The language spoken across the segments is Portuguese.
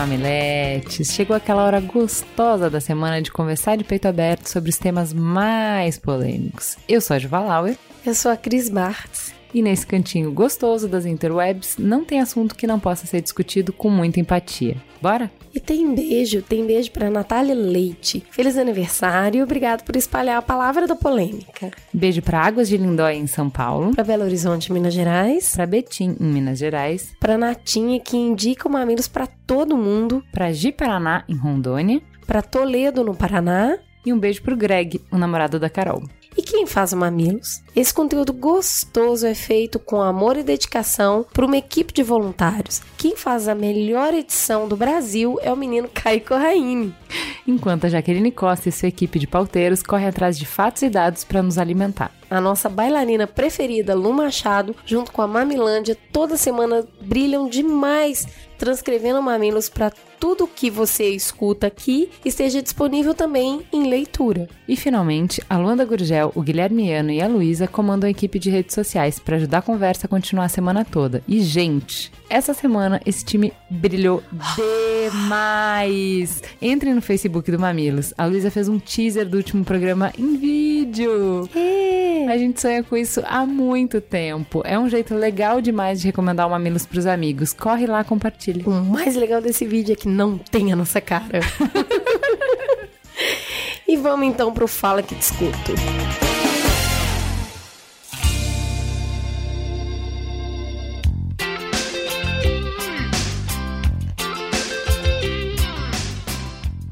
mamiletes, chegou aquela hora gostosa da semana de conversar de peito aberto sobre os temas mais polêmicos. Eu sou a Juva Lauer. Eu sou a Cris Bartz. E nesse cantinho gostoso das interwebs, não tem assunto que não possa ser discutido com muita empatia. Bora? E tem beijo, tem beijo para Natália Leite. Feliz aniversário e obrigado por espalhar a palavra da polêmica. Beijo para Águas de Lindóia em São Paulo, para Belo Horizonte, Minas Gerais, para Betim em Minas Gerais, para Natinha que indica o Mamilos para todo mundo, para Ji-Paraná em Rondônia, para Toledo no Paraná e um beijo pro Greg, o namorado da Carol. E quem faz o Mamilos? Esse conteúdo gostoso é feito com amor e dedicação por uma equipe de voluntários. Quem faz a melhor edição do Brasil é o menino Caio Corraine. Enquanto a Jaqueline Costa e sua equipe de pauteiros correm atrás de fatos e dados para nos alimentar. A nossa bailarina preferida, Lu Machado, junto com a Mamilândia, toda semana brilham demais transcrevendo mamilos para tudo que você escuta aqui esteja disponível também em leitura. E finalmente, a Luanda Gurgel, o Guilherme Ano e a Luísa comandam a equipe de redes sociais para ajudar a conversa a continuar a semana toda. E, gente, essa semana esse time brilhou demais! Entre no Facebook do Mamilos. A Luísa fez um teaser do último programa em vídeo. A gente sonha com isso há muito tempo. É um jeito legal demais de recomendar o Mamilos pros amigos. Corre lá, compartilha. O mais legal desse vídeo é que não tem a nossa cara. e vamos então pro Fala que Discuto.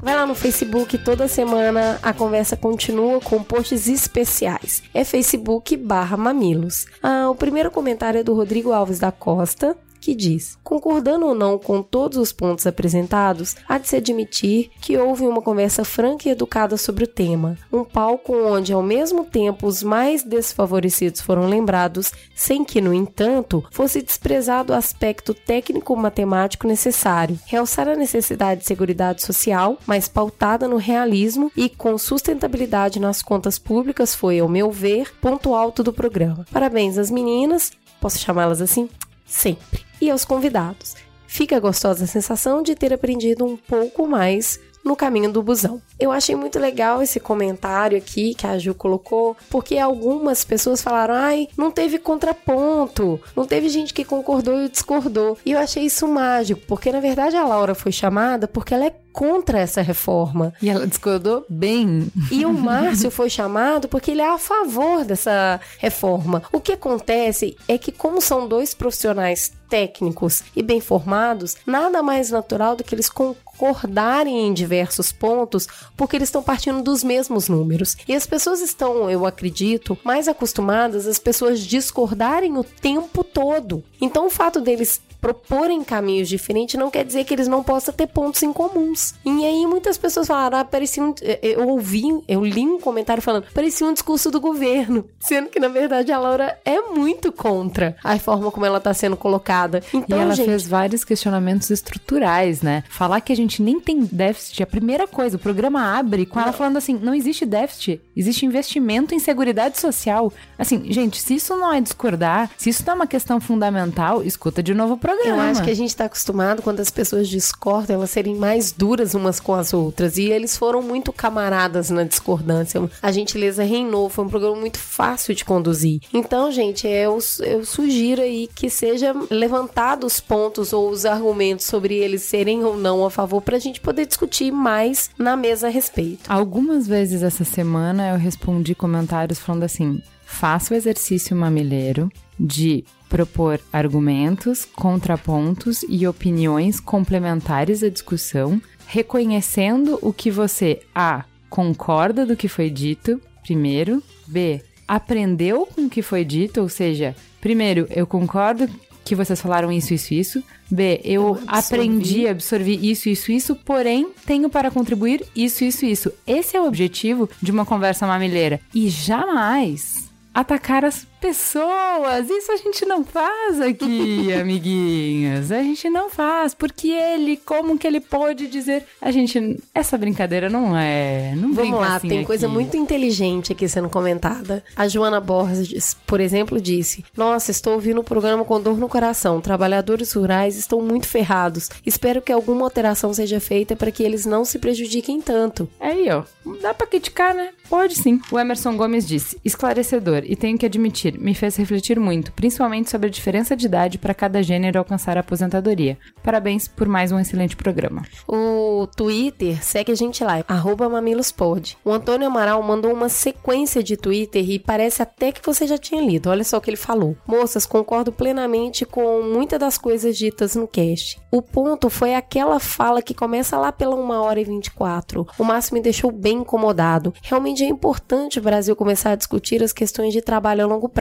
Vai lá no Facebook, toda semana a conversa continua com posts especiais. É Facebook barra Mamilos. Ah, o primeiro comentário é do Rodrigo Alves da Costa que diz: concordando ou não com todos os pontos apresentados, há de se admitir que houve uma conversa franca e educada sobre o tema, um palco onde, ao mesmo tempo, os mais desfavorecidos foram lembrados, sem que, no entanto, fosse desprezado o aspecto técnico-matemático necessário, realçar a necessidade de segurança social, mas pautada no realismo e com sustentabilidade nas contas públicas foi, ao meu ver, ponto alto do programa. Parabéns às meninas, posso chamá-las assim? Sempre e aos convidados. Fica a gostosa sensação de ter aprendido um pouco mais no caminho do busão. Eu achei muito legal esse comentário aqui que a Ju colocou, porque algumas pessoas falaram: ai, não teve contraponto, não teve gente que concordou e discordou. E eu achei isso mágico, porque na verdade a Laura foi chamada porque ela é contra essa reforma. E ela discordou bem. E o Márcio foi chamado porque ele é a favor dessa reforma. O que acontece é que, como são dois profissionais técnicos e bem formados, nada mais natural do que eles concordarem em diversos pontos, porque eles estão partindo dos mesmos números. E as pessoas estão, eu acredito, mais acostumadas às pessoas discordarem o tempo todo. Então, o fato deles proporem caminhos diferentes não quer dizer que eles não possam ter pontos em comuns. E aí muitas pessoas falaram, ah, parecia um, eh, eu ouvi, eu li um comentário falando, parecia um discurso do governo, sendo que na verdade a Laura é muito contra a forma como ela está sendo colocada. Então, e ela gente... fez vários questionamentos estruturais, né? Falar que a gente nem tem déficit, a primeira coisa, o programa abre com ela falando assim, não existe déficit, existe investimento em segurança social. Assim, gente, se isso não é discordar, se isso não é uma questão fundamental, escuta de novo o programa. Eu acho que a gente está acostumado quando as pessoas discordam, elas serem mais duras umas com as outras. E eles foram muito camaradas na discordância. A gentileza reinou, foi um programa muito fácil de conduzir. Então, gente, eu, eu sugiro aí que seja levantado os pontos ou os argumentos sobre eles serem ou não a favor para a gente poder discutir mais na mesa a respeito. Algumas vezes essa semana eu respondi comentários falando assim: faça o exercício mamileiro de propor argumentos, contrapontos e opiniões complementares à discussão, reconhecendo o que você A. concorda do que foi dito, primeiro, B. aprendeu com o que foi dito, ou seja, Primeiro, eu concordo que vocês falaram isso, isso, isso. B, eu, absorvi. aprendi, absorvi isso, isso, isso, porém tenho para contribuir isso, isso, isso. Esse é o objetivo de uma conversa mamileira. E jamais atacar as pessoas. Isso a gente não faz aqui, amiguinhas. A gente não faz. Porque ele, como que ele pode dizer? A gente. Essa brincadeira não é. Não Vamos lá, assim tem aqui. coisa muito inteligente aqui sendo comentada. A Joana Borges, por exemplo, disse: Nossa, estou ouvindo o programa com dor no coração. Trabalhadores rurais estão muito ferrados. Espero que alguma alteração seja feita para que eles não se prejudiquem tanto. Aí, ó. Dá pra criticar, né? Pode sim. O Emerson Gomes disse: esclarecedor, e tenho que admitir, me fez refletir muito, principalmente sobre a diferença de idade para cada gênero alcançar a aposentadoria. Parabéns por mais um excelente programa. O Twitter, segue a gente lá, mamilospod. O Antônio Amaral mandou uma sequência de Twitter e parece até que você já tinha lido. Olha só o que ele falou. Moças, concordo plenamente com muitas das coisas ditas no cast. O ponto foi aquela fala que começa lá pela 1 hora e 24. O Márcio me deixou bem incomodado. Realmente é importante o Brasil começar a discutir as questões de trabalho a longo prazo.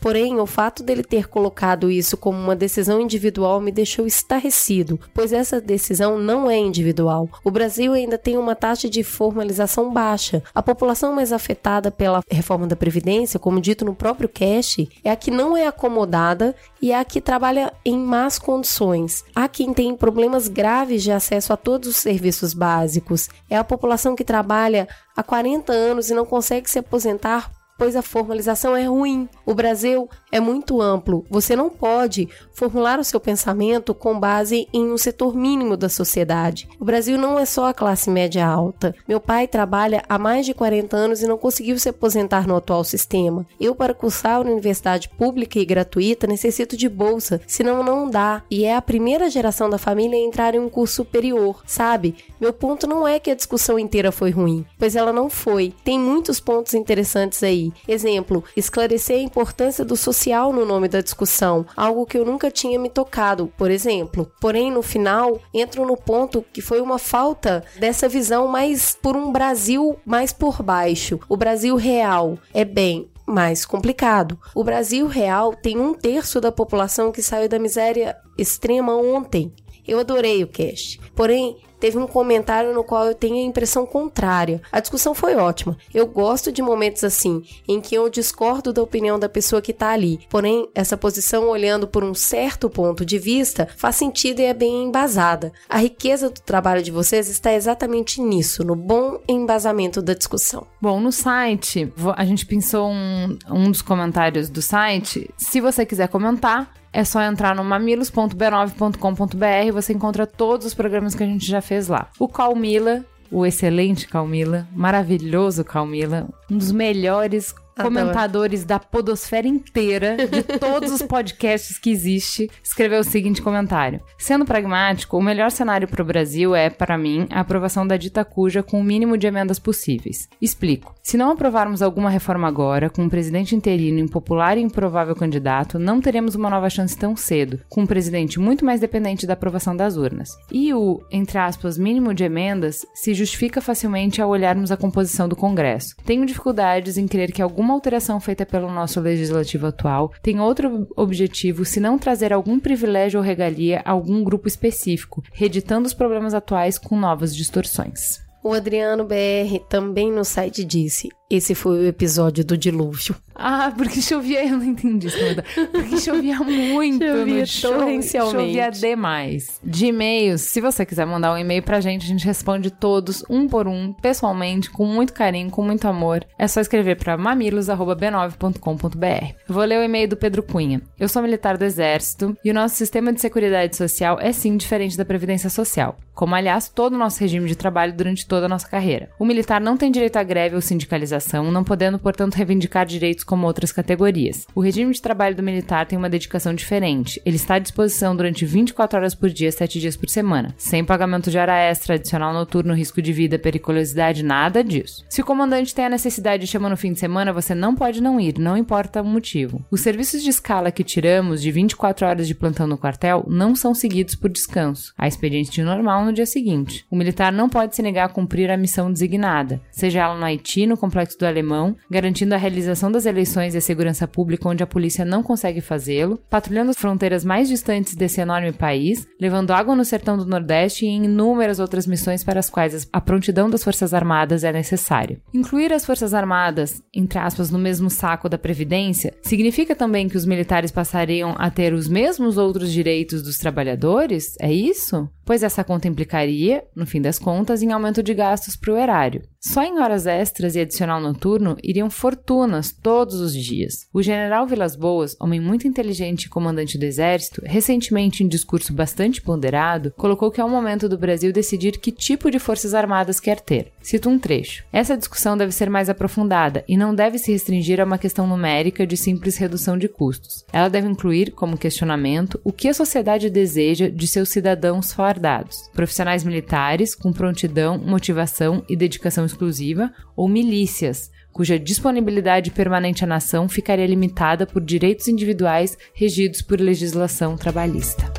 Porém, o fato dele ter colocado isso como uma decisão individual me deixou estarrecido, pois essa decisão não é individual. O Brasil ainda tem uma taxa de formalização baixa. A população mais afetada pela reforma da Previdência, como dito no próprio cash, é a que não é acomodada e é a que trabalha em más condições. Há quem tem problemas graves de acesso a todos os serviços básicos. É a população que trabalha há 40 anos e não consegue se aposentar pois a formalização é ruim. O Brasil é muito amplo. Você não pode formular o seu pensamento com base em um setor mínimo da sociedade. O Brasil não é só a classe média alta. Meu pai trabalha há mais de 40 anos e não conseguiu se aposentar no atual sistema. Eu, para cursar uma universidade pública e gratuita, necessito de bolsa, senão não dá. E é a primeira geração da família a entrar em um curso superior, sabe? Meu ponto não é que a discussão inteira foi ruim, pois ela não foi. Tem muitos pontos interessantes aí. Exemplo, esclarecer a importância do social no nome da discussão, algo que eu nunca tinha me tocado, por exemplo. Porém, no final, entro no ponto que foi uma falta dessa visão mais por um Brasil mais por baixo. O Brasil real é bem mais complicado. O Brasil real tem um terço da população que saiu da miséria extrema ontem. Eu adorei o cast. Porém, teve um comentário no qual eu tenho a impressão contrária. A discussão foi ótima. Eu gosto de momentos assim, em que eu discordo da opinião da pessoa que está ali. Porém, essa posição olhando por um certo ponto de vista faz sentido e é bem embasada. A riqueza do trabalho de vocês está exatamente nisso, no bom embasamento da discussão. Bom, no site, a gente pensou um, um dos comentários do site. Se você quiser comentar, é só entrar no mamilos.b9.com.br. Você encontra todos os programas que a gente já fez lá. O Calmila, o excelente Calmila, maravilhoso Calmila, um dos melhores. Comentadores da podosfera inteira, de todos os podcasts que existe, escreveu o seguinte comentário. Sendo pragmático, o melhor cenário para o Brasil é, para mim, a aprovação da dita cuja com o mínimo de emendas possíveis. Explico. Se não aprovarmos alguma reforma agora, com um presidente interino impopular e improvável candidato, não teremos uma nova chance tão cedo, com um presidente muito mais dependente da aprovação das urnas. E o, entre aspas, mínimo de emendas se justifica facilmente ao olharmos a composição do Congresso. Tenho dificuldades em crer que alguma alteração feita pelo nosso legislativo atual tem outro objetivo se não trazer algum privilégio ou regalia a algum grupo específico, reeditando os problemas atuais com novas distorções. O Adriano BR também no site disse: esse foi o episódio do dilúvio. Ah, porque chovia, eu não entendi isso. Amanda. Porque chovia muito. Chovia torrencialmente. Chovia demais. De e-mails, se você quiser mandar um e-mail pra gente, a gente responde todos, um por um, pessoalmente, com muito carinho, com muito amor. É só escrever pra mamilos.b9.com.br. Eu vou ler o e-mail do Pedro Cunha. Eu sou militar do Exército e o nosso sistema de seguridade social é sim diferente da Previdência Social. Como, aliás, todo o nosso regime de trabalho durante toda a nossa carreira. O militar não tem direito à greve ou sindicalização, não podendo, portanto, reivindicar direitos como outras categorias. O regime de trabalho do militar tem uma dedicação diferente. Ele está à disposição durante 24 horas por dia, 7 dias por semana, sem pagamento de hora extra, adicional noturno, risco de vida, periculosidade, nada disso. Se o comandante tem a necessidade de chamar no fim de semana, você não pode não ir, não importa o motivo. Os serviços de escala que tiramos de 24 horas de plantão no quartel não são seguidos por descanso. Há expediente normal no dia seguinte. O militar não pode se negar a cumprir a missão designada, seja ela no Haiti, no Complexo do alemão, garantindo a realização das eleições e a segurança pública onde a polícia não consegue fazê-lo, patrulhando as fronteiras mais distantes desse enorme país, levando água no sertão do Nordeste e em inúmeras outras missões para as quais a prontidão das Forças Armadas é necessária. Incluir as Forças Armadas, entre aspas, no mesmo saco da Previdência, significa também que os militares passariam a ter os mesmos outros direitos dos trabalhadores? É isso? Pois essa conta implicaria, no fim das contas, em aumento de gastos para o erário. Só em horas extras e adicional noturno iriam fortunas todos os dias. O general Vilas Boas, homem muito inteligente e comandante do exército, recentemente em discurso bastante ponderado, colocou que é o momento do Brasil decidir que tipo de forças armadas quer ter. Cito um trecho. Essa discussão deve ser mais aprofundada e não deve se restringir a uma questão numérica de simples redução de custos. Ela deve incluir, como questionamento, o que a sociedade deseja de seus cidadãos fardados. Profissionais militares com prontidão, motivação e dedicação exclusiva, ou milícias, cuja disponibilidade permanente à nação ficaria limitada por direitos individuais regidos por legislação trabalhista.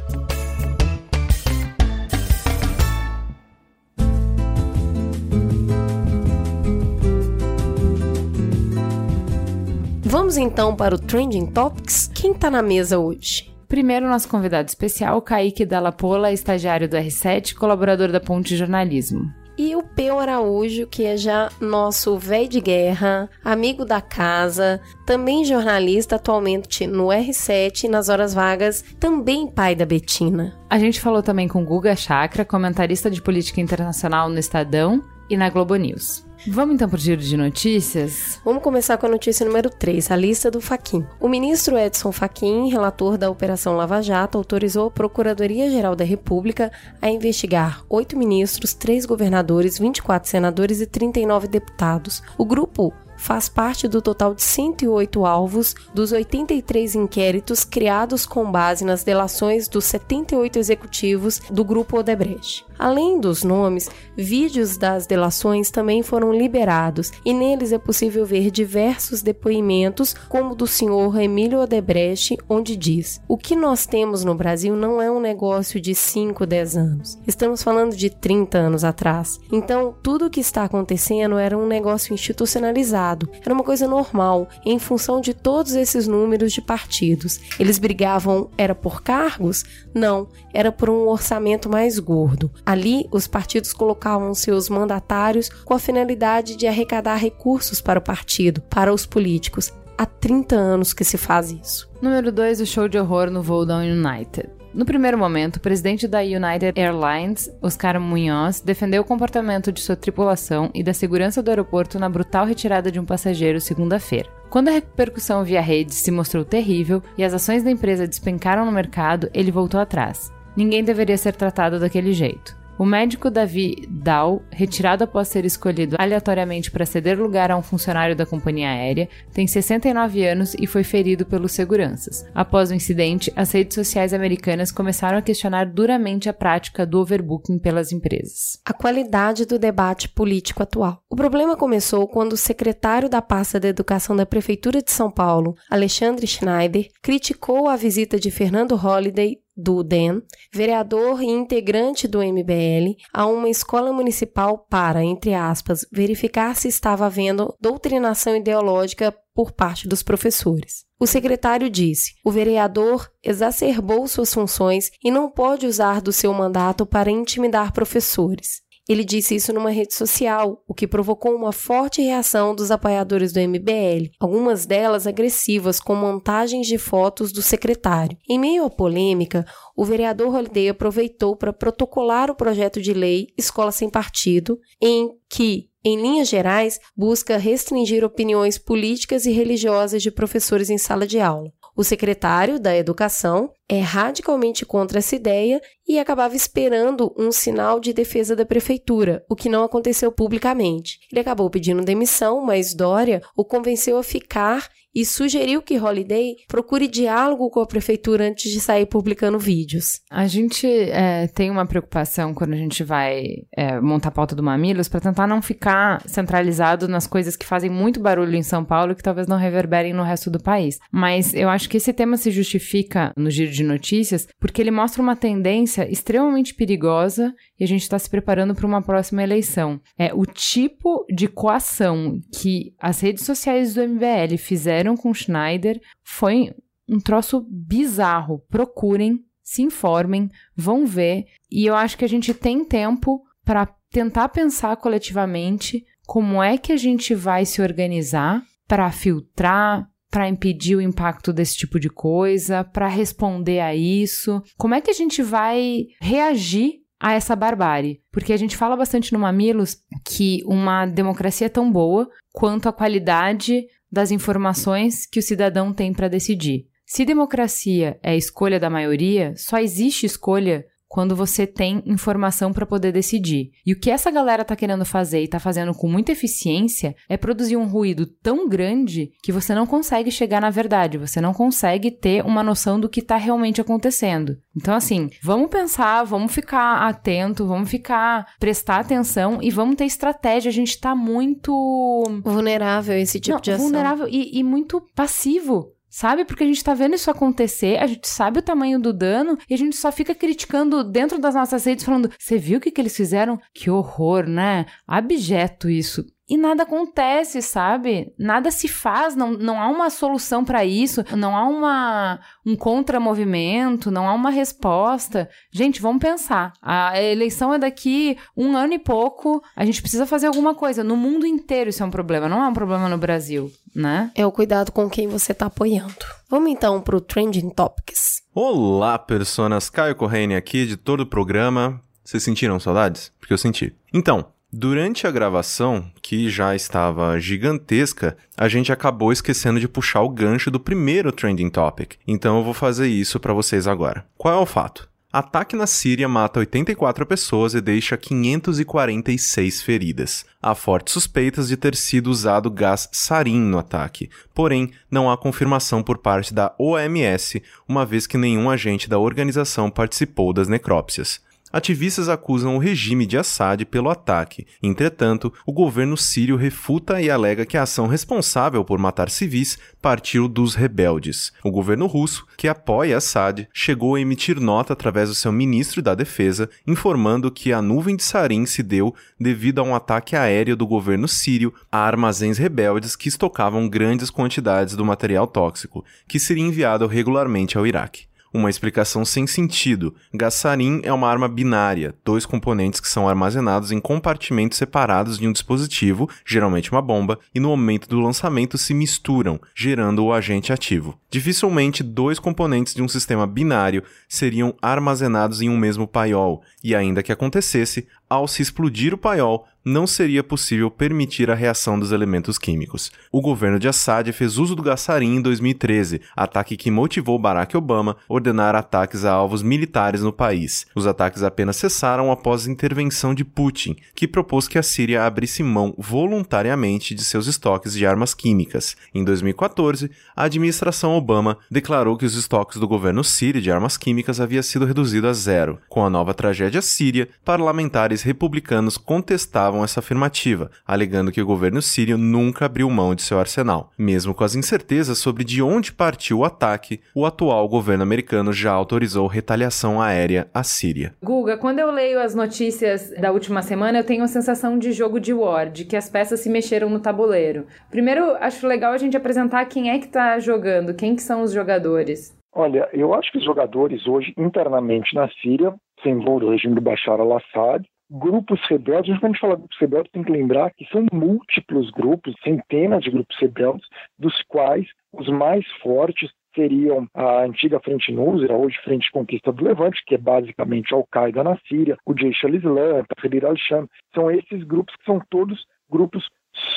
Vamos então para o Trending Topics. Quem está na mesa hoje? Primeiro, nosso convidado especial, Kaique Dallapola, estagiário do R7, colaborador da Ponte Jornalismo. E o Peu Araújo, que é já nosso velho de guerra, amigo da casa, também jornalista atualmente no R7 e nas horas vagas, também pai da Betina. A gente falou também com Guga Chakra, comentarista de política internacional no Estadão e na Globo News. Vamos então para o giro de notícias? Vamos começar com a notícia número 3, a lista do Faquin. O ministro Edson Fachin, relator da Operação Lava Jato, autorizou a Procuradoria-Geral da República a investigar oito ministros, três governadores, 24 senadores e 39 deputados. O grupo faz parte do total de 108 alvos dos 83 inquéritos criados com base nas delações dos 78 executivos do Grupo Odebrecht. Além dos nomes, vídeos das delações também foram liberados e neles é possível ver diversos depoimentos, como o do senhor Emílio Odebrecht, onde diz: O que nós temos no Brasil não é um negócio de 5, 10 anos. Estamos falando de 30 anos atrás. Então, tudo o que está acontecendo era um negócio institucionalizado, era uma coisa normal, em função de todos esses números de partidos. Eles brigavam, era por cargos? Não, era por um orçamento mais gordo. Ali, os partidos colocavam seus mandatários com a finalidade de arrecadar recursos para o partido, para os políticos. Há 30 anos que se faz isso. Número 2, o show de horror no voo da United. No primeiro momento, o presidente da United Airlines, Oscar Munhoz, defendeu o comportamento de sua tripulação e da segurança do aeroporto na brutal retirada de um passageiro segunda-feira. Quando a repercussão via redes se mostrou terrível e as ações da empresa despencaram no mercado, ele voltou atrás. Ninguém deveria ser tratado daquele jeito. O médico Davi Dow, retirado após ser escolhido aleatoriamente para ceder lugar a um funcionário da companhia aérea, tem 69 anos e foi ferido pelos seguranças. Após o incidente, as redes sociais americanas começaram a questionar duramente a prática do overbooking pelas empresas. A qualidade do debate político atual. O problema começou quando o secretário da pasta da Educação da Prefeitura de São Paulo, Alexandre Schneider, criticou a visita de Fernando Holliday do DEM, vereador e integrante do MBL, a uma escola municipal para, entre aspas, verificar se estava havendo doutrinação ideológica por parte dos professores. O secretário disse: o vereador exacerbou suas funções e não pode usar do seu mandato para intimidar professores. Ele disse isso numa rede social, o que provocou uma forte reação dos apoiadores do MBL, algumas delas agressivas com montagens de fotos do secretário. Em meio à polêmica, o vereador Holiday aproveitou para protocolar o projeto de lei Escola Sem Partido, em que em linhas gerais, busca restringir opiniões políticas e religiosas de professores em sala de aula. O secretário da Educação é radicalmente contra essa ideia e acabava esperando um sinal de defesa da prefeitura, o que não aconteceu publicamente. Ele acabou pedindo demissão, mas Dória o convenceu a ficar e sugeriu que Holiday procure diálogo com a prefeitura antes de sair publicando vídeos. A gente é, tem uma preocupação quando a gente vai é, montar a pauta do Mamilos para tentar não ficar centralizado nas coisas que fazem muito barulho em São Paulo e que talvez não reverberem no resto do país. Mas eu acho que esse tema se justifica no giro de notícias porque ele mostra uma tendência extremamente perigosa e a gente está se preparando para uma próxima eleição. É o tipo de coação que as redes sociais do MBL fizeram com Schneider foi um troço bizarro. Procurem, se informem, vão ver. E eu acho que a gente tem tempo para tentar pensar coletivamente como é que a gente vai se organizar para filtrar, para impedir o impacto desse tipo de coisa, para responder a isso? Como é que a gente vai reagir a essa barbárie. Porque a gente fala bastante no Mamilos que uma democracia é tão boa quanto a qualidade das informações que o cidadão tem para decidir. Se democracia é a escolha da maioria, só existe escolha quando você tem informação para poder decidir. E o que essa galera tá querendo fazer e tá fazendo com muita eficiência é produzir um ruído tão grande que você não consegue chegar na verdade, você não consegue ter uma noção do que tá realmente acontecendo. Então assim, vamos pensar, vamos ficar atento, vamos ficar prestar atenção e vamos ter estratégia. A gente tá muito vulnerável a esse tipo não, de ação. Vulnerável e, e muito passivo Sabe? Porque a gente tá vendo isso acontecer, a gente sabe o tamanho do dano e a gente só fica criticando dentro das nossas redes, falando: você viu o que, que eles fizeram? Que horror, né? Abjeto isso e nada acontece, sabe? Nada se faz, não, não há uma solução para isso, não há uma, um contramovimento, não há uma resposta. Gente, vamos pensar. A eleição é daqui um ano e pouco, a gente precisa fazer alguma coisa. No mundo inteiro isso é um problema, não é um problema no Brasil, né? É o cuidado com quem você tá apoiando. Vamos então pro Trending Topics. Olá, personas. Caio Correia aqui, de todo o programa. Vocês sentiram saudades? Porque eu senti. Então, Durante a gravação, que já estava gigantesca, a gente acabou esquecendo de puxar o gancho do primeiro trending topic. Então eu vou fazer isso para vocês agora. Qual é o fato? Ataque na Síria mata 84 pessoas e deixa 546 feridas. Há fortes suspeitas de ter sido usado gás sarin no ataque, porém não há confirmação por parte da OMS, uma vez que nenhum agente da organização participou das necrópsias. Ativistas acusam o regime de Assad pelo ataque. Entretanto, o governo sírio refuta e alega que a ação responsável por matar civis partiu dos rebeldes. O governo russo, que apoia Assad, chegou a emitir nota através do seu ministro da Defesa, informando que a nuvem de sarin se deu devido a um ataque aéreo do governo sírio a armazéns rebeldes que estocavam grandes quantidades do material tóxico, que seria enviado regularmente ao Iraque. Uma explicação sem sentido. Gassarin é uma arma binária, dois componentes que são armazenados em compartimentos separados de um dispositivo, geralmente uma bomba, e no momento do lançamento se misturam, gerando o agente ativo. Dificilmente dois componentes de um sistema binário seriam armazenados em um mesmo paiol, e ainda que acontecesse, ao se explodir o paiol, não seria possível permitir a reação dos elementos químicos. O governo de Assad fez uso do gassarim em 2013, ataque que motivou Barack Obama a ordenar ataques a alvos militares no país. Os ataques apenas cessaram após a intervenção de Putin, que propôs que a Síria abrisse mão voluntariamente de seus estoques de armas químicas. Em 2014, a administração Obama declarou que os estoques do governo sírio de armas químicas havia sido reduzido a zero. Com a nova tragédia síria, parlamentares republicanos contestavam contestavam essa afirmativa, alegando que o governo sírio nunca abriu mão de seu arsenal. Mesmo com as incertezas sobre de onde partiu o ataque, o atual governo americano já autorizou retaliação aérea à Síria. Guga, quando eu leio as notícias da última semana, eu tenho a sensação de jogo de war, de que as peças se mexeram no tabuleiro. Primeiro, acho legal a gente apresentar quem é que está jogando, quem que são os jogadores. Olha, eu acho que os jogadores hoje internamente na Síria, sem envolve o regime do Bashar al-Assad, grupos rebeldes, quando a gente fala grupos rebeldes, tem que lembrar que são múltiplos grupos, centenas de grupos rebeldes, dos quais os mais fortes seriam a antiga Frente Nusra, hoje Frente Conquista do Levante, que é basicamente Al-Qaeda na Síria, o Jaish al-Islam, Tahrir al-Sham. São esses grupos que são todos grupos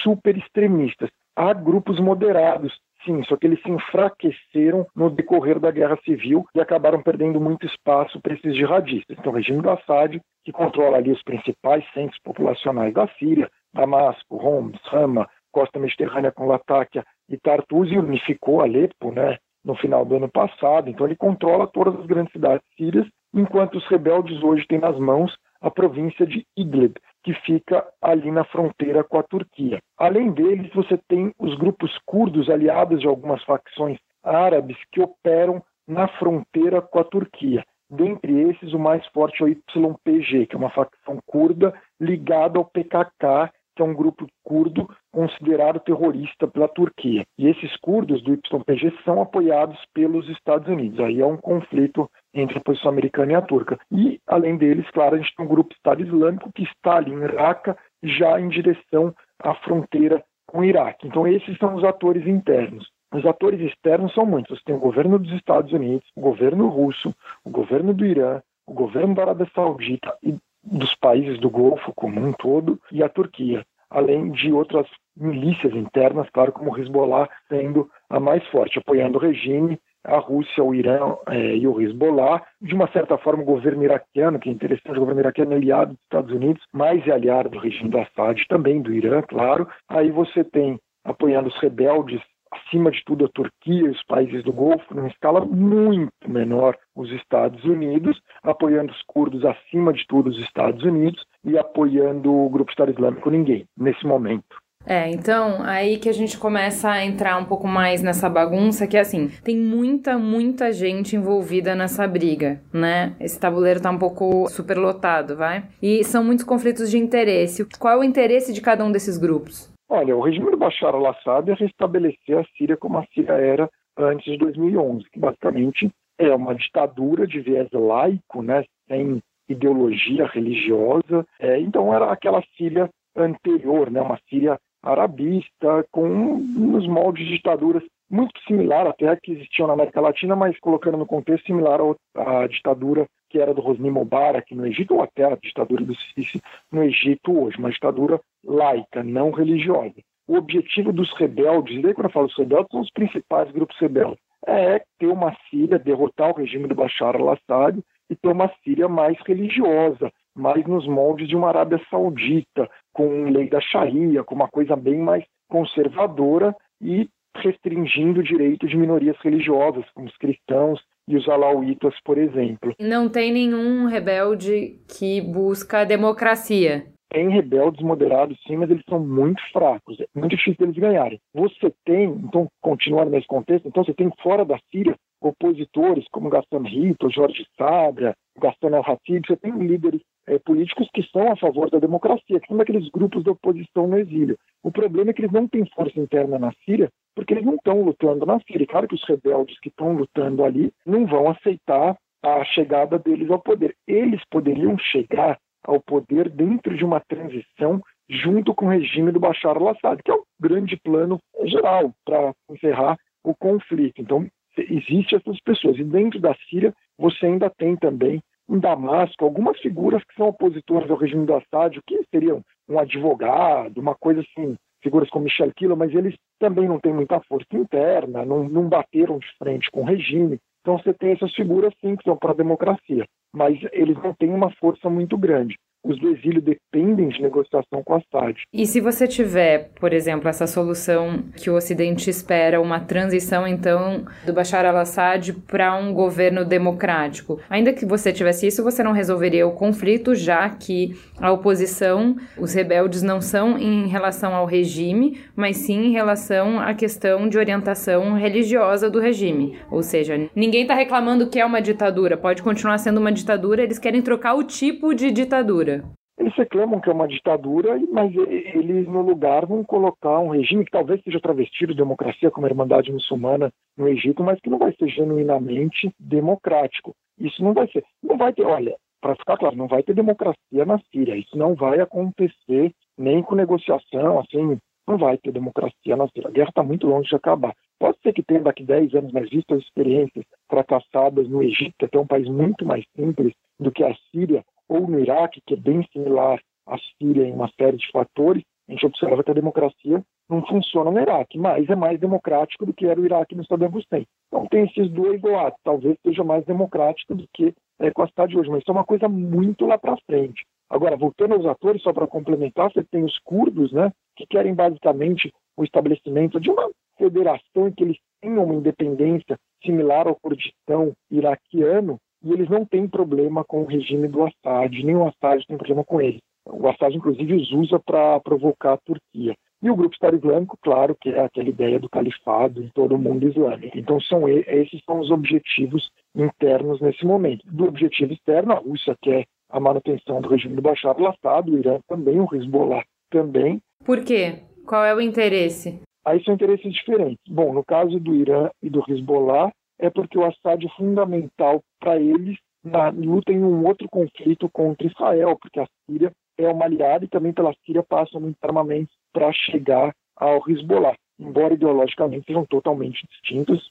super extremistas. Há grupos moderados, sim, só que eles se enfraqueceram no decorrer da guerra civil e acabaram perdendo muito espaço para esses jihadistas. Então, o regime do Assad, que controla ali os principais centros populacionais da Síria, Damasco, Homs, Hama, costa mediterrânea com Latáquia, e Tartus e unificou Alepo, né, no final do ano passado. Então ele controla todas as grandes cidades sírias, enquanto os rebeldes hoje têm nas mãos a província de Idlib, que fica ali na fronteira com a Turquia. Além deles, você tem os grupos curdos aliados de algumas facções árabes que operam na fronteira com a Turquia. Dentre esses, o mais forte é o YPG, que é uma facção curda ligada ao PKK, que é um grupo curdo considerado terrorista pela Turquia. E esses curdos do YPG são apoiados pelos Estados Unidos. Aí é um conflito entre a posição americana e a turca. E, além deles, claro, a gente tem um grupo Estado Islâmico que está ali em Raqqa, já em direção à fronteira com o Iraque. Então, esses são os atores internos. Os atores externos são muitos. Você tem o governo dos Estados Unidos, o governo russo, o governo do Irã, o governo da Arábia Saudita e dos países do Golfo como um todo e a Turquia, além de outras milícias internas, claro, como o Hezbollah sendo a mais forte, apoiando o regime, a Rússia, o Irã é, e o Hezbollah, de uma certa forma o governo iraquiano, que é interessante, o governo iraquiano é aliado dos Estados Unidos, mas é aliado do regime do Assad, também do Irã, claro. Aí você tem apoiando os rebeldes acima de tudo a Turquia e os países do Golfo, numa escala muito menor, os Estados Unidos, apoiando os curdos acima de tudo os Estados Unidos e apoiando o grupo Estado Islâmico ninguém, nesse momento. É, então, aí que a gente começa a entrar um pouco mais nessa bagunça, que é assim, tem muita, muita gente envolvida nessa briga, né? Esse tabuleiro tá um pouco superlotado, vai? E são muitos conflitos de interesse. Qual é o interesse de cada um desses grupos? Olha, o regime do Bashar al-Assad é restabelecer a Síria como a Síria era antes de 2011, que basicamente é uma ditadura de viés laico, né, sem ideologia religiosa. É, então era aquela Síria anterior, né, uma Síria arabista, com uns moldes de ditaduras muito similar até que existiam na América Latina, mas colocando no contexto similar à ditadura que era do Hosni Mubarak no Egito, ou até a ditadura do Sisi no Egito hoje, uma ditadura laica, não religiosa. O objetivo dos rebeldes, e daí quando eu falo dos rebeldes, são os principais grupos rebeldes, é ter uma Síria, derrotar o regime do Bashar al-Assad e ter uma Síria mais religiosa, mais nos moldes de uma Arábia Saudita, com lei da Sharia, com uma coisa bem mais conservadora e restringindo o direito de minorias religiosas, como os cristãos e os alauítas, por exemplo. Não tem nenhum rebelde que busca a democracia. Tem rebeldes moderados, sim, mas eles são muito fracos. É muito difícil eles ganharem. Você tem, então, continuando nesse contexto, então você tem fora da Síria opositores como Gaston Rito, Jorge Sabra, Gaston El-Hatib, você tem líderes é, políticos que são a favor da democracia, que são daqueles grupos da oposição no exílio. O problema é que eles não têm força interna na Síria, porque eles não estão lutando na Síria. Claro que os rebeldes que estão lutando ali não vão aceitar a chegada deles ao poder. Eles poderiam chegar ao poder dentro de uma transição junto com o regime do Bashar al-Assad, que é o grande plano geral para encerrar o conflito. Então, existem essas pessoas. E dentro da Síria, você ainda tem também em Damasco algumas figuras que são opositoras ao regime do Assad, que seriam um advogado, uma coisa assim, figuras como Michel Kilo, mas eles também não têm muita força interna, não, não bateram de frente com o regime. Então você tem essas figuras sim que são para a democracia, mas eles não têm uma força muito grande. Os do exílio dependem de negociação com Assad. E se você tiver, por exemplo, essa solução que o Ocidente espera, uma transição então do Bashar al-Assad para um governo democrático, ainda que você tivesse isso, você não resolveria o conflito, já que a oposição, os rebeldes não são em relação ao regime, mas sim em relação à questão de orientação religiosa do regime. Ou seja, ninguém está reclamando que é uma ditadura, pode continuar sendo uma ditadura, eles querem trocar o tipo de ditadura. Eles reclamam que é uma ditadura, mas eles no lugar vão colocar um regime que talvez seja travestido de democracia, como a Irmandade Muçulmana no Egito, mas que não vai ser genuinamente democrático. Isso não vai ser. Não vai ter, olha, para ficar claro, não vai ter democracia na Síria. Isso não vai acontecer nem com negociação, assim, não vai ter democracia na Síria. A guerra está muito longe de acabar. Pode ser que tenha daqui 10 anos, mas visto as experiências fracassadas no Egito, que é um país muito mais simples do que a Síria, ou no Iraque, que é bem similar à Síria em uma série de fatores, a gente observa que a democracia não funciona no Iraque, mas é mais democrático do que era o Iraque no Saddam Hussein. Então tem esses dois lados, talvez seja mais democrático do que é com a cidade hoje, mas isso é uma coisa muito lá para frente. Agora, voltando aos atores, só para complementar, você tem os curdos, né, que querem basicamente o estabelecimento de uma federação em que eles tenham uma independência similar ao Kurdistão iraquiano e eles não têm problema com o regime do Assad, nem o Assad tem problema com ele. O Assad, inclusive, os usa para provocar a Turquia. E o grupo Estado Islâmico, claro, que é aquela ideia do califado em todo o mundo islâmico. Então, são esses são os objetivos internos nesse momento. Do objetivo externo, a Rússia quer a manutenção do regime do Bashar al-Assad, o Irã também, o Hezbollah também. Por quê? Qual é o interesse? Aí são interesses diferentes. Bom, no caso do Irã e do Hezbollah, é porque o Assad é fundamental para eles na luta em um outro conflito contra Israel, porque a Síria é uma aliada e também pela Síria passam muito armamento para chegar ao Hezbollah. Embora ideologicamente sejam totalmente distintos,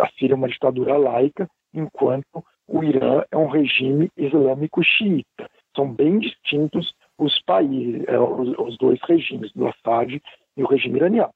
a Síria é uma ditadura laica, enquanto o Irã é um regime islâmico xiita. São bem distintos os países, é, os, dois regimes, do Assad e o regime iraniano.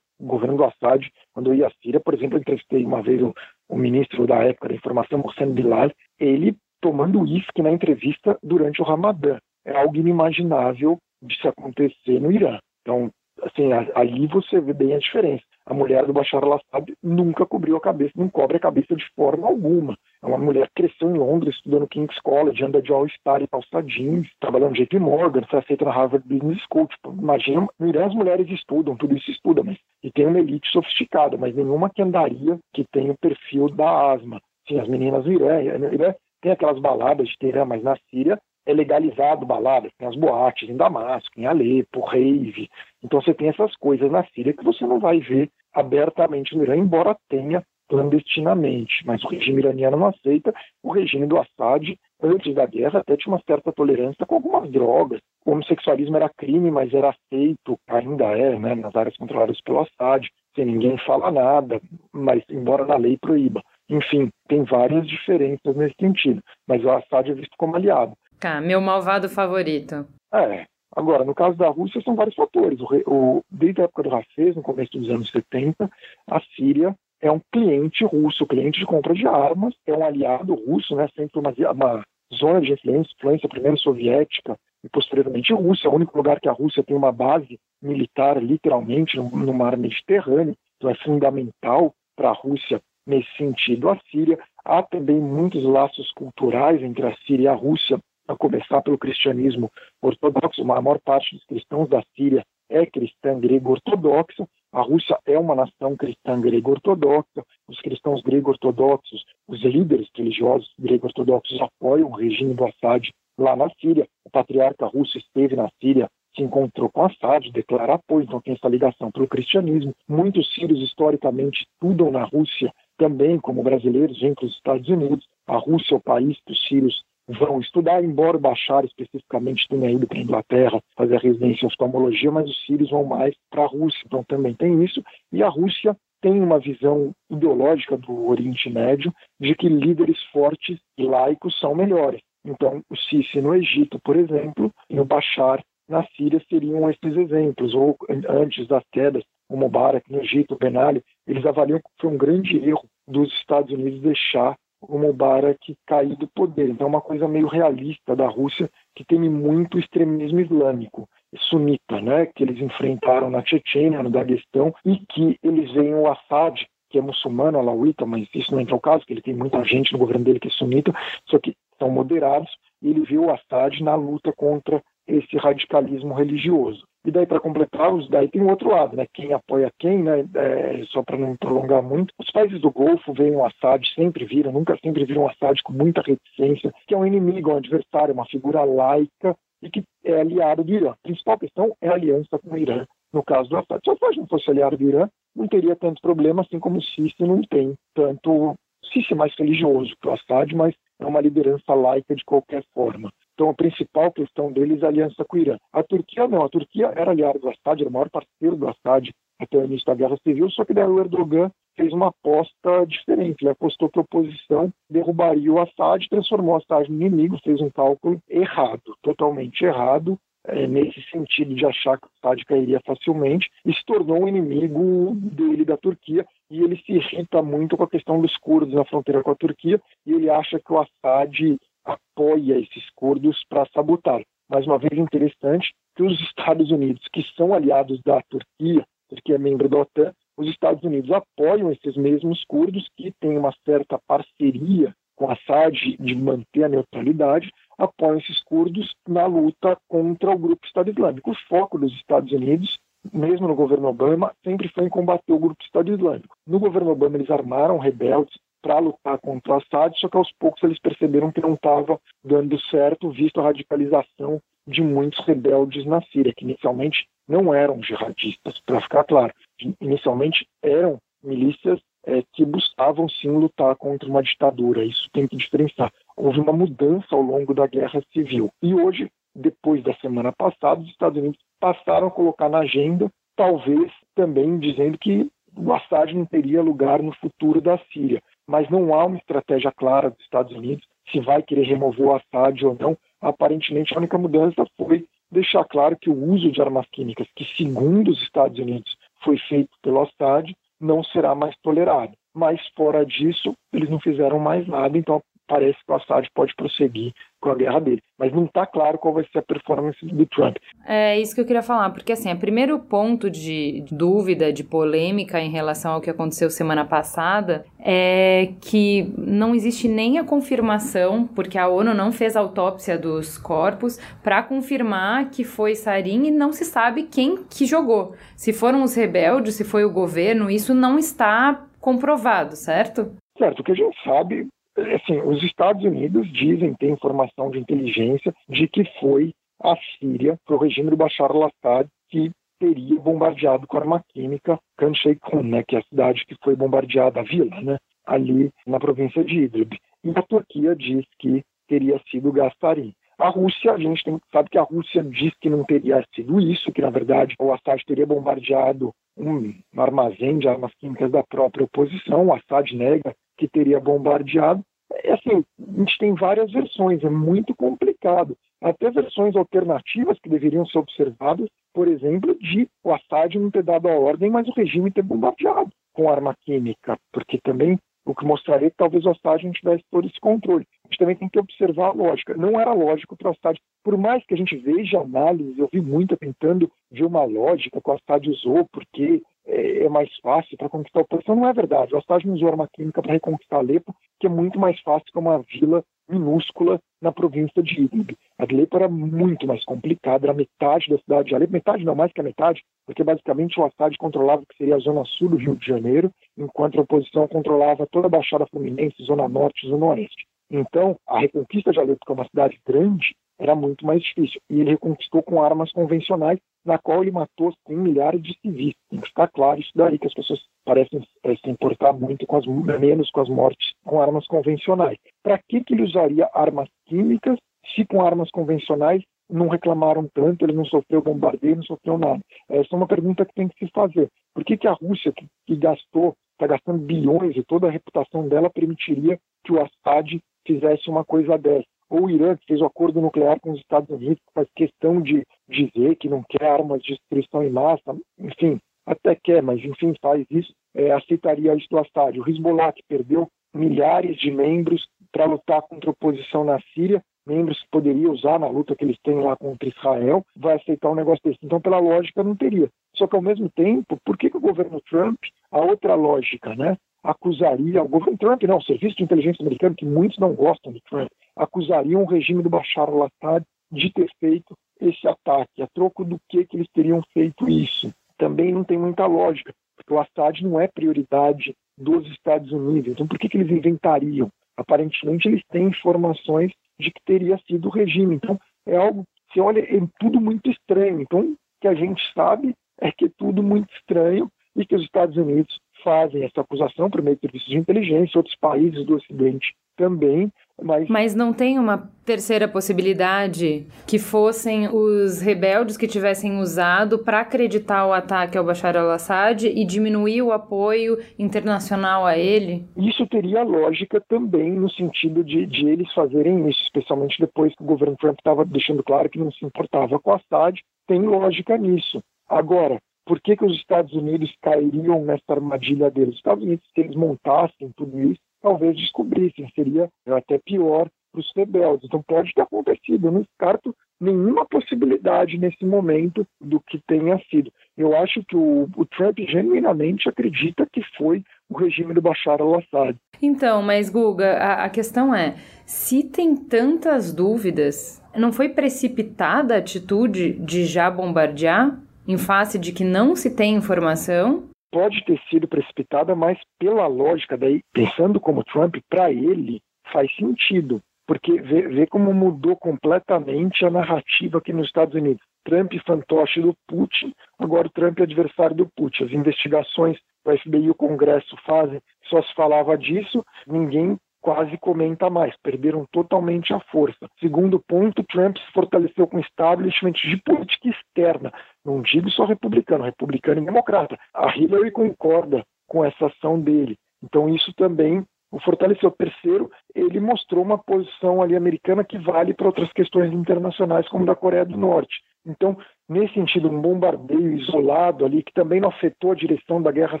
O governo do Assad, quando eu ia à Síria, por exemplo, entrevistei uma vez o, o ministro da época da informação, Hossein Bilal, ele tomando uísque na entrevista durante o Ramadã. É algo inimaginável de se acontecer no Irã. Então, assim, ali você vê bem a diferença. A mulher do Bashar al-Assad nunca cobriu a cabeça, não cobre a cabeça de forma alguma. É uma mulher que cresceu em Londres, estudando King's College, anda de All-Star e calça jeans, trabalhando JP Morgan, foi aceita na Harvard Business School. Tipo, imagina, no Irã as mulheres estudam, tudo isso estuda, mas e tem uma elite sofisticada, mas nenhuma que andaria que tem o perfil da asma. Sim, as meninas no Irã, no Irã tem aquelas baladas de Teherã, mas na Síria é legalizado baladas, tem as boates em Damasco, em Alepo, rave. Então você tem essas coisas na Síria que você não vai ver abertamente no Irã, embora tenha clandestinamente. Mas o regime iraniano não aceita. O regime do Assad, antes da guerra, até tinha uma certa tolerância com algumas drogas. O homossexualismo era crime, mas era aceito, ainda é, né, nas áreas controladas pelo Assad, sem ninguém falar nada, mas embora na lei proíba. Enfim, tem várias diferenças nesse sentido, mas o Assad é visto como aliado. Tá, meu malvado favorito. É. Agora, no caso da Rússia, são vários fatores. O, o, desde a época do Hafez, no começo dos anos 70, a Síria é um cliente russo, cliente de compra de armas, é um aliado russo, né, sempre uma, uma zona de influência, influência primeiro soviética e posteriormente Rússia, é o único lugar que a Rússia tem uma base militar, literalmente, no, no mar Mediterrâneo, então é fundamental para a Rússia nesse sentido. A Síria, há também muitos laços culturais entre a Síria e a Rússia, a começar pelo cristianismo ortodoxo, a maior parte dos cristãos da Síria é cristã grego-ortodoxa, a Rússia é uma nação cristã grego-ortodoxa, os cristãos grego-ortodoxos, os líderes religiosos grego-ortodoxos apoiam o regime do Assad lá na Síria. O patriarca russo esteve na Síria, se encontrou com Assad, declara apoio, então tem essa ligação pelo cristianismo. Muitos sírios historicamente estudam na Rússia também, como brasileiros, para os Estados Unidos. A Rússia é o país que os sírios vão estudar, embora o Bachar especificamente tenha ido para a Inglaterra fazer a residência em oftalmologia, mas os sírios vão mais para a Rússia, então também tem isso. E a Rússia tem uma visão ideológica do Oriente Médio de que líderes fortes e laicos são melhores. Então, o Sisi no Egito, por exemplo, e o Bashar na Síria seriam esses exemplos, ou antes das quedas, o Mubarak no Egito, o Ben Ali, eles avaliam que foi um grande erro dos Estados Unidos deixar o Mubarak cair do poder. Então é uma coisa meio realista da Rússia que teme muito o extremismo islâmico sunita, né, que eles enfrentaram na Chechênia, no Daguestão, e que eles veem o Assad, que é muçulmano, alauíta, mas isso não entra no caso, que ele tem muita gente no governo dele que é sunita, só que são moderados, e ele viu o Assad na luta contra esse radicalismo religioso. E daí, para completar, os daí tem o outro lado, né? Quem apoia quem, né? É, só para não prolongar muito. Os países do Golfo veem o Assad, sempre viram, nunca sempre viram o Assad com muita reticência, que é um inimigo, um adversário, uma figura laica e que é aliado do Irã. A principal questão é a aliança com o Irã, no caso do Assad. Se o Assad não fosse aliado do Irã, não teria tanto problema, assim como o Sisi não tem tanto Sisi mais religioso que o Assad, mas é uma liderança laica de qualquer forma. Então, a principal questão deles é a aliança com o Irã. A Turquia não, a Turquia era aliada do Assad, era o maior parceiro do Assad até o início da Guerra Civil, só que daí o Erdogan fez uma aposta diferente. Ele apostou que a oposição derrubaria o Assad, transformou o Assad no inimigo, fez um cálculo errado, totalmente errado, é, nesse sentido de achar que o Assad cairia facilmente, e se tornou um inimigo dele, da Turquia, e ele se irrita muito com a questão dos curdos na fronteira com a Turquia, e ele acha que o Assad apoia esses curdos para sabotar. Mais uma vez, interessante que os Estados Unidos, que são aliados da Turquia, Turquia é membro da OTAN, os Estados Unidos apoiam esses mesmos curdos que têm uma certa parceria com Assad de manter a neutralidade, apoiam esses curdos na luta contra o grupo Estado Islâmico. O foco dos Estados Unidos, mesmo no governo Obama, sempre foi em combater o grupo Estado Islâmico. No governo Obama, eles armaram rebeldes para lutar contra o Assad, só que aos poucos eles perceberam que não estava dando certo, visto a radicalização de muitos rebeldes na Síria, que inicialmente não eram jihadistas, para ficar claro. Inicialmente eram milícias é, que buscavam sim lutar contra uma ditadura. Isso tem que diferenciar. Houve uma mudança ao longo da guerra civil. E hoje, depois da semana passada, os Estados Unidos passaram a colocar na agenda, talvez também dizendo que o Assad não teria lugar no futuro da Síria. Mas não há uma estratégia clara dos Estados Unidos se vai querer remover o Assad ou não. Aparentemente, a única mudança foi deixar claro que o uso de armas químicas, que segundo os Estados Unidos foi feito pelo Assad, não será mais tolerado. Mas fora disso, eles não fizeram mais nada, então parece que o Assad pode prosseguir com a guerra dele. Mas não está claro qual vai ser a performance do Trump. É isso que eu queria falar, porque assim, o primeiro ponto de dúvida, de polêmica em relação ao que aconteceu semana passada é que não existe nem a confirmação, porque a ONU não fez autópsia dos corpos para confirmar que foi Sarin e não se sabe quem que jogou. Se foram os rebeldes, se foi o governo, isso não está comprovado, certo? Certo, o que a gente sabe assim, os Estados Unidos dizem ter informação de inteligência de que foi a Síria, foi o regime do Bashar al-Assad que teria bombardeado com arma química Khan Sheikhoun, né, que é a cidade que foi bombardeada, a vila, né, ali na província de Idlib. E a Turquia diz que teria sido Gastarim. A Rússia, a gente tem, sabe que a Rússia diz que não teria sido isso, que na verdade o Assad teria bombardeado um armazém de armas químicas da própria oposição. O Assad nega que teria bombardeado. É assim, a gente tem várias versões, é muito complicado. Até versões alternativas que deveriam ser observadas, por exemplo, de o Assad não ter dado a ordem, mas o regime ter bombardeado com arma química, porque também o que mostraria que talvez o Assad não tivesse todo esse controle. A gente também tem que observar a lógica. Não era lógico para o Assad, por mais que a gente veja análise, eu vi muita tentando ver uma lógica que o Assad usou, porque é, é mais fácil para conquistar a posição. Não é verdade. O Assad não usou arma química para reconquistar Alepo, que é muito mais fácil que uma vila minúscula na província de Idlib. Alepo era muito mais complicada, era metade da cidade de Alepo, metade não, mais que a metade, porque basicamente o Assad controlava o que seria a zona sul do Rio de Janeiro, enquanto a oposição controlava toda a Baixada Fluminense, zona norte e zona oeste. Então, a reconquista de Alepo, que é uma cidade grande, era muito mais difícil. E ele reconquistou com armas convencionais, na qual ele matou sim, milhares de civis. Tem que ficar claro isso daí, que as pessoas parecem se importar muito com as menos com as mortes com armas convencionais. Para que, que ele usaria armas químicas se com armas convencionais não reclamaram tanto, ele não sofreu bombardeio, não sofreu nada? Essa é uma pergunta que tem que se fazer. Por que, que a Rússia, que, que gastou, está gastando bilhões e toda a reputação dela permitiria que o Assad fizesse uma coisa dessa? ou o Irã, que fez o acordo nuclear com os Estados Unidos, que faz questão de dizer que não quer armas de destruição em massa, enfim, até quer, mas enfim faz isso, é, aceitaria isso do Assad. O Hezbollah, que perdeu milhares de membros para lutar contra a oposição na Síria, membros que poderia usar na luta que eles têm lá contra Israel, vai aceitar um negócio desse. Então, pela lógica, não teria. Só que, ao mesmo tempo, por que, que o governo Trump, a outra lógica, né, acusaria o governo Trump, não, o serviço de inteligência americano, que muitos não gostam do Trump, acusariam o regime do Bashar al-Assad de ter feito esse ataque. A troco do que, que eles teriam feito isso? Também não tem muita lógica, porque o Assad não é prioridade dos Estados Unidos. Então, por que, que eles inventariam? Aparentemente, eles têm informações de que teria sido o regime. Então, é algo, você olha, é tudo muito estranho. Então, o que a gente sabe é que é tudo muito estranho e que os Estados Unidos fazem essa acusação por meio de serviços de inteligência, outros países do Ocidente também, mas... Mas não tem uma terceira possibilidade que fossem os rebeldes que tivessem usado para acreditar o ataque ao Bashar al-Assad e diminuir o apoio internacional a ele? Isso teria lógica também no sentido de, de eles fazerem isso, especialmente depois que o governo Trump estava deixando claro que não se importava com o Assad. Tem lógica nisso. Agora, por que, que os Estados Unidos cairiam nessa armadilha deles? Os Estados Unidos, se eles montassem tudo isso, talvez descobrissem, seria até pior para os rebeldes. Então pode ter acontecido, eu não descarto nenhuma possibilidade nesse momento do que tenha sido. Eu acho que o, o Trump genuinamente acredita que foi o regime do Bashar al-Assad. Então, mas Guga, a, a questão é, se tem tantas dúvidas, não foi precipitada a atitude de já bombardear em face de que não se tem informação? Pode ter sido precipitada, mas pela lógica daí, pensando como Trump, para ele faz sentido, porque vê, vê como mudou completamente a narrativa aqui nos Estados Unidos. Trump fantoche do Putin, agora o Trump é adversário do Putin. As investigações o FBI e o Congresso fazem, só se falava disso, ninguém quase comenta mais, perderam totalmente a força. Segundo ponto, Trump se fortaleceu com establishment de política externa, não digo só republicano, republicano e democrata. A Hillary concorda com essa ação dele. Então isso também o fortaleceu. Terceiro, ele mostrou uma posição ali americana que vale para outras questões internacionais, como da Coreia do Norte. Então, nesse sentido, um bombardeio isolado ali, que também não afetou a direção da guerra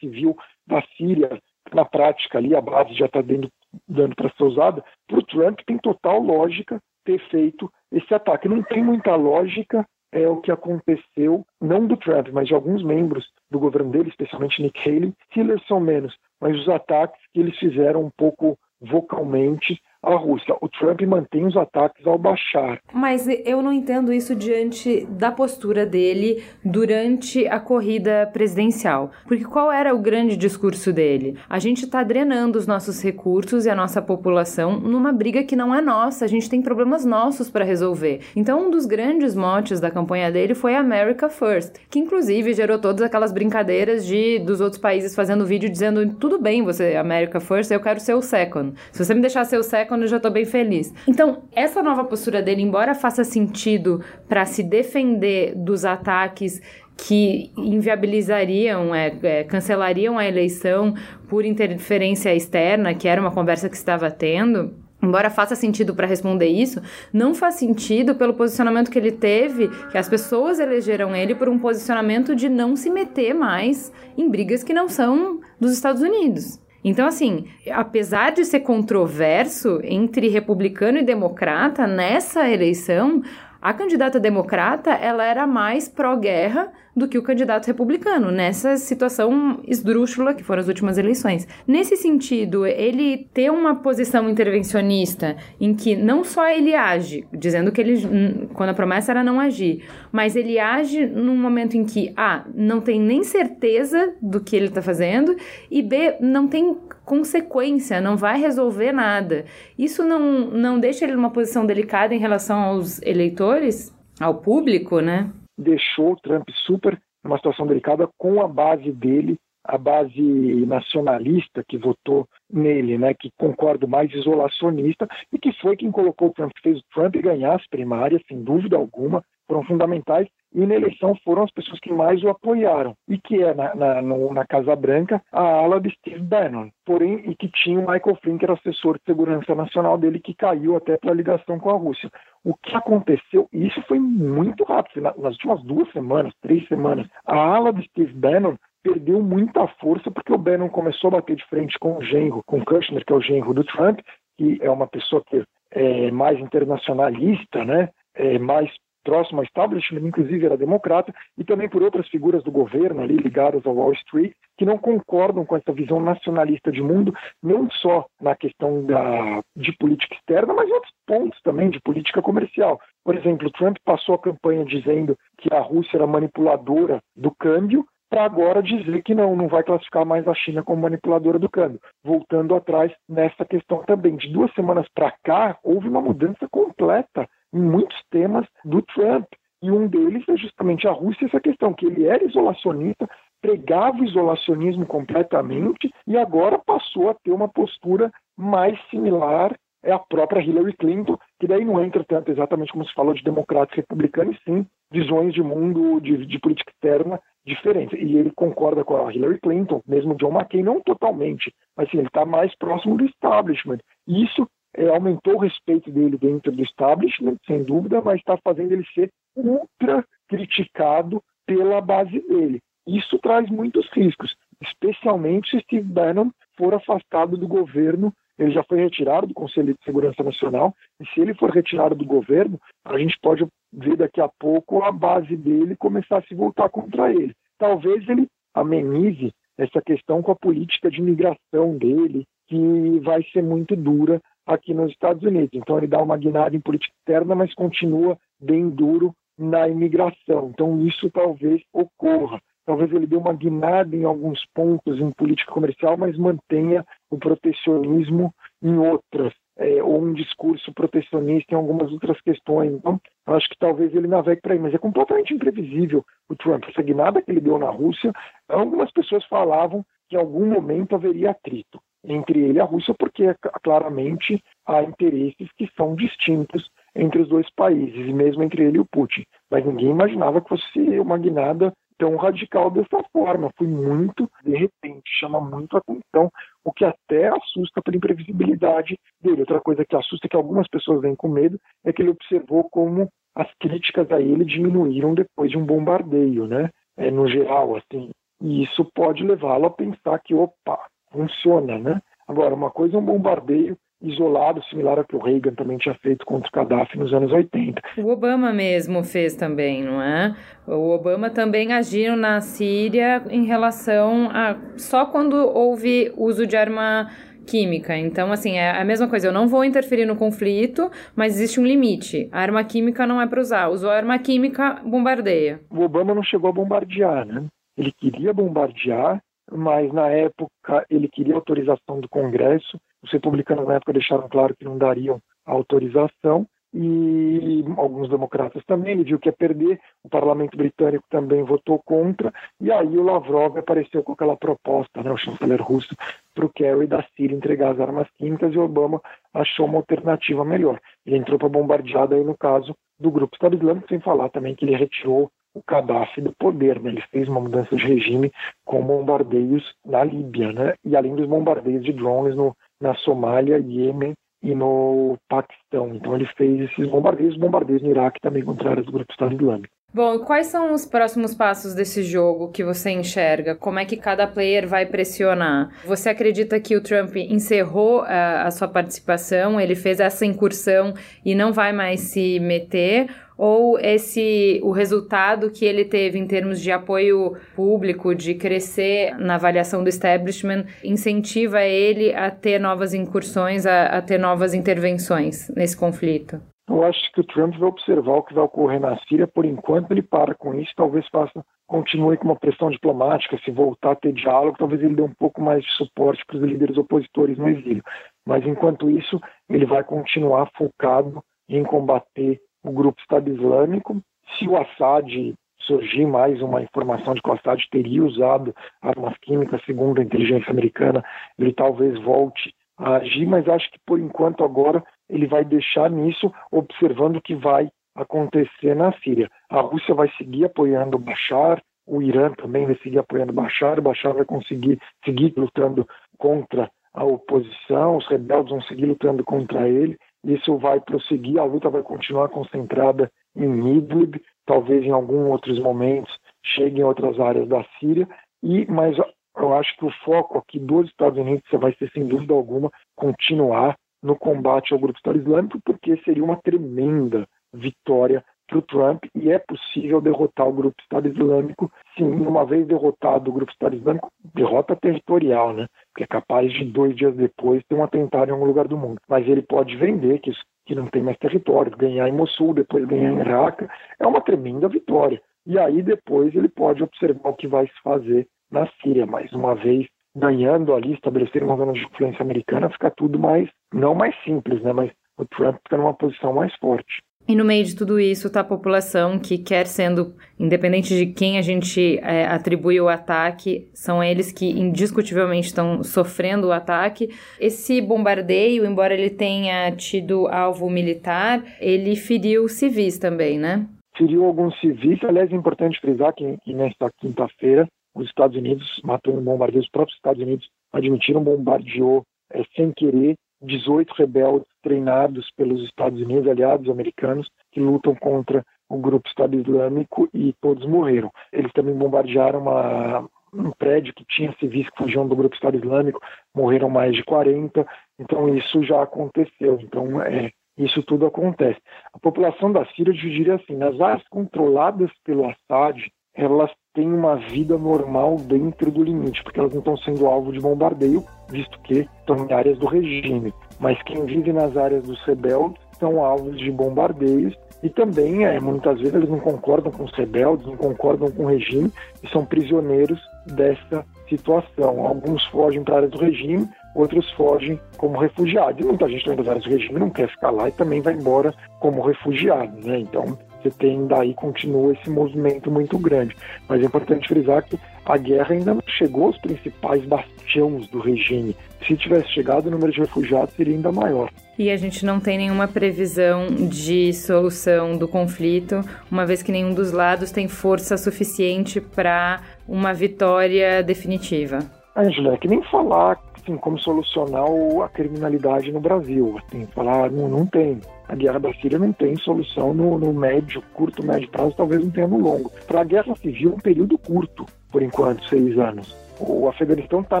civil da Síria, na prática ali a base já está dando, dando para ser usada, para o Trump tem total lógica ter feito esse ataque. Não tem muita lógica é o que aconteceu, não do Trump, mas de alguns membros do governo dele, especialmente Nick Haley. Tillerson menos, mas os ataques que eles fizeram um pouco vocalmente a Rússia. O Trump mantém os ataques ao Bashar. Mas eu não entendo isso diante da postura dele durante a corrida presidencial. Porque qual era o grande discurso dele? A gente está drenando os nossos recursos e a nossa população numa briga que não é nossa. A gente tem problemas nossos para resolver. Então, um dos grandes motes da campanha dele foi America First, que inclusive gerou todas aquelas brincadeiras de dos outros países fazendo vídeo dizendo tudo bem, você America First, eu quero ser o second. Se você me deixar ser o second quando eu já tô bem feliz. Então, essa nova postura dele, embora faça sentido para se defender dos ataques que inviabilizariam, é, é, cancelariam a eleição por interferência externa, que era uma conversa que estava tendo, embora faça sentido para responder isso, não faz sentido pelo posicionamento que ele teve, que as pessoas elegeram ele por um posicionamento de não se meter mais em brigas que não são dos Estados Unidos. Então, assim, apesar de ser controverso entre republicano e democrata nessa eleição, a candidata democrata ela era mais pró-guerra do que o candidato republicano nessa situação esdrúxula que foram as últimas eleições. Nesse sentido, ele ter uma posição intervencionista em que não só ele age, dizendo que ele hum, quando a promessa era não agir, mas ele age num momento em que a não tem nem certeza do que ele está fazendo e b não tem consequência, não vai resolver nada. Isso não não deixa ele numa posição delicada em relação aos eleitores, ao público, né? deixou o Trump super numa situação delicada com a base dele, a base nacionalista que votou nele, né, que concordo mais isolacionista e que foi quem colocou o Trump, fez o Trump ganhar as primárias, sem dúvida alguma, foram fundamentais e na eleição foram as pessoas que mais o apoiaram, e que é na, na, no, na Casa Branca a ala de Steve Bannon, porém, e que tinha o Michael Flynn, que era assessor de segurança nacional dele, que caiu até pela ligação com a Rússia. O que aconteceu, e isso foi muito rápido, nas últimas duas semanas, três semanas, a ala de Steve Bannon perdeu muita força porque o Bannon começou a bater de frente com o genro, com o Kushner, que é o genro do Trump, que é uma pessoa que é mais internacionalista, né? É mais próximo ao establishment, inclusive era democrata, e também por outras figuras do governo ali ligadas ao Wall Street, que não concordam com essa visão nacionalista de mundo, não só na questão da, de política externa, mas em outros pontos também de política comercial. Por exemplo, Trump passou a campanha dizendo que a Rússia era manipuladora do câmbio, para agora dizer que não, não vai classificar mais a China como manipuladora do câmbio. Voltando atrás nessa questão também. De duas semanas para cá, houve uma mudança completa em muitos temas do Trump. E um deles é justamente a Rússia, essa questão, que ele era isolacionista, pregava o isolacionismo completamente e agora passou a ter uma postura mais similar é a própria Hillary Clinton, que daí não entra tanto exatamente como se falou de democratas e republicanos, sim visões de mundo, de, de política externa diferentes. E ele concorda com a Hillary Clinton, mesmo John McCain, não totalmente, mas sim, ele está mais próximo do establishment. E isso é, aumentou o respeito dele dentro do establishment, sem dúvida, mas está fazendo ele ser ultra criticado pela base dele. Isso traz muitos riscos, especialmente se Steve Bannon for afastado do governo. Ele já foi retirado do Conselho de Segurança Nacional, e se ele for retirado do governo, a gente pode ver daqui a pouco a base dele começar a se voltar contra ele. talvez ele amenize essa questão com a política de imigração dele, que vai ser muito dura aqui nos Estados Unidos. Então ele dá uma guinada em política externa, mas continua bem duro na imigração. Então isso talvez ocorra. Talvez ele dê uma guinada em alguns pontos em política comercial, mas mantenha o protecionismo em outras, é, ou um discurso protecionista em algumas outras questões. Então, acho que talvez ele navegue para aí, mas é completamente imprevisível o Trump. Essa guinada que ele deu na Rússia, algumas pessoas falavam que em algum momento haveria atrito entre ele e a Rússia, porque claramente há interesses que são distintos entre os dois países, e mesmo entre ele e o Putin. Mas ninguém imaginava que fosse uma guinada tão radical dessa forma. Foi muito de repente, chama muito a atenção, o que até assusta pela imprevisibilidade dele. Outra coisa que assusta, que algumas pessoas vêm com medo, é que ele observou como as críticas a ele diminuíram depois de um bombardeio, né? É, no geral, assim. E isso pode levá-lo a pensar que, opa, funciona, né? Agora, uma coisa é um bombardeio isolado, similar ao que o Reagan também tinha feito contra o Gaddafi nos anos 80. O Obama mesmo fez também, não é? O Obama também agiu na Síria em relação a só quando houve uso de arma química. Então, assim, é a mesma coisa. Eu não vou interferir no conflito, mas existe um limite. A arma química não é para usar. Usou a arma química, bombardeia. O Obama não chegou a bombardear, né? Ele queria bombardear, mas na época ele queria autorização do Congresso. Os republicanos na época deixaram claro que não dariam autorização e alguns democratas também. Ele viu que ia perder. O parlamento britânico também votou contra. E aí o Lavrov apareceu com aquela proposta, né, o chanceler russo, para o Kerry da Síria entregar as armas químicas e Obama achou uma alternativa melhor. Ele entrou para bombardear, daí no caso do grupo Estado Islâmico, sem falar também que ele retirou o Gaddafi do poder, né? Ele fez uma mudança de regime com bombardeios na Líbia, né? E além dos bombardeios de drones no, na Somália, Iêmen e no Paquistão. Então ele fez esses bombardeios, bombardeios no Iraque também contra áreas do grupo Estado Islâmico. Bom, quais são os próximos passos desse jogo que você enxerga? Como é que cada player vai pressionar? Você acredita que o Trump encerrou a, eh, a sua participação, ele fez essa incursão e não vai mais se meter? Ou esse o resultado que ele teve em termos de apoio público, de crescer na avaliação do establishment, incentiva ele a ter novas incursões, a, a ter novas intervenções nesse conflito? Eu acho que o Trump vai observar o que vai ocorrer na Síria. Por enquanto, ele para com isso. Talvez faça, continue com uma pressão diplomática, se voltar a ter diálogo, talvez ele dê um pouco mais de suporte para os líderes opositores no exílio. Mas, enquanto isso, ele vai continuar focado em combater o grupo Estado Islâmico. Se o Assad surgir mais uma informação de que o Assad teria usado armas químicas, segundo a inteligência americana, ele talvez volte a agir, mas acho que por enquanto agora ele vai deixar nisso, observando o que vai acontecer na Síria. A Rússia vai seguir apoiando Bashar, o Irã também vai seguir apoiando Bashar, Bashar vai conseguir seguir lutando contra a oposição, os rebeldes vão seguir lutando contra ele, isso vai prosseguir, a luta vai continuar concentrada em Idlib, talvez em alguns outros momentos chegue em outras áreas da Síria, e mas eu acho que o foco aqui dos Estados Unidos vai ser, sem dúvida alguma, continuar no combate ao grupo Estado Islâmico, porque seria uma tremenda vitória para o Trump e é possível derrotar o grupo Estado Islâmico, sim, uma vez derrotado o grupo Estado Islâmico, derrota territorial, né? Que é capaz de dois dias depois ter um atentado em algum lugar do mundo. Mas ele pode vender que, que não tem mais território, ganhar em Mossul, depois ganhar em Raqqa, é uma tremenda vitória. E aí depois ele pode observar o que vai se fazer na Síria, mais uma vez ganhando ali, estabelecer uma zona de influência americana, fica tudo mais, não mais simples, né? Mas o Trump fica numa posição mais forte. E no meio de tudo isso está a população que quer sendo, independente de quem a gente é, atribui o ataque, são eles que indiscutivelmente estão sofrendo o ataque. Esse bombardeio, embora ele tenha tido alvo militar, ele feriu civis também, né? Feriu alguns civis. Aliás, é importante frisar que, que nesta quinta-feira os Estados Unidos matou um bombardeio, os próprios Estados Unidos admitiram bombardeou é, sem querer 18 rebeldes treinados pelos Estados Unidos, aliados americanos, que lutam contra o grupo Estado Islâmico e todos morreram. Eles também bombardearam uma, um prédio que tinha civis que fugiam do grupo Estado Islâmico, morreram mais de 40, então isso já aconteceu. Então, é, isso tudo acontece. A população da Síria, eu diria assim, nas áreas controladas pelo Assad, elas têm uma vida normal dentro do limite, porque elas não estão sendo alvo de bombardeio, visto que estão em áreas do regime. Mas quem vive nas áreas dos rebeldes são alvos de bombardeios e também, é, muitas vezes, eles não concordam com os rebeldes, não concordam com o regime e são prisioneiros dessa situação. Alguns fogem para áreas do regime, outros fogem como refugiados. E muita gente também das áreas do regime não quer ficar lá e também vai embora como refugiado. Né? Então, você tem daí, continua esse movimento muito grande. Mas é importante frisar que a guerra ainda não chegou aos principais bastiões do regime. Se tivesse chegado, o número de refugiados seria ainda maior. E a gente não tem nenhuma previsão de solução do conflito, uma vez que nenhum dos lados tem força suficiente para uma vitória definitiva. Angela, é que nem falar assim, como solucionar a criminalidade no Brasil. Assim, falar, não, não tem. A guerra da Síria não tem solução no, no médio, curto, médio prazo, talvez não tenha no longo. Para a guerra civil, um período curto, por enquanto, seis anos. O Afeganistão está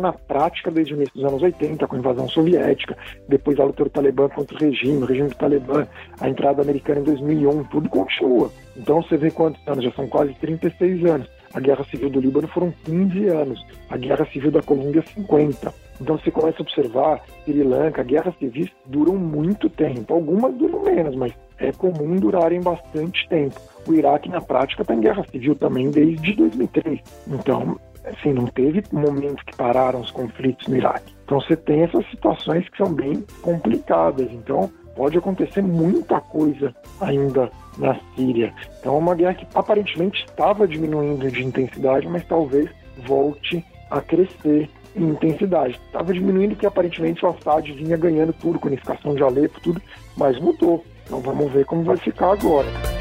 na prática desde o início dos anos 80, com a invasão soviética, depois a luta do Talibã contra o regime, o regime do Talibã, a entrada americana em 2001, tudo continua. Então você vê quantos anos, já são quase 36 anos. A Guerra Civil do Líbano foram 15 anos, a Guerra Civil da Colômbia 50. Então você começa a observar, Sri Lanka, guerras civis duram muito tempo. Algumas duram menos, mas é comum durarem bastante tempo. O Iraque, na prática, está em guerra civil também desde 2003. Então, assim, não teve momento que pararam os conflitos no Iraque. Então você tem essas situações que são bem complicadas. Então pode acontecer muita coisa ainda na Síria. Então é uma guerra que aparentemente estava diminuindo de intensidade, mas talvez volte a crescer em intensidade. Estava diminuindo porque aparentemente o Assad vinha ganhando tudo, com unificação de Alepo, tudo, mas mudou. Então vamos ver como vai ficar agora.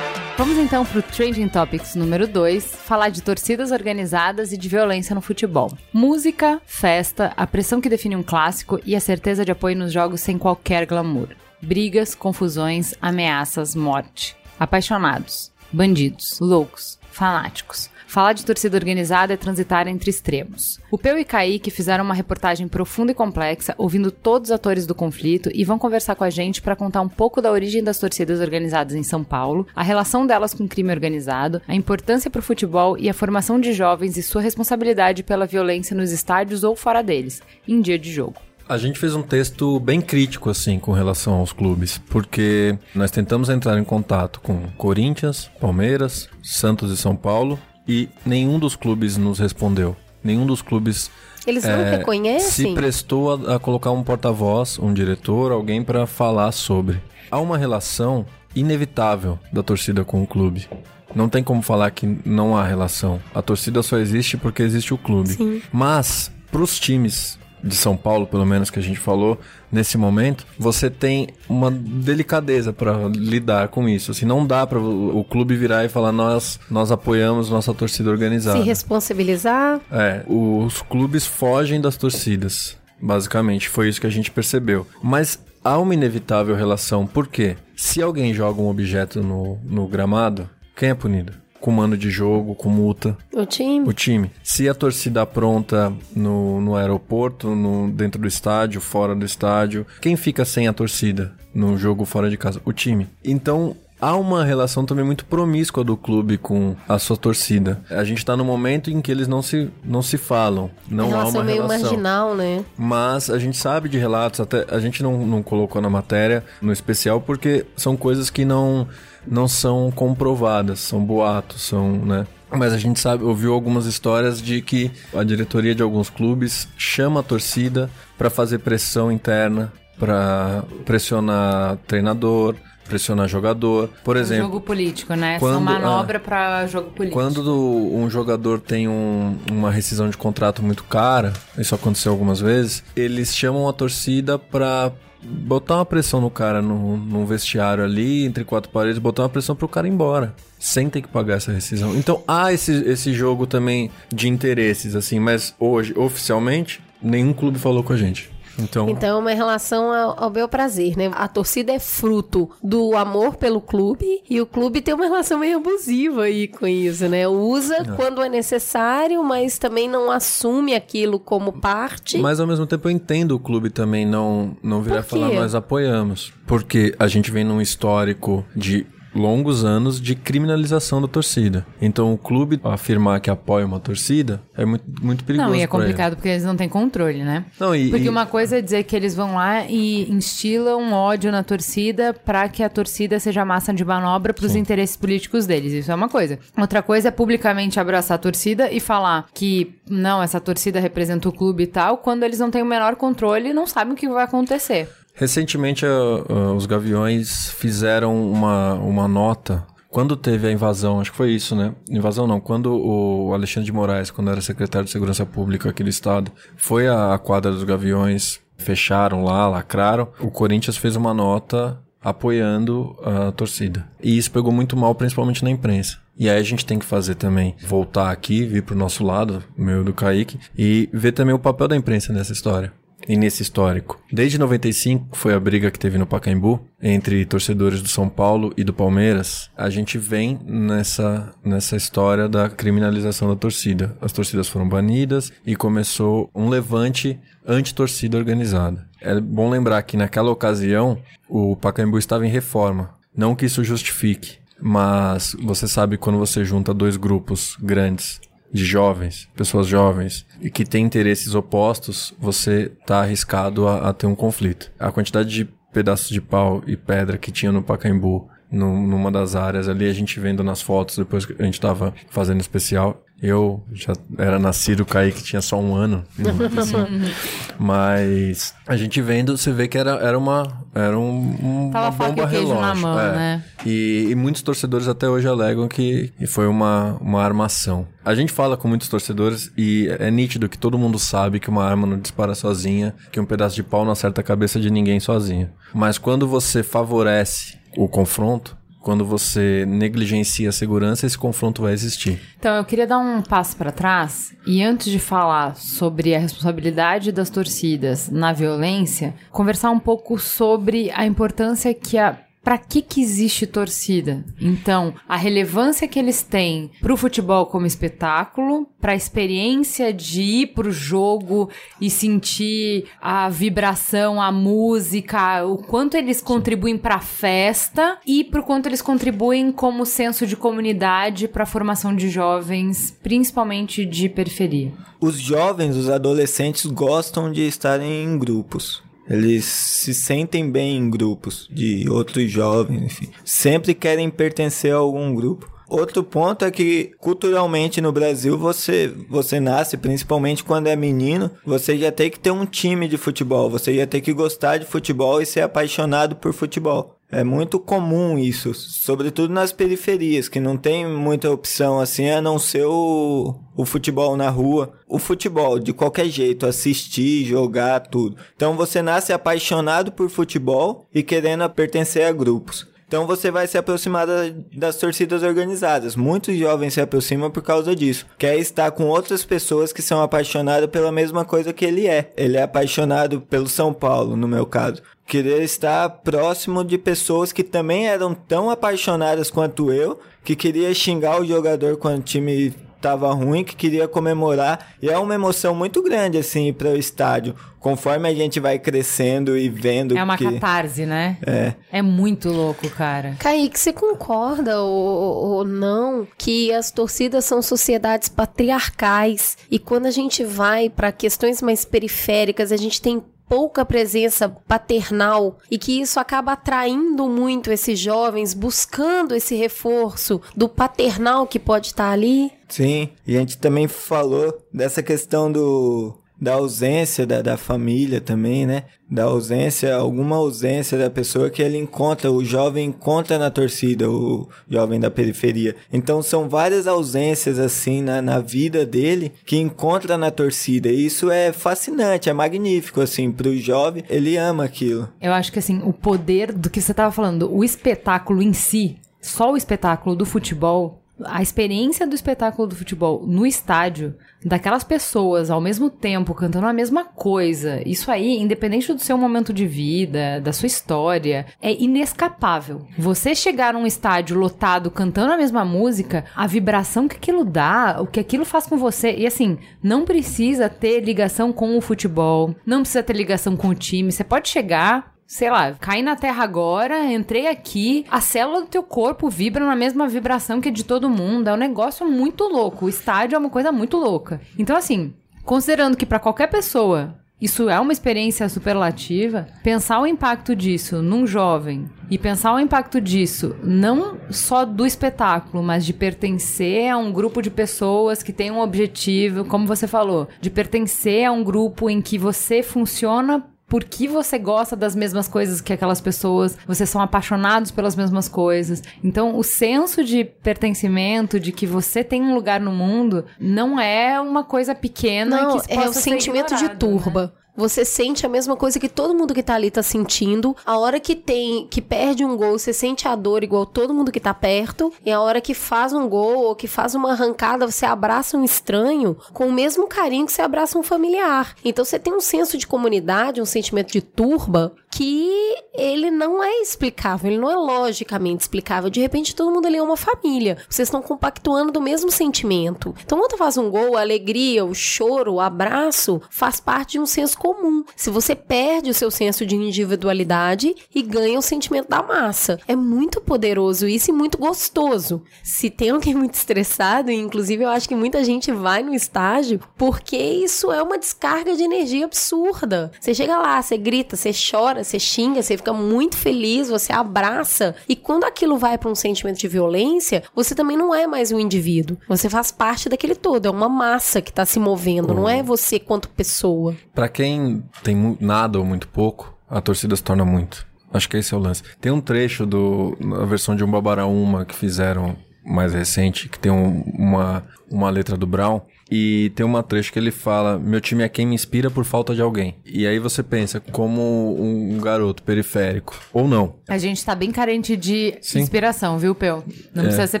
Vamos então para o Trending Topics número 2, falar de torcidas organizadas e de violência no futebol. Música, festa, a pressão que define um clássico e a certeza de apoio nos jogos sem qualquer glamour. Brigas, confusões, ameaças, morte. Apaixonados, bandidos, loucos, fanáticos. Falar de torcida organizada é transitar entre extremos. O Peu e Kaique fizeram uma reportagem profunda e complexa, ouvindo todos os atores do conflito e vão conversar com a gente para contar um pouco da origem das torcidas organizadas em São Paulo, a relação delas com o crime organizado, a importância para o futebol e a formação de jovens e sua responsabilidade pela violência nos estádios ou fora deles, em dia de jogo. A gente fez um texto bem crítico, assim, com relação aos clubes, porque nós tentamos entrar em contato com Corinthians, Palmeiras, Santos e São Paulo, e nenhum dos clubes nos respondeu. Nenhum dos clubes Eles não é, reconhecem? se prestou a, a colocar um porta-voz, um diretor, alguém para falar sobre. Há uma relação inevitável da torcida com o clube. Não tem como falar que não há relação. A torcida só existe porque existe o clube. Sim. Mas para os times de São Paulo, pelo menos que a gente falou nesse momento, você tem uma delicadeza para lidar com isso. Assim, não dá para o, clube virar e falar nós nós apoiamos nossa torcida organizada. Se responsabilizar. É, os clubes fogem das torcidas. Basicamente, foi isso que a gente percebeu. Mas há uma inevitável relação. Por quê? Se alguém joga um objeto no, no gramado, quem é punido? Com mando de jogo, com multa. O time. O time. Se a torcida apronta no, no aeroporto, no, dentro do estádio, fora do estádio, quem fica sem a torcida no jogo fora de casa? O time. Então, há uma relação também muito promíscua do clube com a sua torcida. A gente tá no momento em que eles não se, não se falam. Não há uma meio relação. marginal, né? Mas a gente sabe de relatos, até a gente não, não colocou na matéria, no especial, porque são coisas que não, não são comprovadas, são boatos, são, né? Mas a gente sabe, ouviu algumas histórias de que a diretoria de alguns clubes chama a torcida para fazer pressão interna, para pressionar treinador, pressionar jogador. Por exemplo, jogo político, né? quando- São manobra ah, pra jogo político. quando do- um jogador tem um- uma rescisão de contrato muito cara, isso aconteceu algumas vezes, eles chamam a torcida pra botar uma pressão no cara no, num vestiário ali, entre quatro paredes, botar uma pressão pro cara ir embora. Sem ter que pagar essa rescisão. Então há esse, esse jogo também de interesses, assim, mas hoje, oficialmente, nenhum clube falou com a gente. Então, Então é uma relação ao, ao bel prazer, né? A torcida é fruto do amor pelo clube e o clube tem uma relação meio abusiva aí com isso, né? Usa quando é necessário, mas também não assume aquilo como parte. Mas ao mesmo tempo eu entendo o clube também não, não virar falar nós apoiamos. Porque a gente vem num histórico de longos anos de criminalização da torcida. Então o clube afirmar que apoia uma torcida é muito, muito perigoso. Não, e é pra ele. complicado porque eles não têm controle, né? Não, e, Porque e- uma coisa é dizer que eles vão lá e instilam ódio na torcida pra que a torcida seja massa de manobra pros interesses políticos deles. Isso é uma coisa. Outra coisa é publicamente abraçar a torcida e falar que não, essa torcida representa o clube e tal, quando eles não têm o menor controle e não sabem o que vai acontecer. Recentemente, a- a- os Gaviões fizeram uma, uma nota. Quando teve a invasão, acho que foi isso, né? Invasão não, quando o Alexandre de Moraes, quando era secretário de Segurança Pública aqui do estado, foi à à quadra dos Gaviões, fecharam lá, lacraram. O Corinthians fez uma nota apoiando a torcida. E isso pegou muito mal, principalmente na imprensa. E aí a gente tem que fazer também, voltar aqui, vir pro nosso lado, meu do Kaique, e ver também o papel da imprensa nessa história e nesse histórico. Desde 95, que foi a briga que teve no Pacaembu, entre torcedores do São Paulo e do Palmeiras, a gente vem nessa, nessa história da criminalização da torcida. As torcidas foram banidas e começou um levante anti-torcida organizada. É bom lembrar que naquela ocasião o Pacaembu estava em reforma. Não que isso justifique, mas você sabe quando você junta dois grupos grandes de jovens, pessoas jovens, e que têm interesses opostos, você tá arriscado a, a ter um conflito. A quantidade de pedaços de pau e pedra que tinha no Pacaembu, num- numa das áreas ali, a gente vendo nas fotos, depois que a gente tava fazendo especial, eu já era nascido, o Kaique tinha só um ano. 95. Mas a gente vendo, você vê que era, era uma, era um, um- Tava uma e bomba relógio. mão, é. né? E, e muitos torcedores até hoje alegam que foi uma, uma armação. A gente fala com muitos torcedores e é nítido que todo mundo sabe que uma arma não dispara sozinha, que um pedaço de pau não acerta a cabeça de ninguém sozinho. Mas quando você favorece o confronto, quando você negligencia a segurança, esse confronto vai existir. Então, eu queria dar um passo para trás e antes de falar sobre a responsabilidade das torcidas na violência, conversar um pouco sobre a importância que a para que que existe torcida? Então, a relevância que eles têm pro futebol como espetáculo, para a experiência de ir pro jogo e sentir a vibração, a música, o quanto eles contribuem para a festa e pro quanto eles contribuem como senso de comunidade para a formação de jovens, principalmente de periferia. Os jovens, os adolescentes gostam de estarem em grupos. Eles se sentem bem em grupos de outros jovens, enfim. Sempre querem pertencer a algum grupo. Outro ponto é que culturalmente no Brasil você você nasce, principalmente quando é menino, você já tem que ter um time de futebol, você já tem que gostar de futebol e ser apaixonado por futebol. É muito comum isso, sobretudo nas periferias, que não tem muita opção assim a não ser o, o futebol na rua. O futebol, de qualquer jeito, assistir, jogar, tudo. Então você nasce apaixonado por futebol e querendo pertencer a grupos. Então você vai se aproximar da- das torcidas organizadas. Muitos jovens se aproximam por causa disso. Quer estar com outras pessoas que são apaixonadas pela mesma coisa que ele é. Ele é apaixonado pelo São Paulo, no meu caso. Querer estar próximo de pessoas que também eram tão apaixonadas quanto eu, que queria xingar o jogador quando o time tava ruim, que queria comemorar. E é uma emoção muito grande, assim, ir para o estádio. Conforme a gente vai crescendo e vendo É uma que... catarse, né? É. É muito louco, cara. Kaique, você concorda ou, ou não que as torcidas são sociedades patriarcais e quando a gente vai para questões mais periféricas, a gente tem pouca presença paternal e que isso acaba atraindo muito esses jovens, buscando esse reforço do paternal que pode estar ali? Sim, e a gente também falou dessa questão do da ausência da, da família também, né? Da ausência, alguma ausência da pessoa que ele encontra, o jovem encontra na torcida, o jovem da periferia. Então são várias ausências assim na, na vida dele que encontra na torcida. E isso é fascinante, é magnífico assim pro jovem, ele ama aquilo. Eu acho que assim, o poder do que você tava falando, o espetáculo em si, só o espetáculo do futebol a experiência do espetáculo do futebol no estádio, daquelas pessoas ao mesmo tempo cantando a mesma coisa, isso aí, independente do seu momento de vida, da sua história, é inescapável. Você chegar num estádio lotado cantando a mesma música, a vibração que aquilo dá, o que aquilo faz com você, e assim, não precisa ter ligação com o futebol, não precisa ter ligação com o time, você pode chegar, sei lá, caí na terra agora, entrei aqui, a célula do teu corpo vibra na mesma vibração que a de todo mundo. É um negócio muito louco. O estádio é uma coisa muito louca. Então, assim, considerando que para qualquer pessoa isso é uma experiência superlativa, pensar o impacto disso num jovem e pensar o impacto disso não só do espetáculo, mas de pertencer a um grupo de pessoas que tem um objetivo, como você falou, de pertencer a um grupo em que você funciona por que você gosta das mesmas coisas que aquelas pessoas, vocês são apaixonados pelas mesmas coisas. Então, o senso de pertencimento, de que você tem um lugar no mundo, não é uma coisa pequena Não, que é o possa sentimento de ignorado, né? Você sente a mesma coisa que todo mundo que tá ali tá sentindo. A hora que tem, que perde um gol, você sente a dor igual todo mundo que tá perto. E a hora que faz um gol ou que faz uma arrancada, você abraça um estranho com o mesmo carinho que você abraça um familiar. Então você tem um senso de comunidade, um sentimento de turba que ele não é explicável, ele não é logicamente explicável. De repente todo mundo ali é uma família. Vocês estão compactuando do mesmo sentimento. Então quando faz um gol, a alegria, o choro, o abraço faz parte de um senso comum. Se você perde o seu senso de individualidade e ganha o sentimento da massa, é muito poderoso isso e muito gostoso. Se tem alguém muito estressado, inclusive eu acho que muita gente vai no estágio porque isso é uma descarga de energia absurda. Você chega lá, você grita, você chora, você xinga, você fica muito feliz, você abraça e quando aquilo vai para um sentimento de violência, você também não é mais um indivíduo. Você faz parte daquele todo, é uma massa que tá se movendo, não é você quanto pessoa. Pra quem tem nada ou muito pouco, a torcida se torna muito. Acho que esse é o lance. Tem um trecho do versão de um Babaraúma que fizeram mais recente, que tem um- uma, uma letra do Brown. E tem uma trecho que ele fala: Meu time é quem me inspira por falta de alguém. E aí você pensa, como um, garoto periférico, ou não. A gente tá bem carente de Sim. inspiração, viu, Peu? Não precisa ser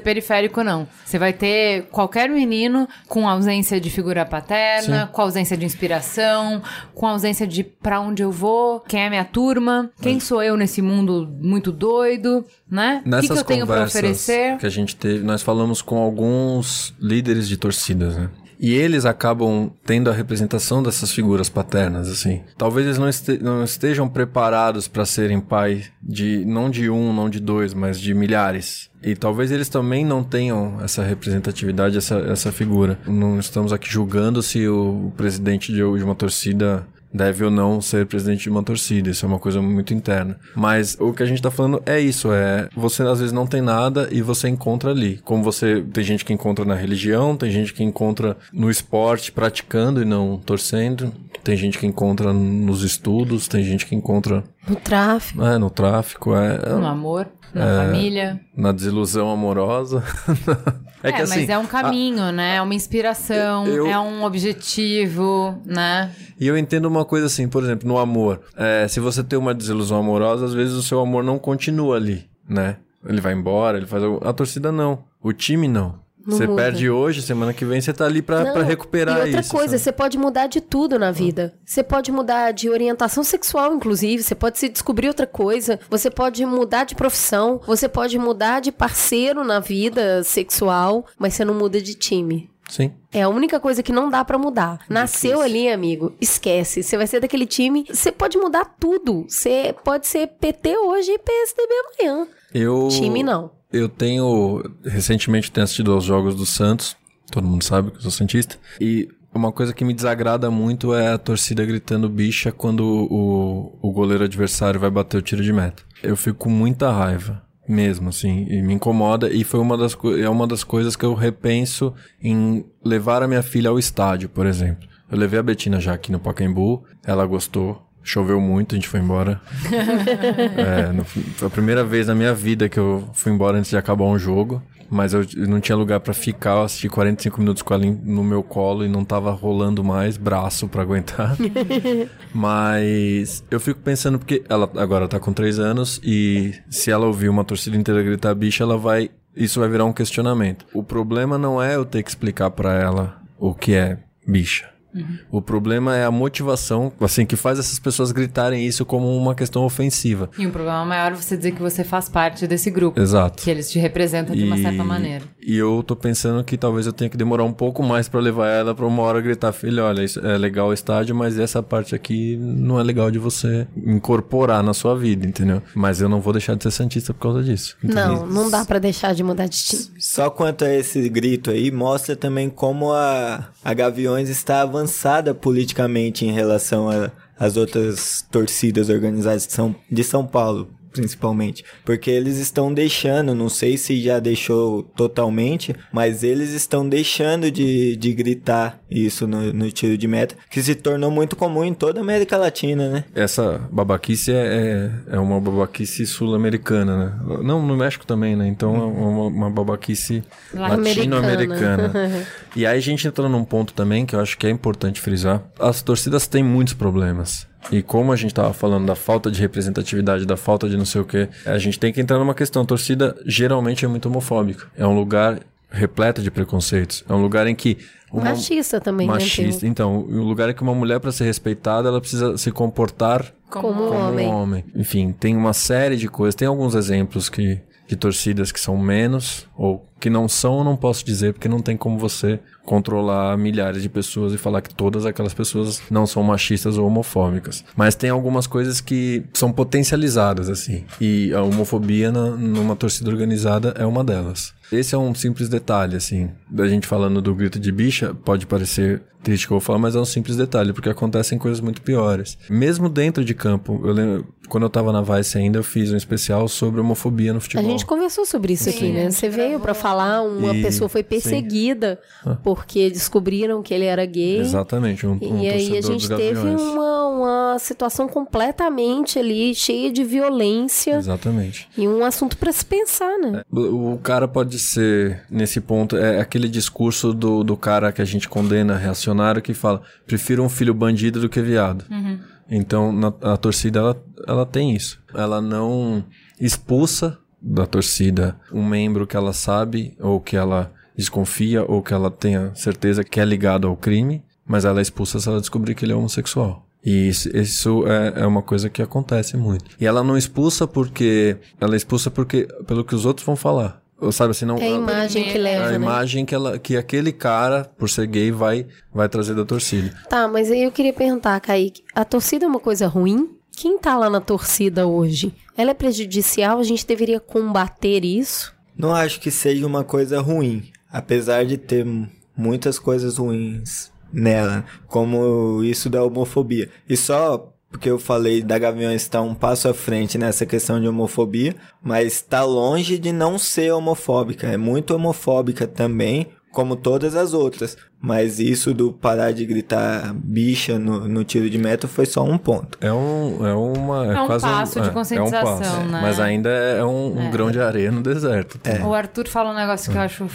periférico, não. Você vai ter qualquer menino com ausência de figura paterna, com ausência de inspiração, com ausência de pra onde eu vou, quem é minha turma, quem sou eu nesse mundo muito doido, né? O que, que eu tenho pra oferecer? que a gente teve, nós falamos com alguns líderes de torcidas, né? E eles acabam tendo a representação dessas figuras paternas, assim. Talvez eles não, este- não estejam preparados para serem pai de não de um, não de dois, mas de milhares. E talvez eles também não tenham essa representatividade, essa, essa figura. Não estamos aqui julgando se o presidente de uma torcida deve ou não ser presidente de uma torcida. Isso é uma coisa muito interna. Mas o que a gente tá falando é isso, é você às vezes não tem nada e você encontra ali. Como você tem gente que encontra na religião, tem gente que encontra no esporte praticando e não torcendo, tem gente que encontra nos estudos, tem gente que encontra No tráfico. é, no tráfico, é, No amor, na família. na desilusão amorosa. É, é que assim, mas é um caminho, né? É uma inspiração, eu- é um objetivo, né? E eu entendo uma coisa assim, por exemplo, no amor. É, se você tem uma desilusão amorosa, às vezes o seu amor não continua ali, né? Ele vai embora, ele faz. A torcida não. O time não. Você muda. perde hoje, semana que vem você tá ali pra recuperar E outra isso. coisa, sabe? você pode mudar de tudo na vida. Você pode mudar de orientação sexual, inclusive. Você pode se descobrir outra coisa. Você pode mudar de profissão. Você pode mudar de parceiro na vida sexual. Mas você não muda de time. Sim. É a única coisa que não dá pra mudar. Nasceu ali, amigo, esquece. Você vai ser daquele time. Você pode mudar tudo. Você pode ser PT hoje e PSDB amanhã. Eu. Time não. Eu tenho. Recentemente tenho assistido aos jogos do Santos. Todo mundo sabe que eu sou Santista. E uma coisa que me desagrada muito é a torcida gritando bicha quando o, o goleiro adversário vai bater o tiro de meta. Eu fico com muita raiva. Mesmo, assim, e me incomoda, e foi uma das, é uma das coisas que eu repenso em levar a minha filha ao estádio, por exemplo. Eu levei a Betina já aqui no Pacaembu, ela gostou, choveu muito, a gente foi embora. É, no- foi a primeira vez na minha vida que eu fui embora antes de acabar um jogo. Mas eu, eu não tinha lugar pra ficar, eu assisti 45 minutos com ela em- no meu colo e não tava rolando mais braço pra aguentar. Mas eu fico pensando porque ela agora tá com 3 anos e se ela ouvir uma torcida inteira gritar bicha, ela vai isso vai virar um questionamento. O problema não é eu ter que explicar para ela o que é bicha. Uhum. O problema é a motivação, assim, que faz essas pessoas gritarem isso como uma questão ofensiva. E um problema maior é você dizer que você faz parte desse grupo. Exato. Que eles te representam de uma certa maneira. E eu tô pensando que talvez eu tenha que demorar um pouco mais para levar ela para uma hora gritar, filha, olha, isso é legal o estádio, mas essa parte aqui não é legal de você incorporar na sua vida, entendeu? Mas eu não vou deixar de ser santista por causa disso. Entendeu? Não, não dá para deixar de mudar de time. Só quanto a esse grito aí, mostra também como a, a Gaviões está avançada politicamente em relação às outras torcidas organizadas de São, de São Paulo principalmente, porque eles estão deixando, não sei se já deixou totalmente, mas eles estão deixando de, de gritar isso no, no tiro de meta, que se tornou muito comum em toda a América Latina, né? Essa babaquice é, é, é uma babaquice sul-americana, né? Não, no México também, né? Então é uma, uma babaquice latino-americana. e aí a gente entra num ponto também que eu acho que é importante frisar. As torcidas têm muitos problemas. E como a gente estava falando da falta de representatividade, da falta de não sei o que, a gente tem que entrar numa questão. A torcida geralmente é muito homofóbica. É um lugar repleto de preconceitos. É um lugar em que uma... Machista também, né, Machista. Né? Então, o lugar é que uma mulher, para ser respeitada, ela precisa se comportar como, como, um, homem. um homem. Enfim, tem uma série de coisas. Tem alguns exemplos que de torcidas que são menos ou que não são, eu não posso dizer porque não tem como você controlar milhares de pessoas e falar que todas aquelas pessoas não são machistas ou homofóbicas. Mas tem algumas coisas que são potencializadas assim. E a homofobia na, numa torcida organizada é uma delas. Esse é um simples detalhe, assim. Da gente falando do grito de bicha, pode parecer triste que eu vou falar, mas é um simples detalhe, porque acontecem coisas muito piores. Mesmo dentro de campo, eu lembro, quando eu tava na Vice ainda, eu fiz um especial sobre homofobia no futebol. A gente conversou sobre isso sim, aqui, né? Você veio para falar, uma e, pessoa foi perseguida sim. porque descobriram que ele era gay. Exatamente, um, um E aí a gente teve uma, uma situação completamente ali, cheia de violência. Exatamente. E um assunto para se pensar, né? O, o cara pode ser, nesse ponto, é aquele discurso do, do cara que a gente condena, reacionário, que fala: prefiro um filho bandido do que viado. Uhum. Então, na, a torcida, ela, ela tem isso. Ela não expulsa da torcida um membro que ela sabe ou que ela desconfia ou que ela tenha certeza que é ligado ao crime, mas ela é expulsa se ela descobrir que ele é homossexual. E isso, isso é, é, uma coisa que acontece muito. E ela não expulsa porque. Ela expulsa porque. pelo que os outros vão falar. Sabe assim, não. É a imagem que leva. A né? imagem que, ela, que aquele cara, por ser gay, vai, vai trazer da torcida. Tá, mas aí eu queria perguntar, Kaique: a torcida é uma coisa ruim? Quem tá lá na torcida hoje? Ela é prejudicial? A gente deveria combater isso? Não acho que seja uma coisa ruim. Apesar de ter muitas coisas ruins nela, como isso da homofobia. E só porque eu falei da Gaviões estar um passo à frente nessa questão de homofobia, mas está longe de não ser homofóbica. É muito homofóbica também, como todas as outras. Mas isso do parar de gritar bicha no, no tiro de meta foi só um ponto. É um, é uma, é, é um quase passo um, de conscientização, é um passo, né? Mas ainda é um, um é. grão de areia no deserto. É. O Arthur fala um negócio que eu acho